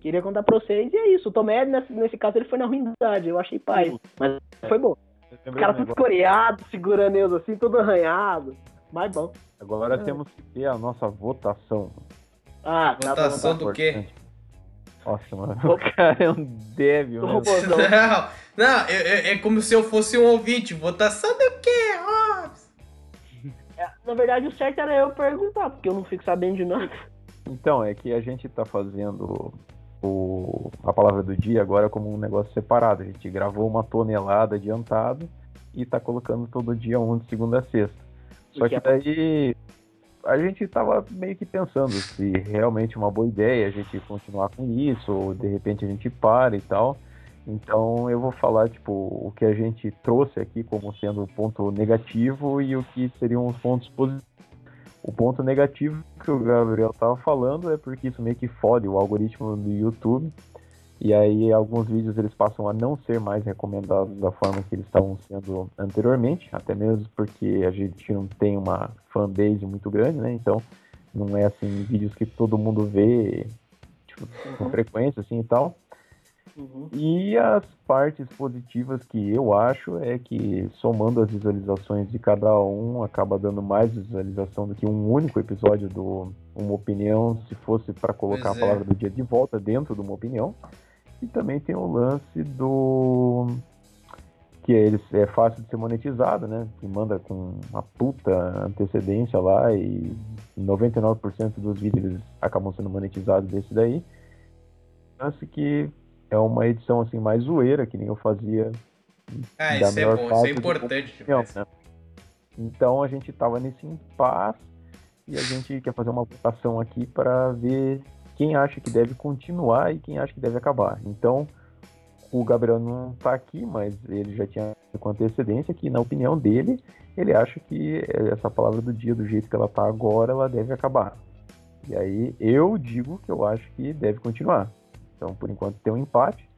Queria contar pra vocês e é isso. O Tomé, nesse, nesse caso, ele foi na ruindade. Eu achei pai. Mas foi bom. O cara tudo coreado, segurando eles assim, todo arranhado. Mas bom. Agora É. temos que ter a nossa votação. Ah. Votação do quê? Nossa, mano, o cara é um débil. Não, não é, é- é como se eu fosse um ouvinte. Votação do quê, Robson? É, Na verdade, o certo era eu perguntar, porque eu não fico sabendo de nada. Então, é que a gente tá fazendo o, a palavra do dia agora como um negócio separado. A gente gravou uma tonelada adiantado e tá colocando todo dia um de segunda a sexta. Só que daí a gente tava meio que pensando se realmente é uma boa ideia a gente continuar com isso, ou de repente a gente para e tal. Então eu vou falar tipo o que a gente trouxe aqui como sendo o ponto negativo e o que seriam os pontos positivos. O ponto negativo que o Gabriel tava falando é porque isso meio que fode o algoritmo do YouTube. E aí alguns vídeos eles passam a não ser mais recomendados da forma que eles estavam sendo anteriormente, até mesmo porque a gente não tem uma fanbase muito grande, né? Então não é assim vídeos que todo mundo vê tipo, com frequência assim e tal. Uhum. E as partes positivas que eu acho é que somando as visualizações de cada um acaba dando mais visualização do que um único episódio do Uma Opinião, se fosse para colocar a é. palavra do dia de volta dentro de uma opinião. E também tem o lance do que ele é fácil de ser monetizado, né? Que manda com uma puta antecedência lá e 99% dos vídeos acabam sendo monetizados desse daí. Lance que é uma edição assim mais zoeira, que nem eu fazia Ah, isso é bom, isso é importante opinião, né? Então a gente tava nesse impasse e a gente quer fazer uma votação aqui para ver quem acha que deve continuar e quem acha que deve acabar. Então, o Gabriel não tá aqui, mas ele já tinha com antecedência que, na opinião dele, ele acha que essa palavra do dia, do jeito que ela tá agora, ela deve acabar. E aí eu digo que eu acho que deve continuar. Então, por enquanto, tem um empate.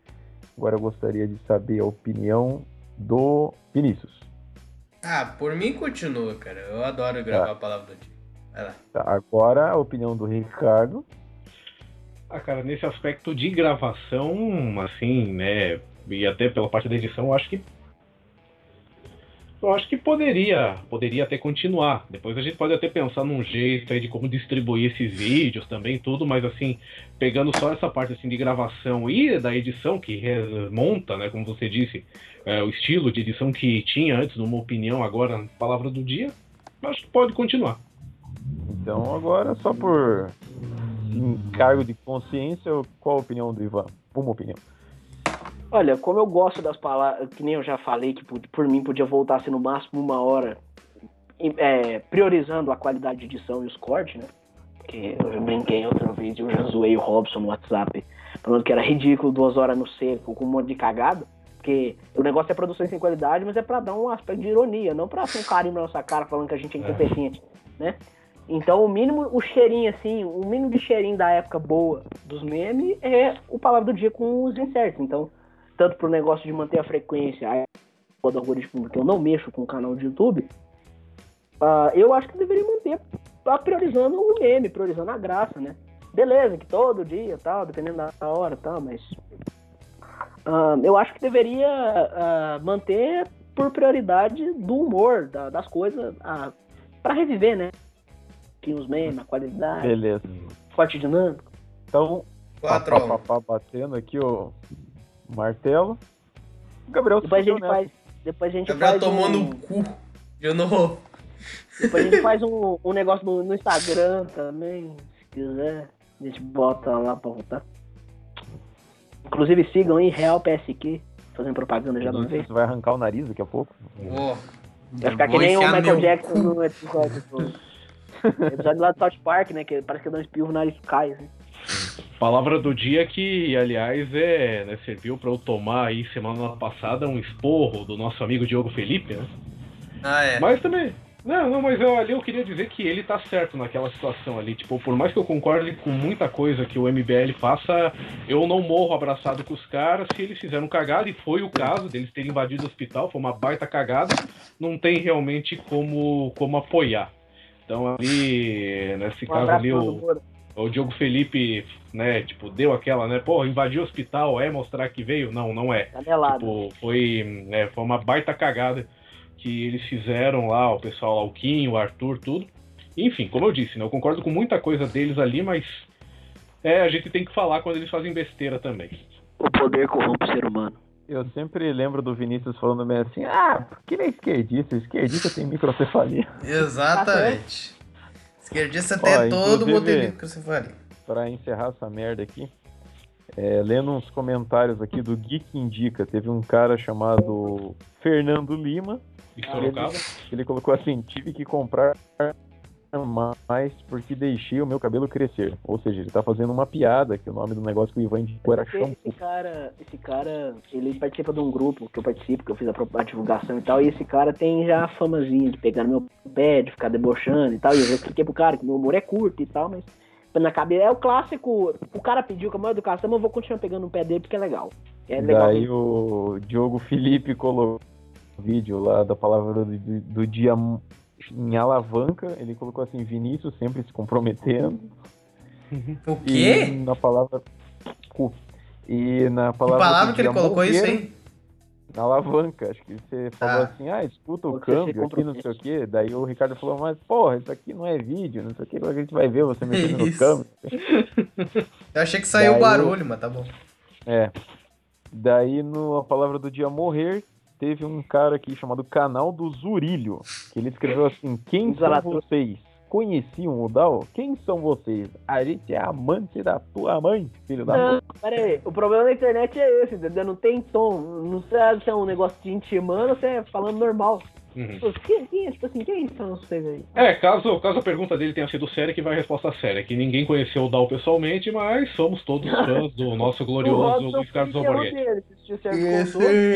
Agora eu gostaria de saber a opinião do Vinícius. Ah, por mim continua, cara. Eu adoro gravar tá. a palavra do dia. Vai lá. Tá, agora a opinião do Ricardo. Ah, cara, nesse aspecto de gravação, assim, né, e até pela parte da edição, eu acho que eu acho que poderia, poderia até continuar. Depois a gente pode até pensar num jeito aí de como distribuir esses vídeos também, tudo, mas assim, pegando só essa parte assim de gravação e da edição que remonta, né, como você disse, é, o estilo de edição que tinha antes, numa opinião agora, palavra do dia, acho que pode continuar. Então agora só por encargo de consciência, qual a opinião do Ivan? Uma opinião. Olha, como eu gosto das palavras, que nem eu já falei, que por mim podia voltar a ser no máximo uma hora, é, priorizando a qualidade de edição e os cortes, né? Porque eu já brinquei outra vez e eu já zoei o Robson no WhatsApp, falando que era ridículo duas horas no seco com um monte de cagada. Porque o negócio é produção sem qualidade, mas é pra dar um aspecto de ironia, não pra ser um carinho na nossa cara falando que a gente é incompetente, né? Então, o mínimo, o cheirinho, assim, o mínimo de cheirinho da época boa dos memes é o Palavra do Dia com os insertos. Então, tanto pro negócio de manter a frequência, a do algoritmo, porque eu não mexo com o canal de YouTube, uh, eu acho que deveria manter uh, priorizando o meme, priorizando a graça, né? Beleza, que todo dia, tal, dependendo da hora, tal, mas uh, eu acho que deveria uh, manter por prioridade do humor, da, das coisas, para reviver, né? Tinha os memes, a qualidade. Beleza. Forte dinâmico. Então, Quatro. Pá, pá, pá, batendo aqui o martelo. O Gabriel depois a gente faz. Depois a gente Gabriel faz tomando um... cu de novo. Depois a gente faz um, um negócio no, no Instagram também, se quiser. A gente bota lá pra voltar. Inclusive sigam aí, Real PSQ, fazendo propaganda já de uma vez. Você vai arrancar o nariz daqui a pouco? Oh, vai ficar que nem o Michael Jackson no episódio. episódio lá do South Park, né? Que parece que dá um espirro, nariz cai, assim. Palavra do dia que, aliás, é, né, serviu para eu tomar aí semana passada um esporro do nosso amigo Diogo Felipe, né? Ah, é. Mas também, não, não, mas eu, ali eu queria dizer que ele tá certo naquela situação ali. Tipo, por mais que eu concorde com muita coisa que o MBL faça, eu não morro abraçado com os caras se eles fizeram cagada, e foi o caso deles terem invadido o hospital, foi uma baita cagada, não tem realmente como, como apoiar. Então ali, nesse um caso ali, o, o Diogo Felipe, né, tipo, deu aquela, né, pô, invadiu o hospital, é mostrar que veio? Não, não é. Tá tipo, foi, né, foi uma baita cagada que eles fizeram lá, o pessoal lá, o Kim, o Arthur, tudo. Enfim, como eu disse, né, eu concordo com muita coisa deles ali, mas é, a gente tem que falar quando eles fazem besteira também. O poder corrompe o ser humano. Eu sempre lembro do Vinícius falando meio assim, ah, porque ele é esquerdista, esquerdista tem microcefalia. Exatamente. esquerdista tem todo mundo tem microcefalia. Pra encerrar essa merda aqui, é, lendo uns comentários aqui do Geek Indica, teve um cara chamado Fernando Lima, ele, ele colocou assim: tive que comprar mais porque deixei o meu cabelo crescer. Ou seja, ele tá fazendo uma piada, que o nome do negócio que o Ivan indicou era shampoo. Esse cara, esse cara, ele participa de um grupo que eu participo, que eu fiz a, divulgação e tal, e esse cara tem já a famazinha de pegar no meu pé, de ficar debochando e tal, e eu expliquei pro cara que meu humor é curto e tal, mas na cabeça é o clássico, o cara pediu com a maior educação, mas eu vou continuar pegando no pé dele porque é legal. É legal Daí o Diogo Felipe colocou vídeo lá da palavra do, do dia em alavanca, ele colocou assim, Vinícius sempre se comprometendo. O quê? E na palavra. E na palavra. Que palavra que ele colocou isso aí? Na alavanca, acho que você falou ah. assim, ah, escuta o câmbio aqui, não sei o quê. Daí o Ricardo falou, mas porra, isso aqui não é vídeo, não sei o que, a gente vai ver você mexendo no câmbio. Eu achei que saiu o barulho, mas tá bom. É. Daí no a palavra do dia morrer, teve um cara aqui chamado Canal do Zurilho, que ele escreveu assim: Quem são vocês? conheciam o Dal? Quem são vocês? A gente é amante da tua mãe, filho da Não, pera aí. O problema da internet é esse, entendeu? Não tem tom. Não sabe se é um negócio de intimando ou se é falando normal. Uhum. Quem, quem, tipo assim, quem são vocês aí? É, caso, caso a pergunta dele tenha sido séria, que vai a resposta séria. Que ninguém conheceu o Dal pessoalmente, mas somos todos fãs do nosso glorioso Luiz Carlos Alborguete.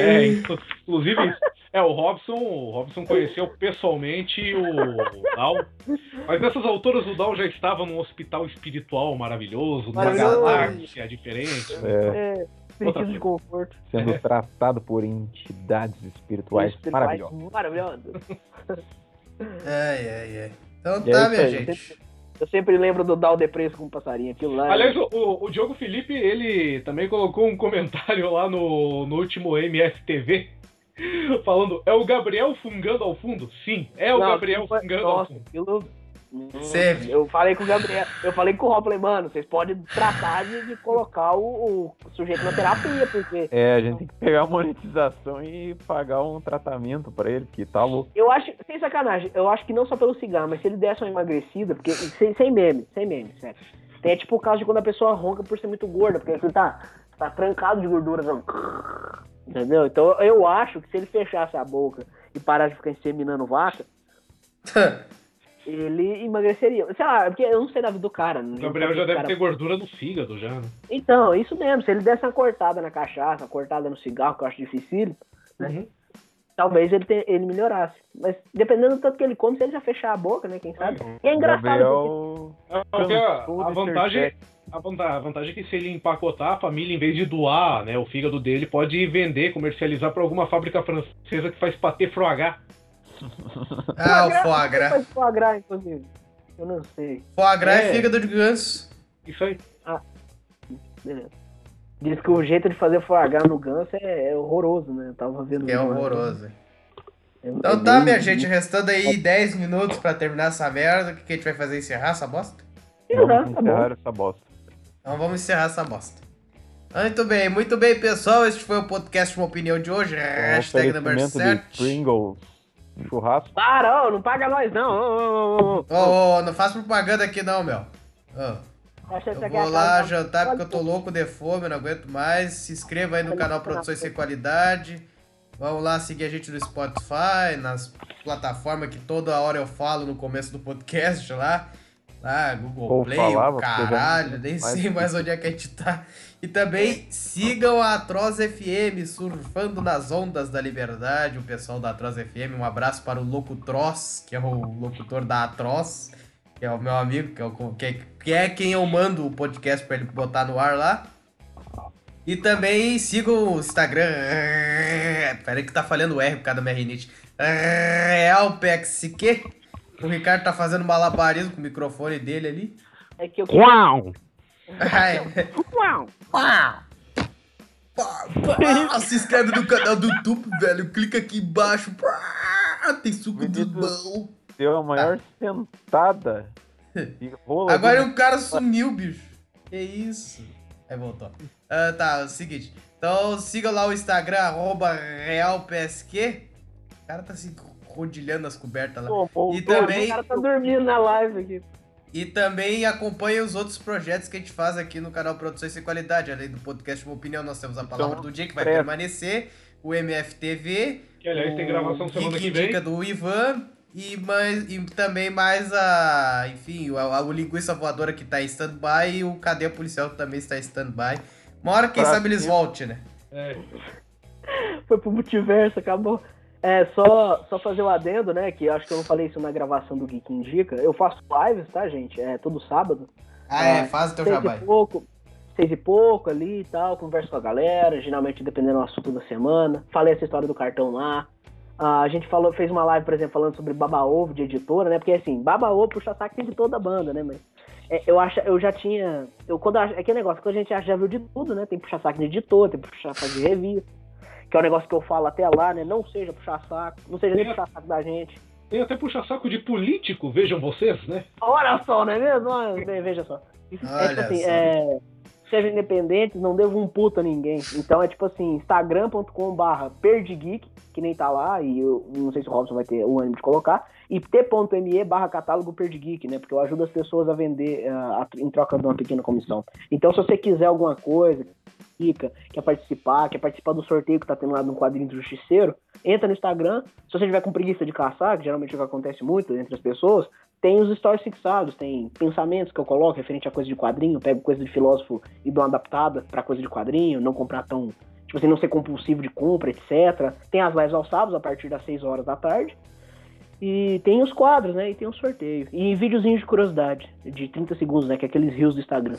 É, inclu- inclusive, é, o Robson, o Robson conheceu pessoalmente o Dal. Mas nessas alturas o Dal já estava num hospital espiritual maravilhoso, numa Maravilhoso. galáxia diferente. É, É, espiritismo de conforto. sendo tratado por entidades espirituais Espirituais maravilhosas. Maravilhosos. Ai, ai, ai. Então E é tá, isso minha aí. gente. Eu sempre lembro do Dal Depresso com o passarinho. Aquilo lá. Aliás, o, o, o Diogo Felipe, ele também colocou um comentário lá no, no último MFTV, falando, é o Gabriel fungando ao fundo? Sim, é o Não, Gabriel foi- fungando ao Nossa, fundo. aquilo. Hum, Sempre. Eu falei com o Gabriel, eu falei com o Rob, falei, mano, vocês podem tratar de, de colocar o, o sujeito na terapia, porque É, a gente tem que pegar a monetização e pagar um tratamento pra ele, que tá louco. eu acho, sem sacanagem, eu acho que não só pelo cigarro, mas se ele desse uma emagrecida, porque sem, sem meme, sem meme, sério. Tem é tipo o caso de quando a pessoa ronca por ser muito gorda, porque ele tá, tá trancado de gordura, não. Entendeu? Então eu acho que se ele fechasse a boca e parar de ficar inseminando vaca, ele emagreceria. Sei lá, porque eu não sei da vida do cara. O Gabriel já deve ter gordura no fígado já, né? Então, isso mesmo. Se ele desse uma cortada na cachaça, uma cortada no cigarro, que eu acho difícil, né? Uhum. talvez ele, te- ele melhorasse. Mas dependendo do tanto que ele come, se ele já fechar a boca, né? Quem sabe? E é engraçado. porque- Gabriel. É, porque a, cansou a vantagem, a, vanta- a vantagem é que se ele empacotar, a família, em vez de doar né, o fígado dele, pode vender, comercializar para alguma fábrica francesa que faz patê froagá. Ah, o foie gras. Foie gras, inclusive. Eu não sei. Foie gras É. é fígado de ganso. Isso aí. Beleza. Diz que o jeito de fazer foie gras no ganso é, é horroroso, né? Eu tava vendo. É horroroso. É- Então é tá, minha gente, restando aí 10 minutos pra terminar essa merda. O que que a gente vai fazer? Encerrar essa bosta? Vamos tá encerrar essa bosta. Então vamos encerrar essa bosta. Muito bem, muito bem, pessoal. Este foi o podcast Uma Opinião de hoje. Um Hashtag número oferecimento de 7. Pringles churrasco. Para, ô, não paga nós, não. Ô, ô, ô, ô. Ô, ô, não faz propaganda aqui não, meu. Eu vou lá jantar porque eu tô louco de fome, não aguento mais. Se inscreva aí no canal Produções Sem Qualidade. Vamos lá seguir a gente no Spotify, nas plataformas que toda hora eu falo no começo do podcast lá. Lá, Google Ou Play, falava, caralho, nem mais sei mais onde é que a gente tá. E também sigam a Atroz FM, surfando nas ondas da liberdade, o pessoal da Atroz FM. Um abraço para o Locutroz, que é o locutor da Atroz, que é o meu amigo, que é, o, que é, que é quem eu mando o podcast para ele botar no ar lá. E também sigam o Instagram. Peraí que tá falhando o R por causa da minha rinite. RealPXQ. O Ricardo tá fazendo malabarismo com o microfone dele ali. É que eu Uau! Ai. Uau! Pá, pá, se inscreve no canal do YouTube, velho. Clica aqui embaixo. Pá, tem suco de mão. Deu a maior sentada. E rola Agora o cara sumiu, bicho. Que isso? Aí voltou. Ah, tá, é o seguinte. Então siga lá o Instagram, arroba RealPSQ. O cara tá se rodilhando as cobertas lá. Pô, voltou. E também- O cara tá dormindo na live aqui. E também acompanhe os outros projetos que a gente faz aqui no canal Produções Sem Qualidade. Além do podcast Uma Opinião, nós temos a Palavra Então, do Dia, que vai presta. permanecer. O MFTV. Que aliás tem gravação o semana Geek que vem. Indica do Ivan. E, mais, e também mais a. Enfim, o, a, o Linguiça Voadora que tá em stand-by. E o Cadeia Policial que também está em stand-by. Uma hora, quem Pra sabe, eles voltem, né? É. Foi pro multiverso, acabou. É, só, só fazer o adendo, né? Que eu acho que eu não falei isso na gravação do Geek Indica. Eu faço lives, tá, gente? É todo sábado. Ah, é, Ah, faz o teu seis trabalho. e pouco. Seis e pouco ali e tal, converso com a galera, geralmente dependendo do assunto da semana. Falei essa história do cartão lá. Ah, a gente falou, fez uma live, por exemplo, falando sobre Baba Ovo de editora, né? Porque assim, Baba Ovo puxa saco de toda a banda, né? Mas é, eu acho, eu já tinha. Eu, quando, é aquele negócio que a gente já viu de tudo, né? Tem puxa saco de editor, tem puxa saco de revista. Que é o negócio que eu falo até lá, né? Não seja puxar saco, não seja nem puxar saco da gente. Tem até puxa-saco de político, vejam vocês, né? Olha só, não é mesmo? Olha, ve- Veja só. É Olha tipo assim, só. é, sejam independentes, não devo um puto a ninguém. Então é tipo assim, instagram.com barra perdigeek, que nem tá lá, e eu não sei se o Robson vai ter o ânimo de colocar, e t.me barra catálogo perdigeek, né? Porque eu ajudo as pessoas a vender uh, em troca de uma pequena comissão. Então se você quiser alguma coisa, fica, quer participar, quer participar do sorteio que tá tendo lá no quadrinho do Justiceiro, entra no Instagram. Se você tiver com preguiça de caçar, que geralmente é o que acontece muito entre as pessoas, tem os stories fixados, tem pensamentos que eu coloco referente a coisa de quadrinho, pego coisa de filósofo e dou uma adaptada para coisa de quadrinho, não comprar tão. Tipo assim, não ser compulsivo de compra, etc. Tem as lives aos sábados, a partir das 6 horas da tarde. E tem os quadros, né? E tem o sorteio. E videozinhos de curiosidade, de 30 segundos, né? Que é aqueles rios do Instagram.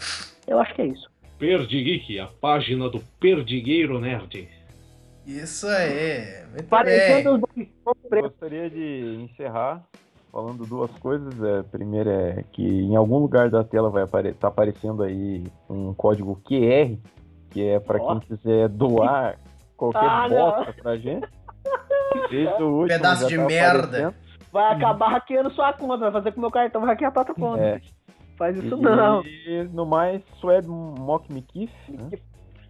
Eu acho que é isso. Perdiguique, a página do Perdigueiro Nerd. Isso aí. Muito Parecendo bem. Gostaria de encerrar falando duas coisas. É, a primeira é que em algum lugar da tela vai estar tá aparecendo aí um código QR, que é para quem quiser doar qualquer ah, bosta pra gente. Desde o último, Pedaço de tá merda. Aparecendo. Vai acabar hackeando sua conta, vai fazer com o meu cartão, vai hackear a tua conta. É. Faz isso e, não. E no mais, Swed Mock Me Kiff. Né?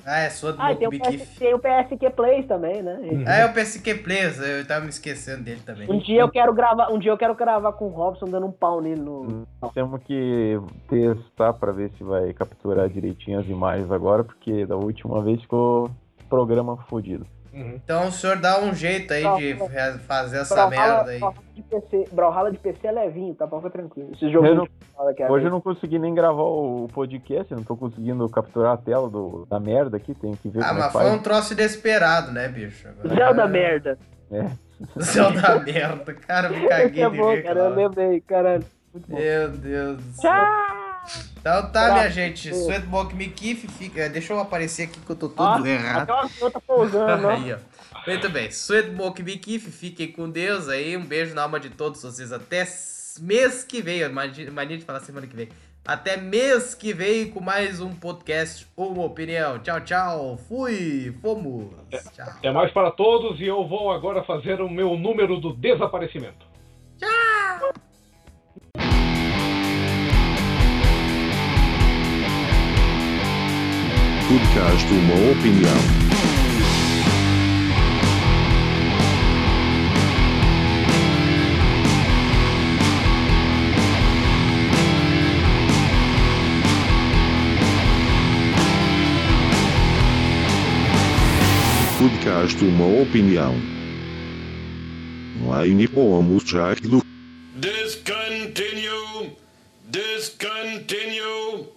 Ah, é do ah, tem o, PS, tem o PSQ Plays também, né? Ah, é o PSQ Plays, eu tava me esquecendo dele também. Um dia eu quero gravar, um dia eu quero gravar com o Robson dando um pau nele no. Temos que testar pra ver se vai capturar direitinho as imagens agora, porque da última vez ficou programa fodido. Uhum. Então o senhor dá um jeito aí de fazer essa merda aí. De PC, Brawlhalla de PC é levinho, tá? Pode ficar tranquilo. Esse jogo eu não, é hoje eu não consegui nem gravar o podcast, não tô conseguindo capturar a tela do, da merda aqui, tem que ver Ah, é mas foi um troço inesperado, né, bicho? Agora... Da merda. É. Da merda, cara, me caguei é bom, cara, eu lembrei, caralho. Meu Deus do céu. Tchau! Então tá, minha gente. Sweatbox Me Kiff fica. Deixa eu aparecer aqui que eu tô tudo ah, errado. Tá pousando, aí, ó. Muito bem. Sweatbox Me Kiff, fiquem com Deus aí. Um beijo na alma de todos vocês. Até mês que vem. Mania de falar semana que vem. Até mês que vem com mais um podcast Uma Opinião. Tchau, tchau. Fui. Fomos. Tchau. Até mais para todos e eu vou agora fazer o meu número do desaparecimento. Tchau. Podcast Uma Opinião. Podcast Uma Opinião. Line pomos do. Discontinue. Discontinue.